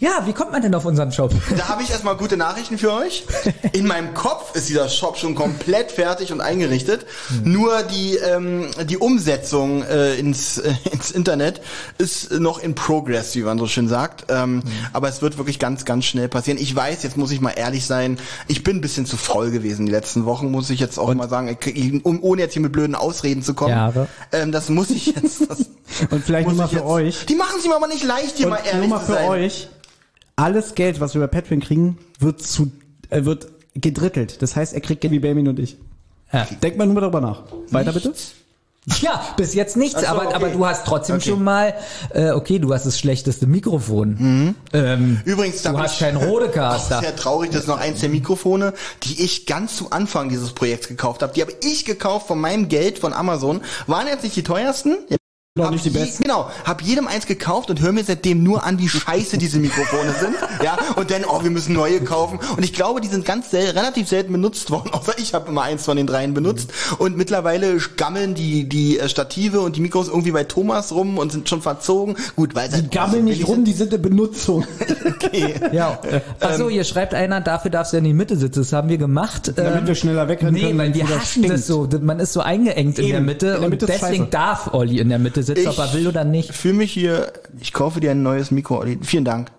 ja, wie kommt man denn auf unseren Shop? [laughs] Da habe ich erstmal gute Nachrichten für euch. In meinem Kopf ist dieser Shop schon komplett fertig und eingerichtet. Nur die, ähm, die Umsetzung äh, ins, äh, ins Internet ist noch in progress, wie man so schön sagt. Ähm, Aber es wird wirklich ganz, ganz schnell passieren. Ich weiß, jetzt muss ich mal ehrlich sein, ich bin ein bisschen zu faul gewesen die letzten Wochen, muss ich jetzt auch mal sagen, Ich um, ohne jetzt hier mit blöden Ausreden zu kommen. Jahre. Ähm, das muss ich jetzt. Das [laughs] Und vielleicht nur mal für jetzt, euch. Die machen mir aber nicht leicht, hier Und mal nur ehrlich mal zu für euch. Alles Geld, was wir bei Patreon kriegen, wird zu, äh, wird gedrittelt. Das heißt, er kriegt Geld wie Benjamin und ich. Ja. Denkt mal nur darüber nach. Weiter bitte? Ja, bis jetzt nichts, so, aber, okay. aber du hast trotzdem Okay. schon mal, äh, okay, du hast das schlechteste Mikrofon. Ähm, Übrigens, du hast ich keinen [laughs] auch Rodecaster. sehr traurig, das ist noch eins der Mikrofone, die ich ganz zu Anfang dieses Projekts gekauft habe. Die habe ich gekauft von meinem Geld von Amazon. Waren jetzt nicht die teuersten. Noch nicht die besten. Genau, hab jedem eins gekauft und höre mir seitdem nur an, wie scheiße diese Mikrofone sind. Ja, und dann, oh, wir müssen neue kaufen. Und ich glaube, die sind ganz sel relativ selten benutzt worden. [laughs] Außer ich habe immer eins von den dreien benutzt. Und mittlerweile gammeln die die äh, Stative und die Mikros irgendwie bei Thomas rum und sind schon verzogen. Gut, weil Die gammeln nicht rum, die sind in Benutzung. [laughs] Okay. [laughs] Ja. Achso, hier schreibt einer, dafür darfst du ja in die Mitte sitzen. Das haben wir gemacht. Damit Ähm, wir schneller wegrennen Nee, können, weil wir hassen das stinkt. so. Man ist so eingeengt in der Eben. Mitte In der Mitte und ist deswegen scheiße. darf Olli in der Mitte sitzen, ob er will oder nicht. fühle mich hier, ich kaufe dir ein neues Mikro. Vielen Dank.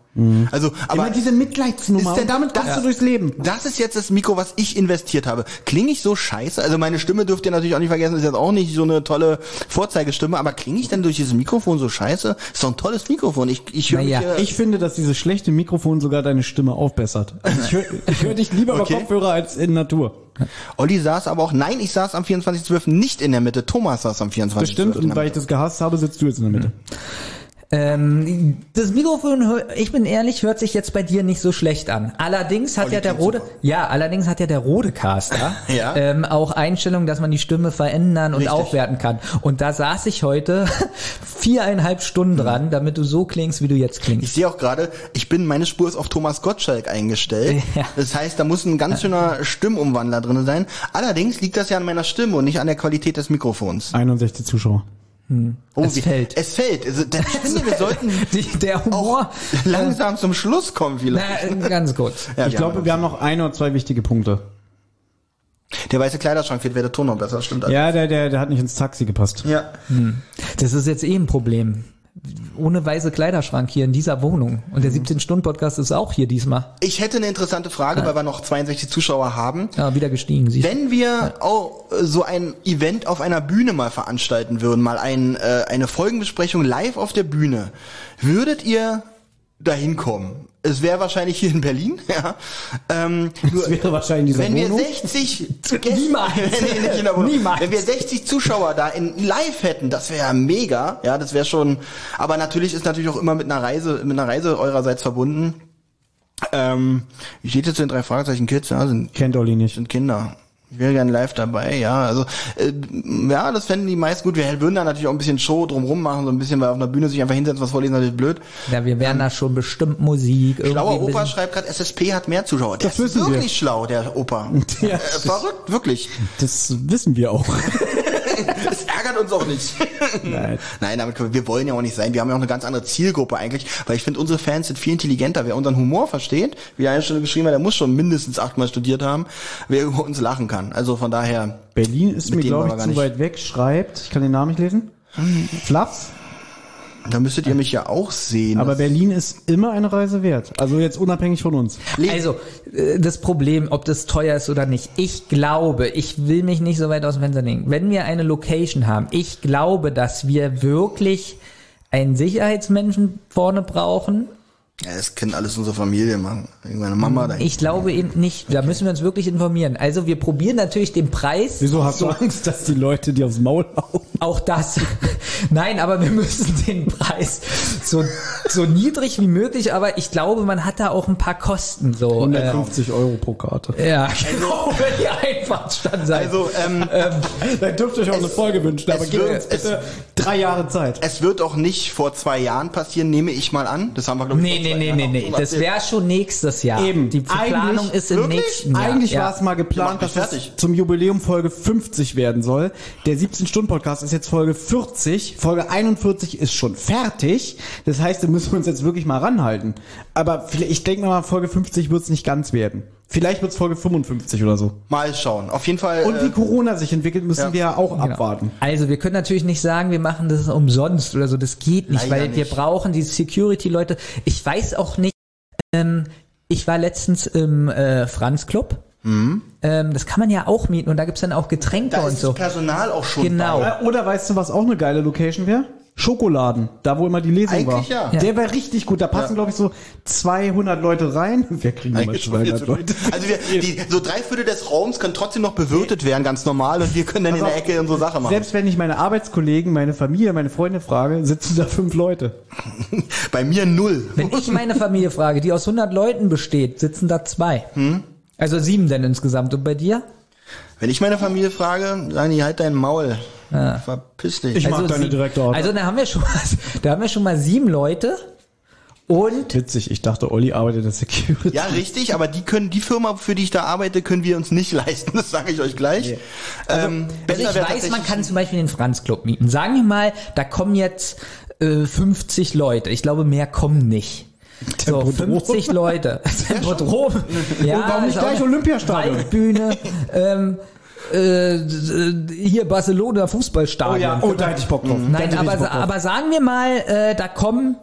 Also, aber Immer diese Mitleidsnummer. Ist und damit kommst Ja. du durchs Leben. das ist jetzt das Mikro, was ich investiert habe. Klinge ich so scheiße? Also meine Stimme dürft ihr natürlich auch nicht vergessen, ist jetzt auch nicht so eine tolle Vorzeigestimme, aber klinge ich denn durch dieses Mikrofon so scheiße? Ist doch ein tolles Mikrofon. Ich, ich höre Naja, mich Ich finde, dass dieses schlechte Mikrofon sogar deine Stimme aufbessert. Also ich höre ich hör dich lieber Okay. über Kopfhörer als in Natur. Olli saß aber auch, nein, ich saß am 24.12. nicht in der Mitte. Thomas saß am 24.12. Das stimmt. in Und weil ich das gehasst habe, sitzt du jetzt in der Mitte. Ähm, das Mikrofon, ich bin ehrlich, hört sich jetzt bei dir nicht so schlecht an. Allerdings hat Olli ja der Rode, super. ja, allerdings hat ja der Rodecaster [laughs] Ja. ähm, auch Einstellungen, dass man die Stimme verändern und Richtig. aufwerten kann. Und da saß ich heute [laughs] viereinhalb Stunden dran, damit du so klingst, wie du jetzt klingst. Ich sehe auch gerade, ich bin, meine Spur ist auf Thomas Gottschalk eingestellt. [laughs] Ja. Das heißt, da muss ein ganz schöner Stimmumwandler drin sein. Allerdings liegt das ja an meiner Stimme und nicht an der Qualität des Mikrofons. 61 Zuschauer. Oh, Es wie- fällt. Es fällt. Also, ich finde, [laughs] wir sollten [laughs] Die, der Humor. langsam zum Schluss kommen vielleicht. Na, ganz kurz. Ja, ich glaube, wir haben noch ein oder zwei wichtige Punkte. Der weiße Kleiderschrank fehlt, wäre der Ton noch besser, stimmt. Ja, der, der, der hat nicht ins Taxi gepasst. Ja. Das ist jetzt eh ein Problem. Ohne weiße Kleiderschrank hier in dieser Wohnung. Und der 17-Stunden-Podcast ist auch hier diesmal. Ich hätte eine interessante Frage, weil wir noch 62 Zuschauer haben. Ja, wieder gestiegen. Siehst? Wenn wir auch äh, so ein Event auf einer Bühne mal veranstalten würden, mal ein, äh, eine Folgenbesprechung live auf der Bühne, würdet ihr dahin kommen? Es wäre wahrscheinlich hier in Berlin, [laughs] ja. Ähm, nur, wäre wahrscheinlich wenn wir Wohnung. 60 Gäste, Niemals. [laughs] Wohnung. Niemals. wenn wir 60 Zuschauer da in live hätten, das wäre mega, ja, das wäre schon. Aber natürlich ist natürlich auch immer mit einer Reise, mit einer Reise eurerseits verbunden. Ähm, wie steht jetzt zu den drei Fragezeichen Kids? Ja, sind Kennt Olli nicht. sind Kinder. Ich wäre gern live dabei, ja. Also äh, ja, das fänden die meist gut. Wir würden da natürlich auch ein bisschen Show drumrum machen, so ein bisschen, weil auf einer Bühne sich einfach hinsetzen, was vorlesen, natürlich blöd. Ja, wir werden da schon bestimmt Musik. Schlauer Opa schreibt gerade, SSP hat mehr Zuschauer. Der Das ist wissen wir. wirklich schlau, der Opa. [laughs] Ja, äh, verrückt, wirklich. Das wissen wir auch. [laughs] [laughs] Ärgert uns auch nicht. [laughs] Nein. Nein, damit können wir, wir wollen ja auch nicht sein. Wir haben ja auch eine ganz andere Zielgruppe eigentlich, weil ich finde, unsere Fans sind viel intelligenter. Wer unseren Humor versteht, wie einer schon geschrieben hat, der muss schon mindestens achtmal studiert haben, wer über uns lachen kann. Also von daher, Berlin ist Mit mir, glaube ich, zu weit weg. Schreibt, ich kann den Namen nicht lesen. Fluffs. Da müsstet ihr mich ja auch sehen. Aber Berlin ist immer eine Reise wert. Also jetzt unabhängig von uns. Also, äh, das Problem, ob das teuer ist oder nicht. Ich glaube, ich will mich nicht so weit aus dem Fenster legen. Wenn wir eine Location haben, ich glaube, dass wir wirklich einen Sicherheitsmenschen vorne brauchen. Ja, das können alles unsere Familie machen. Meine Mama da. Ich glaube eben nicht. Da müssen wir uns wirklich informieren. Also, wir probieren natürlich den Preis. Wieso hast du Angst, dass die Leute dir aufs Maul hauen? Auch das. [laughs] Nein, aber wir müssen den Preis so, so niedrig wie möglich, aber ich glaube, man hat da auch ein paar Kosten, so. Äh, 150 Euro pro Karte. ja, genau, wenn ihr einfach stand seid. Also, ähm, Dann dürft ihr euch auch eine Folge wünschen, aber es gebt uns bitte drei Jahre Zeit. es wird auch nicht vor zwei Jahren passieren, nehme ich mal an. Das haben wir, glaube ich, Nee, nee, nee, nee, nee. Das wäre schon nächstes Jahr. Eben. Die Planung Eigentlich- ist im wirklich? nächsten Jahr. Eigentlich war es mal geplant, mich dass es zum Jubiläum Folge 50 werden soll. Der 17-Stunden-Podcast ist jetzt Folge 40. Folge 41 ist schon fertig. Das heißt, da müssen wir uns jetzt wirklich mal ranhalten. Aber vielleicht, ich denke mal, Folge 50 wird es nicht ganz werden. Vielleicht wird es Folge 55 oder so. Mal schauen. Auf jeden Fall. Und wie äh, Corona sich entwickelt, müssen ja. wir ja auch Genau. abwarten. Also wir können natürlich nicht sagen, wir machen das umsonst oder so. Das geht nicht, Leider weil wir nicht. brauchen die Security-Leute. Ich weiß auch nicht. Ähm, ich war letztens im äh, Franz Club. Ähm, das kann man ja auch mieten und da gibt's dann auch Getränke Mhm. da und ist so. das Personal auch schon Genau. bei. Oder weißt du, was auch eine geile Location wäre? Schokoladen, da wo immer die Lesung Eigentlich war. ja. Der wäre richtig gut. Da passen, Ja. glaube ich, so 200 Leute rein. [laughs] Wir kriegen immer Eigentlich viel 200 zu viel. Leute. Also wir, die, so drei Viertel des Raums können trotzdem noch bewirtet werden, ganz normal, und wir können dann in Pass der Ecke unsere Sache machen. Selbst wenn ich meine Arbeitskollegen, meine Familie, meine Freunde frage, sitzen da fünf Leute. [laughs] Bei mir null. Wenn ich meine Familie frage, die aus 100 Leuten besteht, sitzen da zwei. Also sieben denn insgesamt. Und bei dir? Wenn ich meine Familie frage, sagen die, halt dein Maul. Verpiss dich. Ich mag deine direkte. Also da haben wir schon mal, [laughs] da haben wir schon mal sieben Leute und Witzig, ich dachte, Olli arbeitet als Security. ja, richtig, aber die können, die Firma, für die ich da arbeite, können wir uns nicht [laughs] leisten. Das sage ich euch gleich. Ähm, Also besser ich weiß, man kann zum Beispiel den Franz Club mieten. Sagen wir mal, da kommen jetzt äh, 50 Leute. Ich glaube, mehr kommen nicht. So, Tempodrom. 50 Leute. [laughs] Tempodrom. Ja, Und warum nicht gleich Olympiastadion? Waldbühne. ähm, äh, hier Barcelona Fußballstadion. Oh ja, oh, da hätte ich Bock drauf. Nein, ich aber, Bock drauf. aber sagen wir mal, äh, da kommen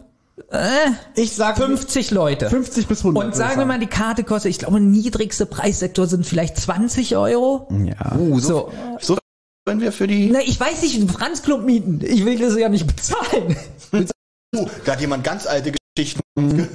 ich sag 50 Leute. 50 bis 100. Und sagen wir mal, die Karte kostet, ich glaube, niedrigste Preissektor sind vielleicht 20 Euro. Ja. Uh, so, So. so wenn wir für die. Na, ich weiß nicht, einen Franz Club mieten. Ich will das ja nicht bezahlen. Uh, da hat jemand ganz alte Geschichten.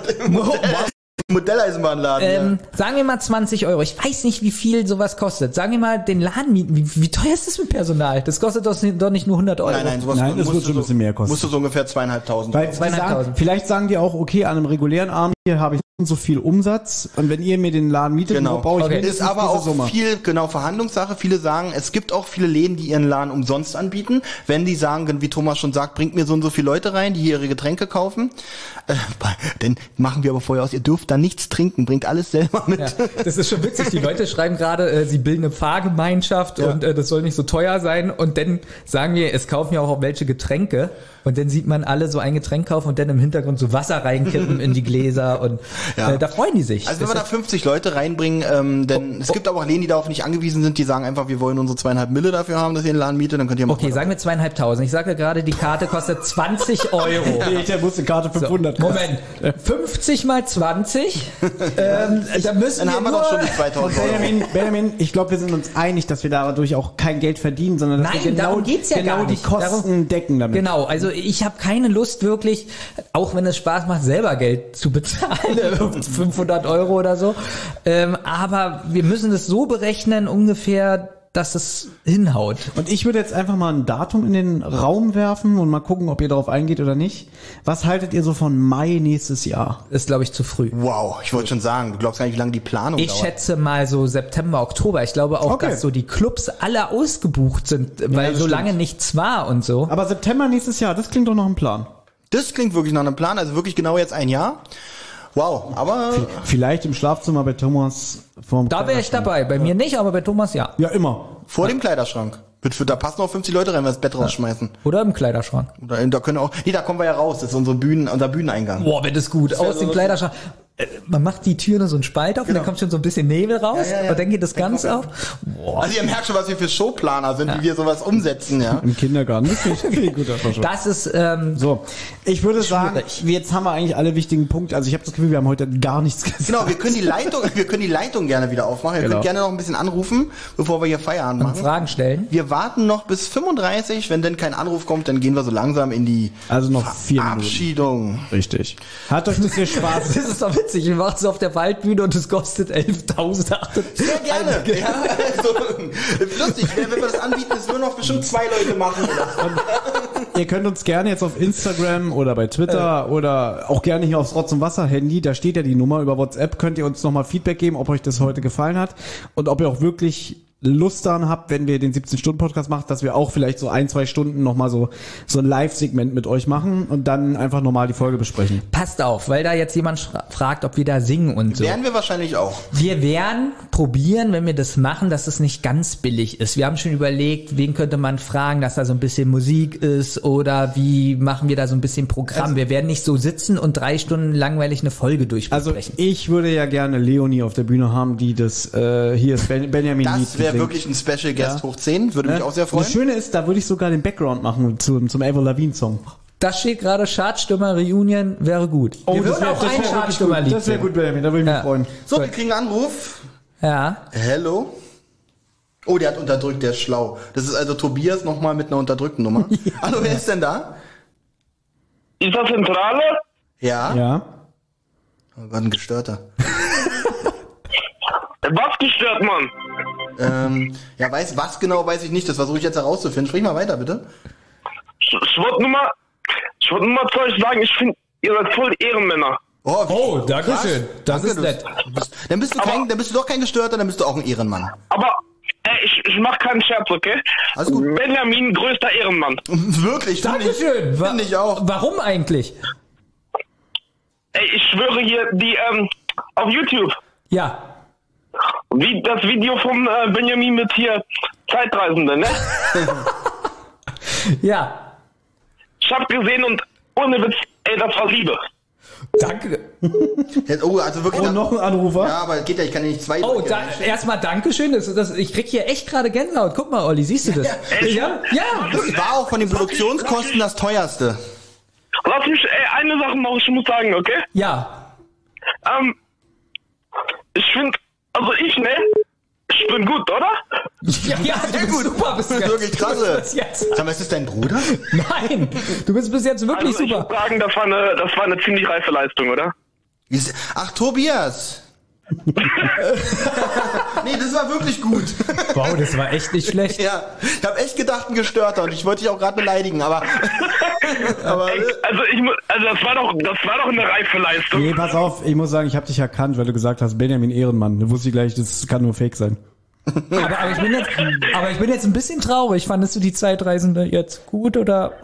[laughs] Modelleisenbahnladen. Ähm, sagen wir mal 20 Euro. Ich weiß nicht, wie viel sowas kostet. Sagen wir mal den Laden mieten. Wie, wie teuer ist das mit Personal? Das kostet doch nicht, nur 100 Euro. ja. Nein, nein, sowas Nein, das musst wird du schon ein so- bisschen mehr kosten. Musst du so ungefähr zweieinhalbtausend. Weil Zweieinhalbtausend. sagen, vielleicht sagen die auch, okay, an einem regulären Abend hier habe ich so und so viel Umsatz und wenn ihr mir den Laden mietet, Genau. brauche ich Okay. Ist aber auch Summe. viel, genau, Verhandlungssache. Viele sagen, es gibt auch viele Läden, die ihren Laden umsonst anbieten. Wenn die sagen, wie Thomas schon sagt, bringt mir so und so viele Leute rein, die hier ihre Getränke kaufen. Äh, denn machen wir aber vorher aus, ihr dürft da nichts trinken, bringt alles selber mit. Ja, das ist schon witzig. Die Leute schreiben gerade, äh, sie bilden eine Fahrgemeinschaft und äh, das soll nicht so teuer sein. Und dann sagen wir, es kaufen ja auch welche Getränke. Und dann sieht man alle so ein Getränk kaufen und dann im Hintergrund so Wasser reinkippen in die Gläser. Und Ja. äh, da freuen die sich. Also wenn wir da ist- 50 Leute reinbringen, ähm, denn Oh, es gibt aber auch Läden, die darauf nicht angewiesen sind, die sagen einfach, wir wollen unsere zweieinhalb Mille dafür haben, dass ihr den Laden mietet, dann könnt ihr machen. okay, sagen wir zweieinhalbtausend. Ich sage gerade, die Karte kostet 20 [laughs] Euro. Nee, der muss eine Karte 500 Moment, 50 mal 20, [laughs] ähm, da müssen Dann wir haben wir doch schon die 2000 Euro. Benjamin, Benjamin, ich glaube, wir sind uns einig, dass wir dadurch auch kein Geld verdienen, sondern dass Nein, wir genau, ja genau gar die. Kosten Darum- decken damit. Genau, also ich habe keine Lust wirklich, auch wenn es Spaß macht, selber Geld zu bezahlen, [laughs] [laughs] 500 Euro oder so. Ähm, aber wir müssen es so berechnen ungefähr, dass es hinhaut. Und ich würde jetzt einfach mal ein Datum in den Raum werfen und mal gucken, ob ihr darauf eingeht oder nicht. Was haltet ihr so von Mai nächstes Jahr? Ist, glaube ich, zu früh. Wow, ich wollte schon sagen, du glaubst gar nicht, wie lange die Planung Ich dauert. schätze mal so September, Oktober. Ich glaube auch, Okay. dass so die Clubs alle ausgebucht sind, weil das so stimmt. lange nichts war und so. Aber September nächstes Jahr, das klingt doch noch ein Plan. Das klingt wirklich nach einem Plan, also wirklich genau jetzt ein Jahr. Wow, aber Vielleicht im Schlafzimmer bei Thomas vom Da wäre ich dabei. Bei mir nicht, aber bei Thomas ja. Ja, immer. vor dem Kleiderschrank. Wird- Da passen auch 50 Leute rein, wenn wir das Bett rausschmeißen. Oder im Kleiderschrank. Oder da können auch, nee, da kommen wir ja raus, das ist unsere Bühnen, unser Bühneneingang. Boah, wird das gut. Aus so dem. Kleiderschrank. Äh, Man macht die Tür nur so einen Spalt auf und dann kommt schon so ein bisschen Nebel raus Ja, ja, ja. und dann geht das Ganze auf. Boah. Also ihr merkt schon, was wir für Showplaner sind, wie wir sowas umsetzen, ja. Im Kindergarten. Das finde ich, finde ich gut [laughs] einfach schon. Das ist, ähm, So, ich würde sagen, jetzt haben wir eigentlich alle wichtigen Punkte. Also ich habe das Gefühl, wir haben heute gar nichts gesagt. Genau, wir können die Leitung, wir können die Leitung gerne wieder aufmachen. Ihr Genau. könnt gerne noch ein bisschen anrufen, bevor wir hier Feierabend machen. Fragen stellen. Wir warten noch bis 35, wenn denn kein Anruf kommt, dann gehen wir so langsam in die Also noch vier Minuten. Verabschiedung. Richtig. Hat euch das hier Spaß? [laughs] Das ist doch witzig. Wir machen es auf der Waldbühne und es kostet 11.800. Sehr gerne. Ja, also, lustig, wenn wir das anbieten, das würden noch bestimmt zwei Leute machen. Ihr könnt uns gerne jetzt auf Instagram oder bei Twitter oder auch gerne hier aufs Rotz und Wasser Handy, da steht ja die Nummer über WhatsApp, könnt ihr uns nochmal Feedback geben, ob euch das heute gefallen hat und ob ihr auch wirklich Lust daran habt, wenn wir den 17-Stunden-Podcast machen, dass wir auch vielleicht so ein, zwei Stunden nochmal so, so ein Live-Segment mit euch machen und dann einfach nochmal die Folge besprechen. Passt auf, weil da jetzt jemand fragt, ob wir da singen und so. Werden wir wahrscheinlich auch. Wir werden probieren, wenn wir das machen, dass es nicht ganz billig ist. Wir haben schon überlegt, wen könnte man fragen, dass da so ein bisschen Musik ist oder wie machen wir da so ein bisschen Programm. wir werden nicht so sitzen und drei Stunden langweilig eine Folge Also durchsprechen. ich würde ja gerne Leonie auf der Bühne haben, die das äh, hier ist ben, Benjamin Das Lied wäre wirklich ein Special Guest Ja. hoch 10, würde mich Ne? auch sehr freuen. Das Schöne ist, da würde ich sogar den Background machen zum, zum Avril Lavigne Song. Da steht gerade Chartstürmer Reunion wäre gut. wir würden wär- auch ein wär Chartstürmer gut. Das wäre gut, Benjamin, da würde ich mich Ja. freuen. So, wir kriegen einen Anruf. Ja. Hello. Oh, der hat unterdrückt, der ist schlau. Das ist also Tobias nochmal mit einer unterdrückten Nummer. [laughs] Hallo, wer ist denn da? Ist das Zentrale? Ja. Ja. Oh Gott, ein gestörter. [laughs] Was gestört, Mann? Ähm, ja, weiß, was genau weiß ich nicht. Das versuche ich jetzt herauszufinden. Sprich mal weiter, bitte. Ich, ich wollte nur mal, ich wollte nur mal zu euch sagen, ich finde, ihr seid voll Ehrenmänner. Oh, Oh, danke krass. schön. Das ist du- nett. bist- Dann bist du Aber- kein, dann bist du doch kein Gestörter, dann bist du auch ein Ehrenmann. Aber, ey, ich, ich mach keinen Scherz, okay? Alles gut. Benjamin, größter Ehrenmann. [laughs] Wirklich, finde ich. Dankeschön. Wa- Finde ich auch. Warum eigentlich? Ey, ich schwöre hier, die, ähm, auf YouTube, Ja. Wie das Video vom äh, Benjamin mit hier Zeitreisende, ne? [laughs] Ja. Ich hab gesehen und ohne Witz, ey, das war Liebe. Danke. [laughs] Jetzt- Oh, also wirklich. Und noch ein Anrufer? Ja, aber geht ja, ich kann ja nicht zwei. Oh, da, erstmal Dankeschön. Das, das, ich krieg hier echt gerade Gänsehaut. Guck mal, Olli, siehst du das? Ja, ja. Das war auch von den Produktionskosten das teuerste. Lass mich, ey, eine Sache noch, ich muss sagen, okay? Ja. Ähm, ich finde, also ich, ne? Ich bin gut, oder? Ja, ja du bist super. Bist Das ist jetzt. wirklich Du krasse. Sag mal, ist das dein Bruder? Nein, du bist bis jetzt wirklich Also ich super. muss sagen, das war eine, das war eine ziemlich reife Leistung, oder? Ach, Tobias. [laughs] nee, das war wirklich gut. Wow, das war echt nicht schlecht. Ja, ich habe echt gedacht, ein Gestörter und ich wollte dich auch gerade beleidigen, aber [laughs] aber Ey, also ich also das war doch das war doch eine reife Leistung. Nee, pass auf, ich muss sagen, ich habe dich erkannt, weil du gesagt hast, Benjamin Ehrenmann. Da wusste ich gleich, das kann nur Fake sein. Aber, aber, ich bin jetzt, aber ich bin jetzt ein bisschen traurig. Fandest du die Zeitreisende jetzt gut oder?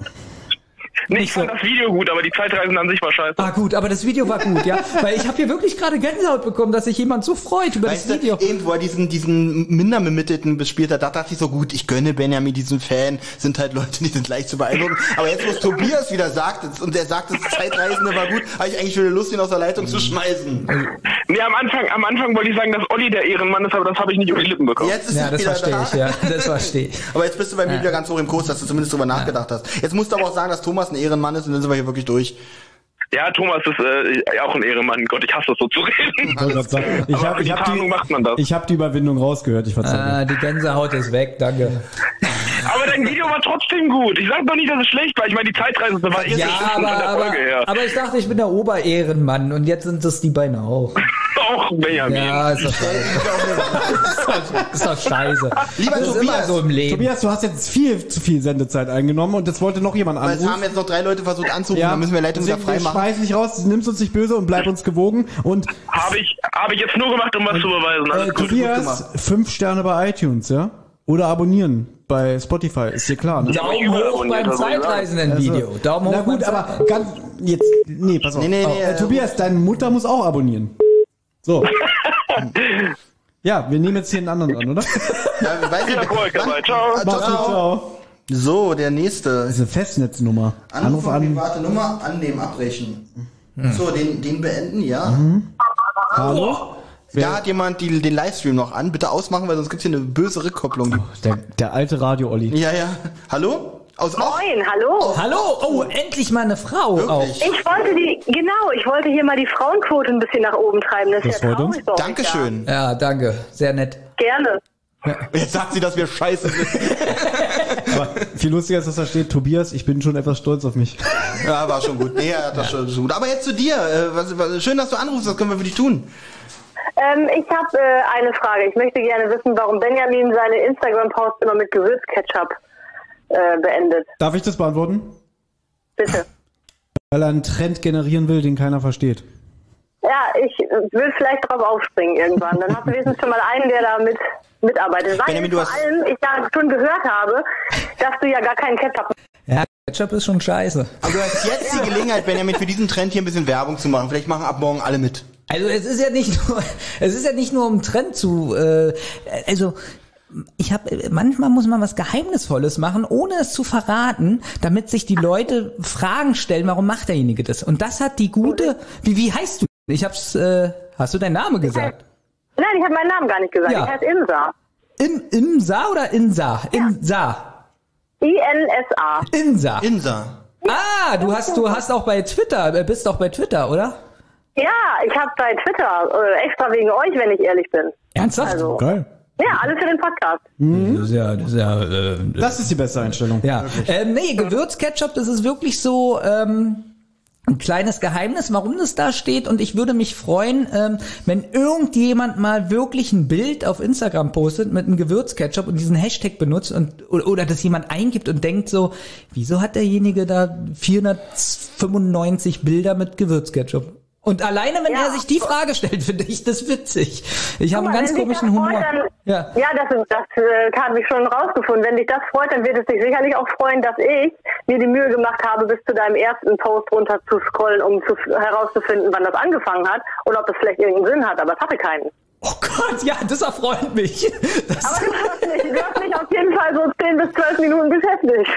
Nee, ich nicht so. fand das Video gut, aber die Zeitreisen an sich war scheiße. Ah gut, aber das Video war gut, ja. [laughs] Weil ich habe hier wirklich gerade Gänsehaut bekommen, dass sich jemand so freut über Weißt das Video. du, eben wo er diesen, diesen Minderbemittelten bespielt hat, da dachte ich so, gut, ich gönne Benjamin diesen Fan, sind halt Leute, die sind leicht zu beeindrucken. Aber jetzt, wo es Tobias wieder sagt, und er sagt, das Zeitreisende war gut, habe ich eigentlich wieder Lust, ihn aus der Leitung zu schmeißen. Nee, am Anfang am Anfang wollte ich sagen, dass Olli der Ehrenmann ist, aber das habe ich nicht über die Lippen bekommen. Jetzt ist Ja, das verstehe da. ich, ja. Das verstehe ich. Aber jetzt bist du bei mir wieder ganz hoch im Kurs, dass du zumindest drüber nachgedacht hast. Jetzt musst du aber auch sagen, dass Thomas ein Ehrenmann ist und dann sind wir hier wirklich durch. Ja, Thomas ist äh, auch ein Ehrenmann. Gott, ich hasse das so zu reden. Ich habe hab die, macht man das. ich hab die Überwindung rausgehört, ich verzeihe. Ah, die Gänsehaut ist weg, danke. [laughs] [laughs] Aber dein Video war trotzdem gut. Ich sag doch nicht, dass es schlecht war. Ich meine, die Zeitreise war erst Ja, von aber, der aber, Folge her. aber ich dachte, ich bin der Oberehrenmann und jetzt sind es die beiden auch. [laughs] Auch Benjamin. Ja, ist doch scheiße. [laughs] ist doch scheiße. Lieber das ist Tobias, immer so im Leben. Tobias, du hast jetzt viel zu viel Sendezeit eingenommen und das wollte noch jemand Weil es haben anrufen. jetzt noch drei Leute versucht anzurufen, dann müssen wir Leitung wieder deswegen, frei wir machen. schmeißen dich raus, nimmst uns nicht böse und bleib uns gewogen. Und Habe ich, hab ich jetzt nur gemacht, um was zu beweisen. Alles äh, gut. Tobias, fünf Sterne bei iTunes, ja? Oder abonnieren bei Spotify, ist dir klar, ne? Daumen hoch beim. Zeitreisenden-Video. Daumen hoch Na gut, aber ganz, jetzt, nee, pass auf. Nee, nee, nee, äh, äh, Tobias, deine Mutter muss auch abonnieren. So. [laughs] ja, wir nehmen jetzt hier einen anderen an, oder? Ja, weiß ich- Erfolg Wann? dabei. Ciao. Mach's gut, ciao. So, der nächste. Das ist eine Festnetznummer. Anruf Anruf an. private Nummer annehmen, abbrechen. So, den, den beenden, ja. Hallo? Da hat jemand die, den Livestream noch an. Bitte ausmachen, weil sonst gibt's hier eine böse Rückkopplung. Der, der alte Radio-Olli. Ja, ja. Hallo? Aus? Moin, hallo. Hallo, oh, endlich mal eine Frau auch. Ich wollte die, genau, ich wollte hier mal die Frauenquote ein bisschen nach oben treiben. Das ist Das ja freut uns. traurig. Dankeschön. Ja, danke. Sehr nett. Ja. Gerne. Jetzt sagt sie, dass wir scheiße sind. [laughs] Aber viel lustiger ist, dass da steht, Tobias, ich bin schon etwas stolz auf mich. ja, war schon gut. Nee, ja, das schon, schon gut. Aber jetzt zu dir. Äh, was, was, schön, dass du anrufst. Was können wir für dich tun? Ähm, ich habe äh, eine Frage. Ich möchte gerne wissen, warum Benjamin seine Instagram-Posts immer mit Gewürzketchup äh, beendet. Darf ich das beantworten? Bitte. [laughs] Weil er einen Trend generieren will, den keiner versteht. Ja, ich äh, will vielleicht drauf aufspringen irgendwann. Dann hast du wenigstens schon mal einen, der da mit mitarbeitet. Weil Benjamin, du vor hast- allem ich ja schon gehört habe, dass du ja gar keinen Ketchup Ja, Ketchup ist schon scheiße. Aber du hast jetzt die Gelegenheit, Benjamin, für diesen Trend hier ein bisschen Werbung zu machen. Vielleicht machen ab morgen alle mit. Also es ist ja nicht [laughs] nur, es ist ja nicht nur um Trend zu, äh, also ich habe manchmal muss man was Geheimnisvolles machen, ohne es zu verraten, damit sich die Leute Fragen stellen, warum macht derjenige das? Und das hat die gute, wie wie heißt du? Ich hab's, äh, hast du deinen Namen gesagt? Nein, ich habe meinen Namen gar nicht gesagt. Ja. Ich heiße Insa. Im, Imsa oder Insa? Insa. I-N-S-A. Insa. Insa. Ah, du hast, du hast auch bei Twitter, äh, bist auch bei Twitter, oder? Ja, ich habe bei Twitter, äh, extra wegen euch, wenn ich ehrlich bin. Ernsthaft? Also, Geil. ja, alles für den Podcast. Das ist ja, das ist ja, äh, Das ist die beste Einstellung. Ja, ähm, nee, Gewürzketchup, das ist wirklich so ähm, ein kleines Geheimnis, warum das da steht. Und ich würde mich freuen, ähm, wenn irgendjemand mal wirklich ein Bild auf Instagram postet mit einem Gewürzketchup und diesen Hashtag benutzt und oder, oder das jemand eingibt und denkt so, wieso hat derjenige da 495 Bilder mit Gewürzketchup? Und alleine, wenn Ja. er sich die Frage stellt, finde ich das witzig. Ich habe einen ganz komischen Humor. Freut, dann, Ja. ja. das, ist- das äh, habe ich schon rausgefunden. Wenn dich das freut, dann wird es dich sicherlich auch freuen, dass ich mir die Mühe gemacht habe, bis zu deinem ersten Post runter zu scrollen, um zu, herauszufinden, wann das angefangen hat und ob das vielleicht irgendeinen Sinn hat. Aber es hatte keinen. Oh Gott, ja, das erfreut mich. Das, Aber du hast mich, du hast mich auf jeden Fall so 10 bis 12 Minuten beschäftigt.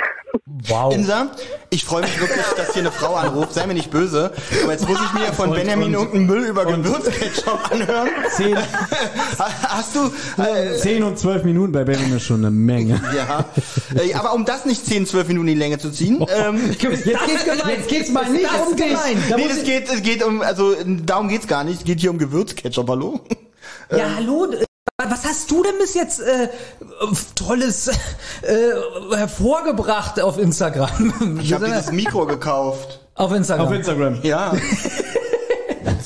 wow. Insa, ich freue mich wirklich, dass hier eine Frau anruft. Sei mir nicht böse. Aber jetzt muss ich mir von Benjamin irgendeinen Müll über Gewürzketchup anhören. Zehn, Hast du... Äh, zehn und zwölf Minuten bei Benjamin ist schon eine Menge. ja. Aber um das nicht 10, 12 Minuten in die Länge zu ziehen... Ähm, Jetzt geht's, jetzt geht's mal nicht um dich. nee, das geht, es geht um... Also darum geht's gar nicht. Es geht hier um Gewürzketchup. Hallo? Ja, hallo. äh, Was hast du denn bis jetzt äh, tolles äh, hervorgebracht auf Instagram? Ich habe dieses Mikro gekauft. auf Instagram. Auf Instagram. Ja. [laughs]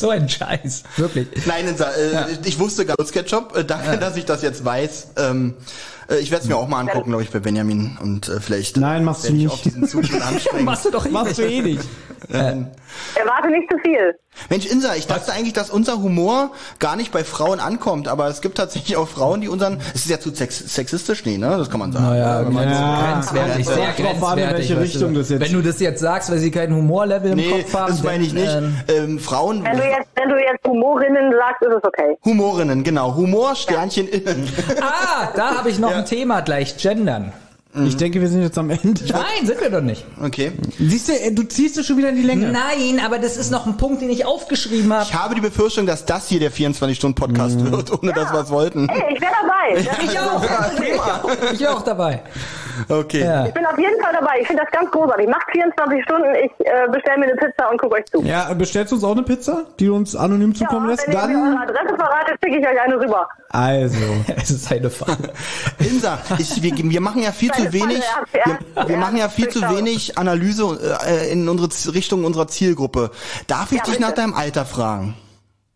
so ein Scheiß. Wirklich. Nein, Insa, äh, ich wusste gar nicht Ketchup. Äh, danke, dass ich das jetzt weiß. Ähm, äh, ich werde es mir auch mal angucken, glaube ich, bei Benjamin. Und äh, vielleicht Nein, machst du ich nicht. auf diesen Zug [laughs] mit anspringen. Machst du doch eh Machst du nicht. eh nicht. [laughs] Erwarte nicht zu viel. Mensch, Insa, ich dachte eigentlich, dass unser Humor gar nicht bei Frauen ankommt, aber es gibt tatsächlich auch Frauen, die unseren, es ist ja zu sex sexistisch, nee, ne? Das kann man sagen. Naja, wenn man so Ja, grenzwertig, kommt sehr an, in grenzwertig. welche Richtung du. das jetzt- Wenn du das jetzt sagst, weil sie kein Humorlevel im Nee, Kopf haben. das meine ich nicht. dann, Ähm, Frauen, Wenn du jetzt, wenn du jetzt Humorinnen sagst, ist es okay. Humorinnen, genau. Humor, Sternchen innen. Äh, ah, da habe ich noch ein Thema gleich, gendern. Ich denke, wir sind jetzt am Ende. Nein, sind wir doch nicht. Okay. Siehst du, äh, du ziehst es schon wieder in die Länge. Nein, aber das ist noch ein Punkt, den ich aufgeschrieben habe. Ich habe die Befürchtung, dass das hier der 24-Stunden-Podcast wird, ohne dass wir es wollten. Hey, ich wäre dabei. Das- Ich auch. Ich auch dabei. Okay. Ja. Ich bin auf jeden Fall dabei. Ich finde das ganz großartig. Macht 24 Stunden. Ich äh, bestelle mir eine Pizza und gucke euch zu. Ja, bestellst du uns auch eine Pizza, die du uns anonym zukommen lässt? wenn ihr Dann, eure Adresse verratet, schicke ich euch eine rüber. also. [laughs] Es ist eine Frage. [laughs] Insa, ich, wir, wir machen ja viel zu wenig, wir, wir machen ja viel zu wenig Analyse äh, in unsere Richtung unserer Zielgruppe. Darf ich Ja, dich bitte. nach deinem Alter fragen?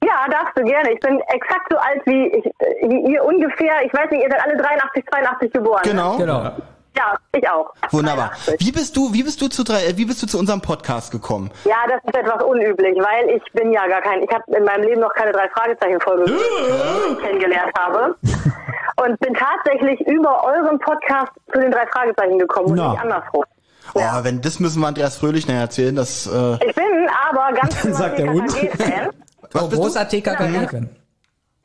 Ja, darfst du gerne. Ich bin exakt so alt wie, ich, wie ihr ungefähr. Ich weiß nicht, ihr seid alle 83, 82 geboren. Genau. Genau. Ja, ich auch. Wunderbar. 83. Wie bist du, wie bist du zu drei, wie bist du zu unserem Podcast gekommen? Ja, das ist etwas unüblich, weil ich bin ja gar kein, ich habe in meinem Leben noch keine drei Fragezeichen Folge kennengelernt habe [laughs] und bin tatsächlich über euren Podcast zu den drei Fragezeichen gekommen und nicht andersrum. Oh, wenn das müssen wir Andreas Fröhlich nachher erzählen, das äh, Ich bin aber ganz Dann sagt der Hund. [laughs] Was Oh, bist du? großer TKKG-Fan.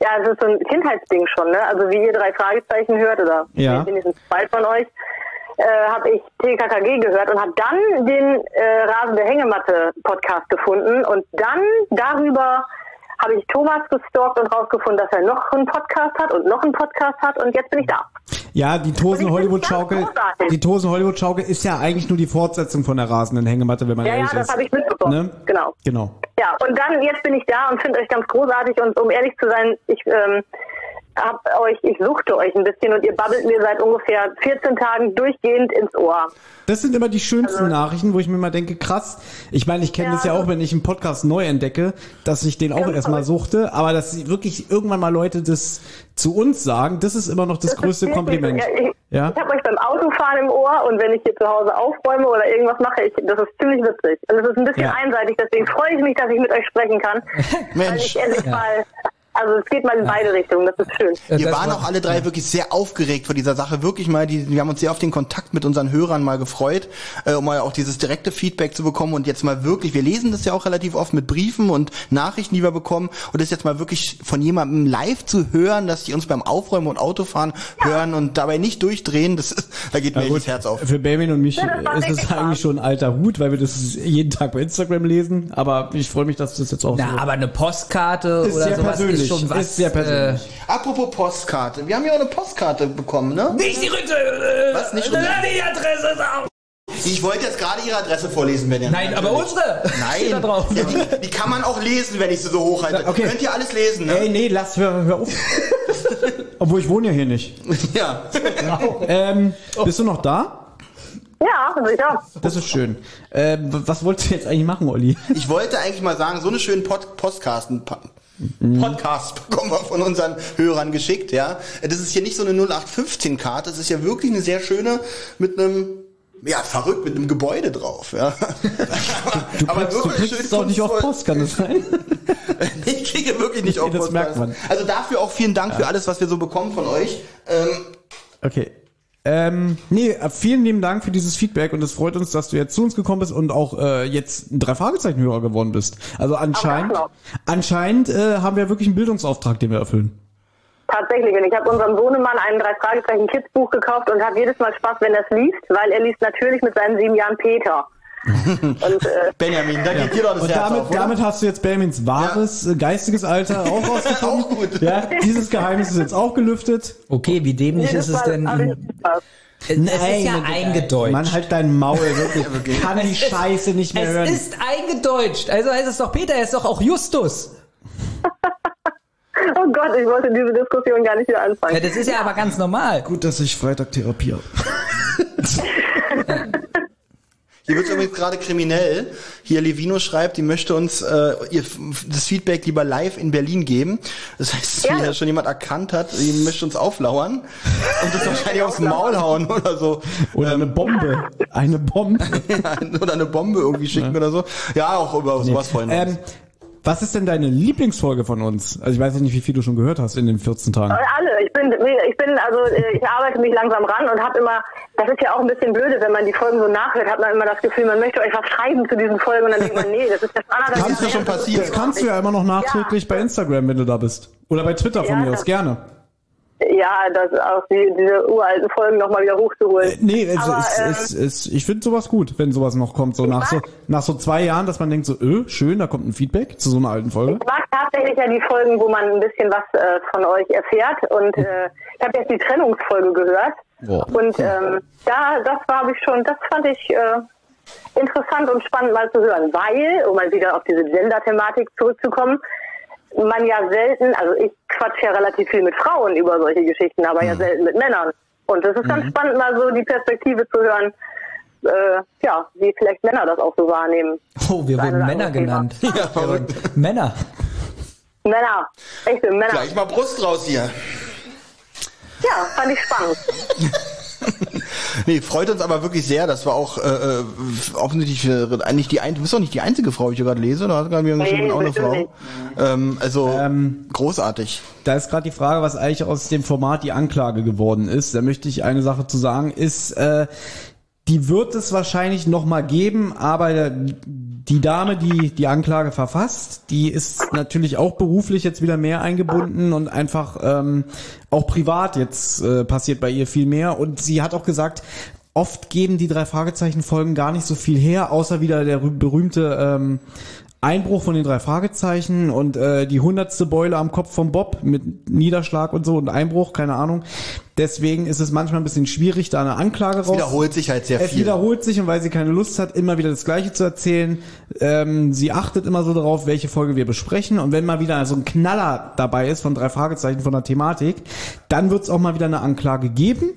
Ja, es ist so ein Kindheitsding schon, ne? Also wie ihr drei Fragezeichen hört oder Ja. wenigstens zwei von euch, äh, habe ich TKKG gehört und habe dann den äh, Rasende Hängematte Podcast gefunden und dann darüber habe ich Thomas gestalkt und rausgefunden, dass er noch einen Podcast hat und noch einen Podcast hat und jetzt bin ich da. Ja, die Tosen Hollywood Schaukel, die Tosen Hollywood Schaukel ist ja eigentlich nur die Fortsetzung von der rasenden Hängematte, wenn man Ja, ja, ehrlich das ist. habe ich mitbekommen. Ne? Genau. Genau. Ja, und dann, jetzt bin ich da und finde euch ganz großartig und um ehrlich zu sein, ich ähm, hab euch, ich suchte euch ein bisschen und ihr babbelt mir seit ungefähr 14 Tagen durchgehend ins Ohr. Das sind immer die schönsten Nachrichten, wo ich mir mal denke, krass. Ich meine, ich kenne Ja, das ja auch, wenn ich einen Podcast neu entdecke, dass ich den auch erstmal suchte, aber dass wirklich irgendwann mal Leute das zu uns sagen, das ist immer noch das, Das größte wirklich Kompliment. Ja, ich Ja? ich habe euch beim Autofahren im Ohr und wenn ich hier zu Hause aufräume oder irgendwas mache, ich, das ist ziemlich witzig. Und es ist ein bisschen Ja. einseitig, deswegen freue ich mich, dass ich mit euch sprechen kann. [laughs] Weil Mensch. ich endlich mal, also es geht mal in beide Richtungen, das ist schön. Wir Das waren war- auch alle drei wirklich sehr aufgeregt vor dieser Sache. Wirklich mal, die, wir haben uns sehr auf den Kontakt mit unseren Hörern mal gefreut, äh, um mal auch dieses direkte Feedback zu bekommen und jetzt mal wirklich, wir lesen das ja auch relativ oft mit Briefen und Nachrichten, die wir bekommen und das jetzt mal wirklich von jemandem live zu hören, dass die uns beim Aufräumen und Autofahren hören und dabei nicht durchdrehen, das ist, da geht mir Na gut, das Herz auf. Für Benjamin und mich Ja, ist es eigentlich schon ein alter Hut, weil wir das jeden Tag bei Instagram lesen. Aber ich freue mich, dass du das jetzt auch Na, so aber eine Postkarte Ist oder sowas persönlich, ist schon was. ist sehr persönlich. Apropos Postkarte, wir haben ja auch eine Postkarte bekommen, ne? Äh, nicht die Rückseite. Äh, Was, nicht äh, Rückseite? Die Adresse ist auch. Ich wollte jetzt gerade Ihre Adresse vorlesen, wenn ihr Nein, aber unsere. Steht da Nein, drauf. ja, die, die kann man auch lesen, wenn ich sie so hochhalte. Okay. Könnt ihr alles lesen, ne? Ey, nee, lass, hör, hör auf. [laughs] Obwohl ich wohne ja hier nicht. [laughs] Ja. Ähm, bist du noch da? Ja, sicher. Das ist schön. Ähm, was wolltest du jetzt eigentlich machen, Olli? Ich wollte eigentlich mal sagen, so eine schönen Pod Postcasten, Podcast bekommen wir von unseren Hörern geschickt, ja. Das ist hier nicht so eine 0815-Karte, das ist ja wirklich eine sehr schöne mit einem, ja, verrückt, mit einem Gebäude drauf, ja. Du kriegst, du kriegst doch nicht auf. Post, kann das sein? [laughs] Ich kriege wirklich nicht auf das Post. merkt man. Also dafür auch vielen Dank für alles, was wir so bekommen von euch. Ähm, Okay. Ähm, nee, äh, vielen lieben Dank für dieses Feedback und es freut uns, dass du jetzt zu uns gekommen bist und auch äh, jetzt ein drei Fragezeichen Hörer geworden bist. Also anscheinend, anscheinend äh, haben wir wirklich einen Bildungsauftrag, den wir erfüllen. Tatsächlich. Und ich habe unserem Sohnemann ein drei Fragezeichen Kids Buch gekauft und habe jedes Mal Spaß, wenn er es liest, weil er liest natürlich mit seinen sieben Jahren Peter. Und äh, [laughs] Benjamin, da geht dir doch das Und Herz damit, auf, damit hast du jetzt Benjamins wahres äh, geistiges Alter auch [laughs] rausgefunden. Auch gut. Ja, dieses Geheimnis ist jetzt auch gelüftet. Okay, wie dämlich ist es denn? Es ist ja eingedeutscht. Mann, halt dein Maul, [laughs] wirklich. Ich kann die Scheiße nicht mehr es hören. ist eingedeutscht. Also heißt es doch Peter, er ist doch auch Justus. Oh Gott, ich wollte diese Diskussion gar nicht wieder anfangen. Ja, das ist ja aber ganz normal. Gut, dass ich Freitag Therapie habe. Hier wird übrigens gerade kriminell. Hier Levino schreibt, die möchte uns äh, ihr, das Feedback lieber live in Berlin geben. Das heißt, Gerne. hier schon jemand erkannt hat, die möchte uns auflauern und uns wahrscheinlich aufs Maul hauen oder so. Oder eine Bombe. Eine Bombe. [laughs] oder eine Bombe irgendwie schicken oder so. Ja, auch über sowas freuen wir uns. Ähm, was ist denn deine Lieblingsfolge von uns? Also ich weiß nicht, wie viel du schon gehört hast in den 14 Tagen. Alle. Ich bin, ich bin, also äh, ich arbeite mich langsam ran und habe immer, das ist ja auch ein bisschen blöde, wenn man die Folgen so nachhört, hat man immer das Gefühl, man möchte euch was schreiben zu diesen Folgen und dann denkt man, nee, das ist das andere. Kannst du schon passieren. Das kannst du ja immer noch nachträglich bei Instagram, wenn du da bist. Oder bei Twitter von Ja, mir aus, das- gerne. Ja, das auch die, diese uralten Folgen nochmal wieder hochzuholen. Äh, nee, es, Aber, es, ähm, es, es, ich finde sowas gut, wenn sowas noch kommt. So nach, so nach so zwei Jahren, dass man denkt so, öh, schön, da kommt ein Feedback zu so einer alten Folge. Ich mag tatsächlich ja die Folgen, wo man ein bisschen was äh, von euch erfährt. Und äh, ich habe jetzt die Trennungsfolge gehört. Boah. Und ähm, da, das war ich schon, das fand ich äh, interessant und spannend mal zu hören, weil, um mal wieder auf diese Gender-Thematik zurückzukommen, man ja selten, also ich quatsch ja relativ viel mit Frauen über solche Geschichten, aber ja selten mit Männern. Und es ist ganz spannend, mal so die Perspektive zu hören, äh, ja, wie vielleicht Männer das auch so wahrnehmen. Oh, wir Das wurden Männer genannt. Ja, [laughs] verrückt. Männer. Männer, echte Männer. Gleich mal Brust raus hier. Ja, fand ich spannend. [laughs] [laughs] Nee, freut uns aber wirklich sehr, dass wir auch äh, äh, offensichtlich äh, eigentlich die ein, du bist doch nicht die einzige Frau, die ich hier gerade lese, oder hat gerade mir geschrieben, Nee, auch eine Frau. Ähm, also Ähm, großartig. Da ist gerade die Frage, was eigentlich aus dem Format die Anklage geworden ist. Da möchte ich eine Sache zu sagen, ist, äh, die wird es wahrscheinlich noch mal geben, aber die Dame, die die Anklage verfasst, die ist natürlich auch beruflich jetzt wieder mehr eingebunden und einfach ähm, auch privat jetzt äh, passiert bei ihr viel mehr. Und sie hat auch gesagt, oft geben die drei Fragezeichen Folgen gar nicht so viel her, außer wieder der rü- berühmte ähm, Einbruch von den drei Fragezeichen und äh, die hundertste Beule am Kopf von Bob mit Niederschlag und so und Einbruch, keine Ahnung. Deswegen ist es manchmal ein bisschen schwierig, da eine Anklage raus. Wiederholt sich halt sehr Es viel. wiederholt sich und weil sie keine Lust hat, immer wieder das Gleiche zu erzählen, ähm, sie achtet immer so darauf, welche Folge wir besprechen und wenn mal wieder so ein Knaller dabei ist von drei Fragezeichen von der Thematik, dann wird es auch mal wieder eine Anklage geben.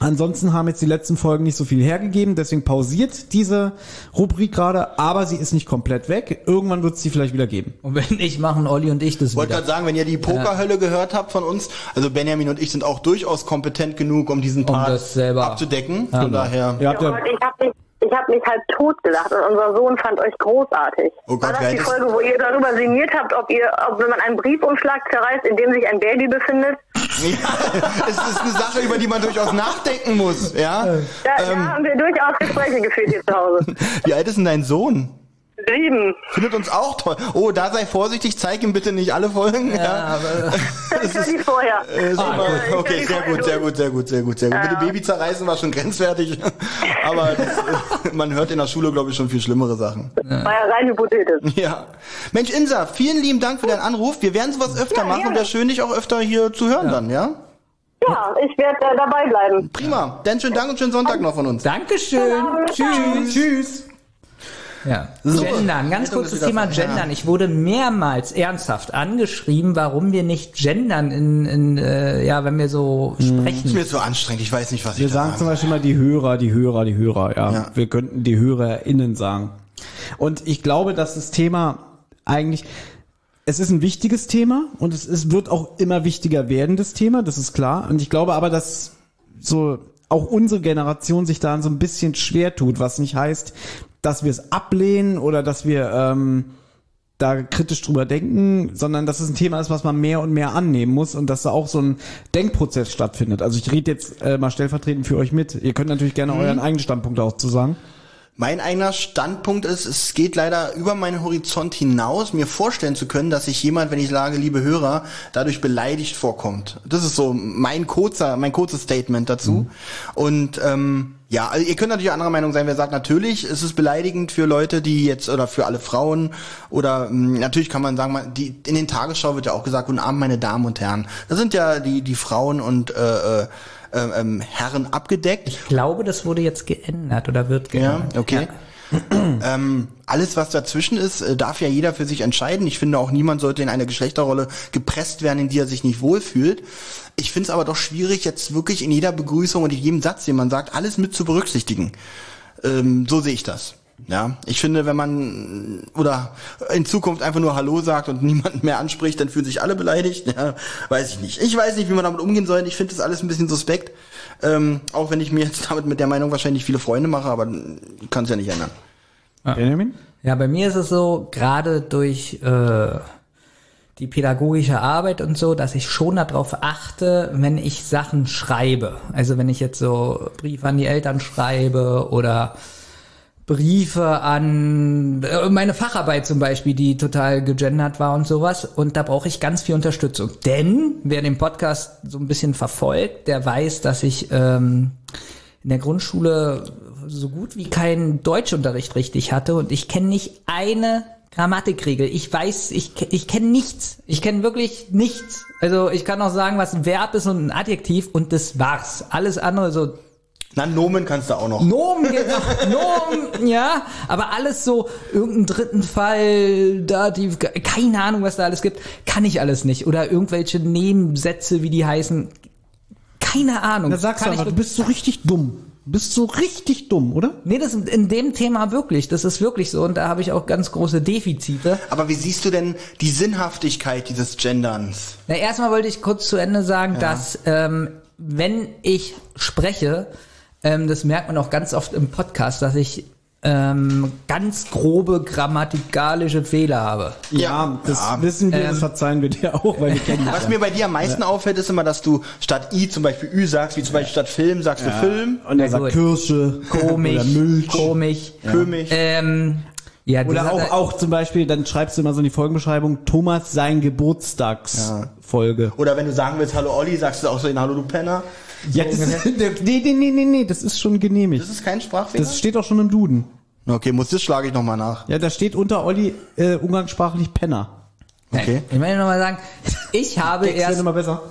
Ansonsten haben jetzt die letzten Folgen nicht so viel hergegeben, deswegen pausiert diese Rubrik gerade, aber sie ist nicht komplett weg. Irgendwann wird es sie vielleicht wieder geben. Und wenn nicht, machen Olli und ich das Ich wollte wieder. gerade sagen, wenn ihr die Pokerhölle gehört habt von uns, also Benjamin und ich sind auch durchaus kompetent genug, um diesen Part das selber- abzudecken. Von daher. Ja, ja, ich habe mich, ich hab mich halt totgelacht und unser Sohn fand euch großartig. Oh Gott, War das die Folge, wo ihr darüber sinniert habt, ob ihr, ob wenn man einen Briefumschlag zerreißt, in dem sich ein Baby befindet? [laughs] Ja, es ist eine Sache, über die man durchaus nachdenken muss. Ja. Da, Ähm, da haben wir durchaus Gespräche geführt hier zu Hause. [laughs] wie alt ist denn dein Sohn? Sieben. Findet uns auch toll. Oh, da sei vorsichtig, zeig ihm bitte nicht alle Folgen. Ja, aber, [laughs] Das war die vorher. Äh, super. Ich okay, sehr vorher gut, sehr gut, sehr gut, sehr gut, sehr gut. Mit dem Baby zerreißen war schon grenzwertig, [laughs] aber das, äh, man hört in der Schule, glaube ich, schon viel schlimmere Sachen. War ja rein hypothetisch. Ja. Mensch, Insa, vielen lieben Dank für deinen Anruf. Wir werden sowas öfter Ja, machen. gerne. Wäre schön, dich auch öfter hier zu hören dann, ja? Ja, ich werde äh, dabei bleiben. Prima. Dann schönen Dank und schönen Sonntag noch von uns. Dankeschön. Tschüss. Tschüss. Ja. Gendern, ganz kurzes ist Thema. Gendern. Ich wurde mehrmals ernsthaft angeschrieben, warum wir nicht gendern in, in äh, ja, wenn wir so Ist sprechen. mir zu anstrengend. Ich weiß nicht, was wir ich da sagen zum Beispiel mal die Hörer, die Hörer, die Hörer, ja. Ja. Wir könnten die HörerInnen sagen. Und ich glaube, dass das Thema eigentlich, es ist ein wichtiges Thema und es, es wird auch immer wichtiger werden, das Thema, das ist klar. Und ich glaube aber, dass so auch unsere Generation sich da so ein bisschen schwer tut, was nicht heißt, dass wir es ablehnen oder dass wir ähm, da kritisch drüber denken, sondern dass es ein Thema ist, was man mehr und mehr annehmen muss und dass da auch so ein Denkprozess stattfindet. Also ich rede jetzt äh, mal stellvertretend für euch mit. Ihr könnt natürlich gerne euren eigenen Standpunkt auch zu sagen. Mein eigener Standpunkt ist, es geht leider über meinen Horizont hinaus, mir vorstellen zu können, dass sich jemand, wenn ich sage, liebe Hörer, dadurch beleidigt vorkommt. Das ist so mein kurzer, mein kurzes Statement dazu. Und ähm, ja, also ihr könnt natürlich anderer Meinung sein, wer sagt, natürlich ist es beleidigend für Leute, die jetzt oder für alle Frauen oder mh, natürlich kann man sagen, man, die in den Tagesschau wird ja auch gesagt, guten Abend, meine Damen und Herren. Das sind ja die die Frauen und äh, äh, ähm, Herren abgedeckt. Ich glaube, das wurde jetzt geändert oder wird Ja, geändert. okay. [clears throat] ähm, alles, was dazwischen ist, äh, darf ja jeder für sich entscheiden. Ich finde auch, niemand sollte in eine Geschlechterrolle gepresst werden, in die er sich nicht wohlfühlt. Ich finde es aber doch schwierig, jetzt wirklich in jeder Begrüßung und in jedem Satz, den man sagt, alles mit zu berücksichtigen. Ähm, so sehe ich das. Ja, ich finde, wenn man oder in Zukunft einfach nur Hallo sagt und [laughs] niemanden mehr anspricht, dann fühlen sich alle beleidigt. Ja, weiß ich nicht. Ich weiß nicht, wie man damit umgehen soll. Ich finde das alles ein bisschen suspekt. Ähm, auch wenn ich mir jetzt [laughs] damit mit der Meinung wahrscheinlich viele Freunde mache, aber kann es ja nicht ändern. Benjamin? Ja, bei mir ist es so, gerade durch äh, die pädagogische Arbeit und so, dass ich schon darauf achte, wenn ich Sachen schreibe. Also wenn ich jetzt so Briefe an die Eltern schreibe oder Briefe an äh, meine Facharbeit zum Beispiel, die total gegendert war und sowas. Und da brauche ich ganz viel Unterstützung. Denn wer den Podcast so ein bisschen verfolgt, der weiß, dass ich ähm, in der Grundschule so gut wie keinen Deutschunterricht richtig hatte und ich kenne nicht eine Grammatikregel. Ich weiß, ich, ich kenne nichts. Ich kenne wirklich nichts. Also ich kann auch sagen, was ein Verb ist und ein Adjektiv und das war's. Alles andere so Na, Nomen kannst du auch noch. Nomen, genau, Nomen, ja, aber alles so, irgendeinen dritten Fall, Dativ, keine Ahnung, was da alles gibt, kann ich alles nicht. Oder irgendwelche Nebensätze, wie die heißen, keine Ahnung. Da sagst du ich, du bist so richtig dumm. Bist so richtig dumm, oder? Nee, das ist in dem Thema wirklich, das ist wirklich so und da habe ich auch ganz große Defizite. Aber wie siehst du denn die Sinnhaftigkeit dieses Genderns? Na, erstmal wollte ich kurz zu Ende sagen, dass ähm, wenn ich spreche, ähm, das merkt man auch ganz oft im Podcast, dass ich ähm, ganz grobe grammatikalische Fehler habe. Ja, das Ja. wissen wir, Ähm, das verzeihen wir dir auch, weil wir [laughs] kennen. Was mir bei dir am meisten auffällt, ist immer, dass du statt I zum Beispiel Ü sagst, wie zum Beispiel statt Film sagst du Film, Und er Ja, sagt. Kirsche Komisch, oder Milch. komisch. König. Ähm, ja, Oder auch, er- auch zum Beispiel, dann schreibst du immer so in die Folgenbeschreibung, Thomas sein Geburtstagsfolge. Oder wenn du sagen willst, hallo Olli, sagst du auch so in Hallo du Penner. Ja, das [laughs] nee, nee, nee, nee, nee, das ist schon genehmigt. Das ist kein Sprachfehler? Das steht auch schon im Duden. okay, muss das schlage ich nochmal nach. Ja, da steht unter Olli äh, umgangssprachlich Penner. Okay. Ich möchte nochmal sagen, ich [laughs] habe Gags erst immer besser.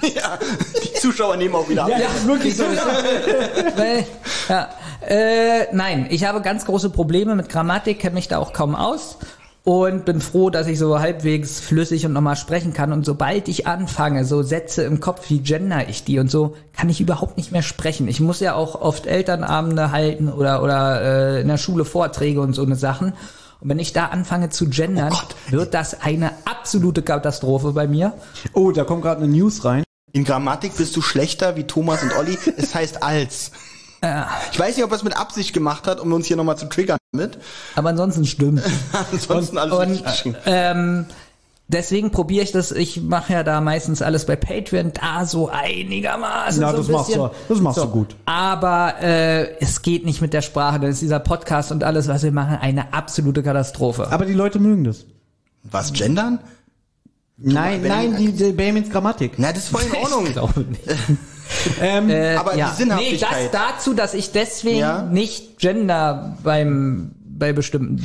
[laughs] ja, die Zuschauer nehmen auch wieder ab. ist wirklich so. Weil, ja, äh, nein, ich habe ganz große Probleme mit Grammatik, kenne mich da auch kaum aus und bin froh, dass ich so halbwegs flüssig und nochmal sprechen kann. Und sobald ich anfange, so Sätze im Kopf, wie gender ich die und so, kann ich überhaupt nicht mehr sprechen. Ich muss ja auch oft Elternabende halten oder, oder äh, in der Schule Vorträge und so eine Sachen. Und wenn ich da anfange zu gendern, wird das eine absolute Katastrophe bei mir. Oh, da kommt gerade eine News rein. In Grammatik bist du schlechter wie Thomas und Olli. Es heißt als. Ich weiß nicht, ob er es mit Absicht gemacht hat, um uns hier nochmal zu triggern mit. Aber ansonsten stimmt. [laughs] Ansonsten alles Und ähm, deswegen probiere ich das. Ich mache ja da meistens alles bei Patreon, da so einigermaßen. Ja, so das ein machst du- das machst du gut. Aber äh, es geht nicht mit der Sprache. Dann ist dieser Podcast und alles, was wir machen, eine absolute Katastrophe. Aber die Leute mögen das. Was, gendern? Nein, nein, die, die Benjamins Grammatik. Na, das ist voll in [laughs] Ordnung. Ich glaube nicht. [laughs] Ähm, Äh, Aber die Nee, das Sinnhaftigkeit. dazu, dass ich deswegen Ja. nicht Gender beim bei bestimmten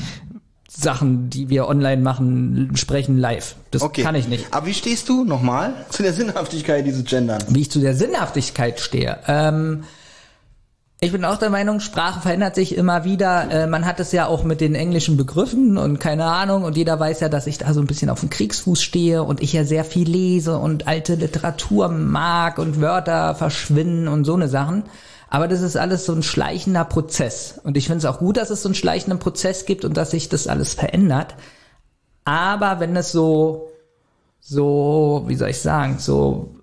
Sachen, die wir online machen, sprechen live. Das Okay. kann ich nicht. Aber wie stehst du nochmal zu der Sinnhaftigkeit dieses Gendern? wie ich zu der Sinnhaftigkeit stehe. Ähm, ich bin auch der Meinung, Sprache verändert sich immer wieder. Äh, man hat es ja auch mit den englischen Begriffen und keine Ahnung. Und jeder weiß ja, dass ich da so ein bisschen auf dem Kriegsfuß stehe und ich ja sehr viel lese und alte Literatur mag und Wörter verschwinden und so eine Sachen. Aber das ist alles so ein schleichender Prozess. Und ich finde es auch gut, dass es so einen schleichenden Prozess gibt und dass sich das alles verändert. Aber wenn es so, so, wie soll ich sagen, so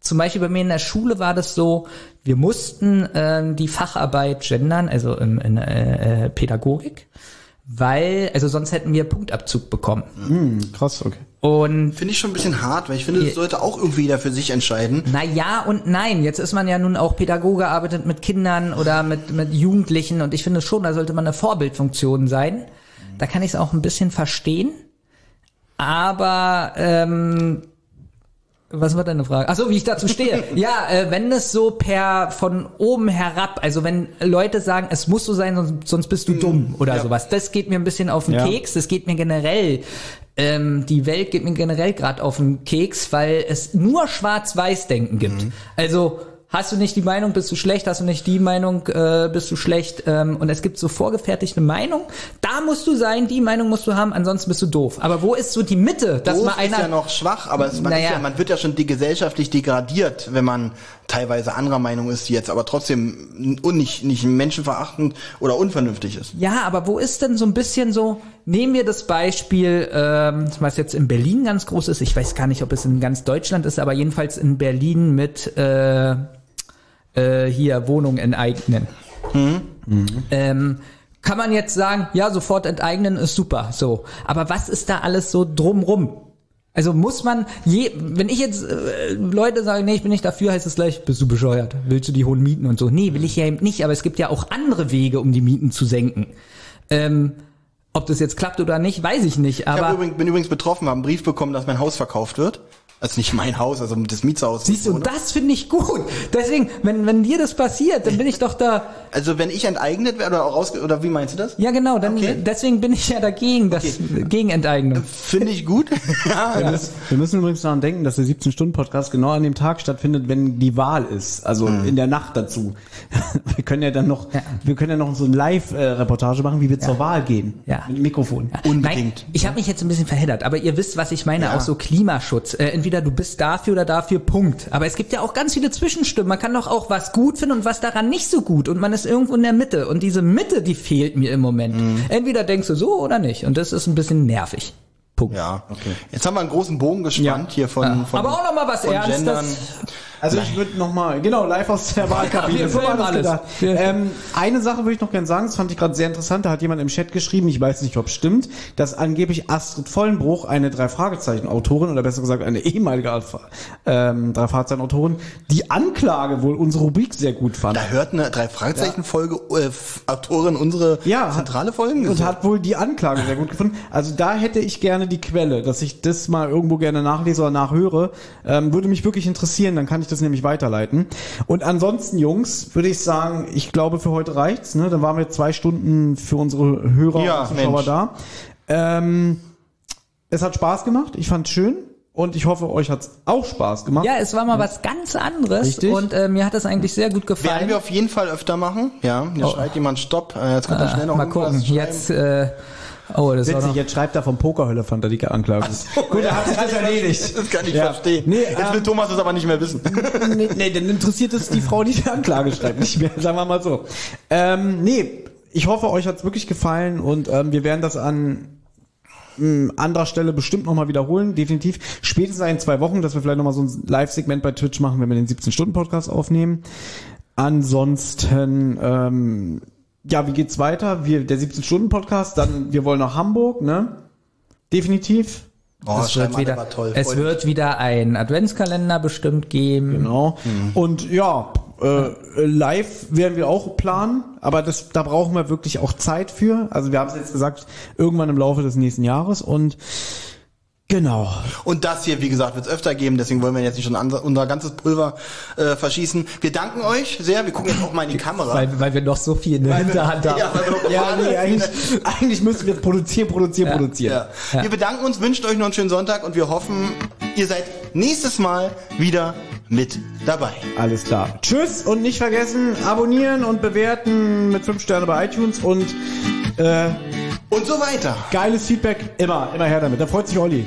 zum Beispiel bei mir in der Schule war das so, wir mussten ähm, die Facharbeit gendern, also in, in äh, äh, Pädagogik, weil, also sonst hätten wir Punktabzug bekommen. hm, krass, okay. Und Finde ich schon ein bisschen hart, weil ich finde, das sollte auch irgendwie jeder für sich entscheiden. na ja und nein. Jetzt ist man ja nun auch Pädagoge, arbeitet mit Kindern oder mit, mit Jugendlichen und ich finde schon, da sollte man eine Vorbildfunktion sein. Da kann ich es auch ein bisschen verstehen. Aber ähm, was war deine Frage? Ach so, wie ich dazu stehe. [laughs] ja, äh, wenn es so per von oben herab, also wenn Leute sagen, es muss so sein, sonst, sonst bist du dumm oder ja. sowas, das geht mir ein bisschen auf den Ja. Keks. Das geht mir generell, ähm, die Welt geht mir generell gerade auf den Keks, weil es nur Schwarz-Weiß-Denken gibt. Also Hast du nicht die Meinung, bist du schlecht, hast du nicht die Meinung, äh, bist du schlecht. Ähm, und es gibt so vorgefertigte Meinung. Da musst du sein, die Meinung musst du haben, ansonsten bist du doof. Aber wo ist so die Mitte? Dass Doof mal ist einer ja noch schwach, aber es, man, Naja. ist ja, man wird ja schon die gesellschaftlich degradiert, wenn man teilweise anderer Meinung ist, die jetzt aber trotzdem un- nicht, nicht menschenverachtend oder unvernünftig ist. Ja, aber wo ist denn so ein bisschen so, nehmen wir das Beispiel, ähm, was jetzt in Berlin ganz groß ist, ich weiß gar nicht, ob es in ganz Deutschland ist, aber jedenfalls in Berlin mit äh, äh, hier Wohnung enteignen. Ähm, kann man jetzt sagen, ja, sofort enteignen ist super, so. Aber was ist da alles so drumrum? Also muss man je, wenn ich jetzt äh, Leute sagen, nee, ich bin nicht dafür, heißt es gleich, bist du bescheuert? Willst du die hohen Mieten und so? Nee, will ich ja eben nicht, aber es gibt ja auch andere Wege, um die Mieten zu senken. Ähm, ob das jetzt klappt oder nicht, weiß ich nicht, Ich aber übrigens, bin übrigens betroffen, habe einen Brief bekommen, dass mein Haus verkauft wird. Also nicht mein Haus, also das Mietshaus. siehst du, und das finde ich gut. Deswegen, wenn, wenn dir das passiert, dann bin ich doch da, [laughs] Also wenn ich enteignet werde oder auch raus, oder wie meinst du das? ja genau, dann, Okay. deswegen bin ich ja dagegen, das, gegen Enteignung. Finde ich gut. [laughs] [laughs] ja, Ja. das, Wir müssen übrigens daran denken, dass der 17-Stunden-Podcast genau an dem Tag stattfindet, wenn die Wahl ist. Also in der Nacht dazu. Wir können ja dann noch, wir können ja noch so eine Live-Reportage machen, wie wir zur Wahl gehen. Ja. Mit dem Mikrofon. Unbedingt. Nein, ich habe mich jetzt ein bisschen verheddert, aber ihr wisst, was ich meine, Ja. auch so Klimaschutz. Äh, entweder du bist dafür oder dafür, Punkt. Aber es gibt ja auch ganz viele Zwischenstimmen. Man kann doch auch was gut finden und was daran nicht so gut. Und man ist irgendwo in der Mitte. Und diese Mitte, die fehlt mir im Moment. Mhm. Entweder denkst du so oder nicht. Und das ist ein bisschen nervig. Punkt. ja, okay. Jetzt haben wir einen großen Bogen gespannt hier von, Ja. von Aber auch noch mal was Ernstes. Also ich würde nochmal, genau, live aus der Wahlkabine. [laughs] wir So war das gedacht. Ähm, eine Sache würde ich noch gerne sagen, das fand ich gerade sehr interessant, da hat jemand im Chat geschrieben, ich weiß nicht, ob es stimmt, dass angeblich Astrid Vollenbruch, eine Drei-Fragezeichen-Autorin, oder besser gesagt eine ehemalige ähm, Drei-Fragezeichen-Autorin, die Anklage wohl unsere Rubrik sehr gut fand. Da hört eine drei Fragezeichen Folge äh, Autorin unsere Ja, zentrale Folgen und hat wohl die Anklage sehr gut gefunden. Also da hätte ich gerne die Quelle, dass ich das mal irgendwo gerne nachlese oder nachhöre. Ähm, würde mich wirklich interessieren, dann kann ich das nämlich weiterleiten. Und ansonsten, Jungs, würde ich sagen, ich glaube für heute reicht's. Ne? Dann waren wir zwei Stunden für unsere Hörer Ja, und Zuschauer Mensch. da. Ähm, es hat Spaß gemacht, ich fand's schön und ich hoffe, euch hat's auch Spaß gemacht. Ja, es war mal was ganz anderes. Richtig. Und äh, mir hat das eigentlich sehr gut gefallen. Werden wir auf jeden Fall öfter machen. Ja, hier Oh. schreit jemand Stopp. Äh, jetzt kommt er schnell noch mal gucken. Jetzt, äh, oh, das Witzig, jetzt schreibt er vom Pokerhölle fand er die Anklage. [laughs] Gut, er hat sich das erledigt. [laughs] Das kann ich Ja. verstehen. Nee, Jetzt will ähm, Thomas das aber nicht mehr wissen. [laughs] nee, nee, dann interessiert es die Frau, die die Anklage schreibt, nicht mehr, sagen wir mal so. Ähm, nee, ich hoffe, euch hat's wirklich gefallen und ähm, wir werden das an mh, anderer Stelle bestimmt nochmal wiederholen, definitiv. Spätestens in zwei Wochen, dass wir vielleicht nochmal so ein Live-Segment bei Twitch machen, wenn wir den 17-Stunden-Podcast aufnehmen. Ansonsten, ähm, ja, wie geht's weiter? Wir, der 17-Stunden-Podcast, dann, wir wollen nach Hamburg, ne? Definitiv. Oh, es wird wieder, toll. es wird wieder ein Adventskalender bestimmt geben. Genau. Mhm. Und ja, äh, live werden wir auch planen, aber das, da brauchen wir wirklich auch Zeit für. Also wir haben es jetzt gesagt, irgendwann im Laufe des nächsten Jahres und genau. Und das hier, wie gesagt, wird es öfter geben, deswegen wollen wir jetzt nicht schon unser, ganzes Pulver äh, verschießen. Wir danken euch sehr, wir gucken jetzt auch mal in die Kamera. Weil, weil wir noch so viel in der Hinterhand haben. [laughs] Ja, Ja, nee, eigentlich, eigentlich müssen wir produzieren, produzieren, produzieren. Ja. Wir bedanken uns, wünschen euch noch einen schönen Sonntag und wir hoffen, ihr seid nächstes Mal wieder mit dabei. Alles klar. Tschüss und nicht vergessen, abonnieren und bewerten mit 5 Sterne bei iTunes und äh, Und so weiter. geiles Feedback, immer, immer her damit. Da freut sich Olli.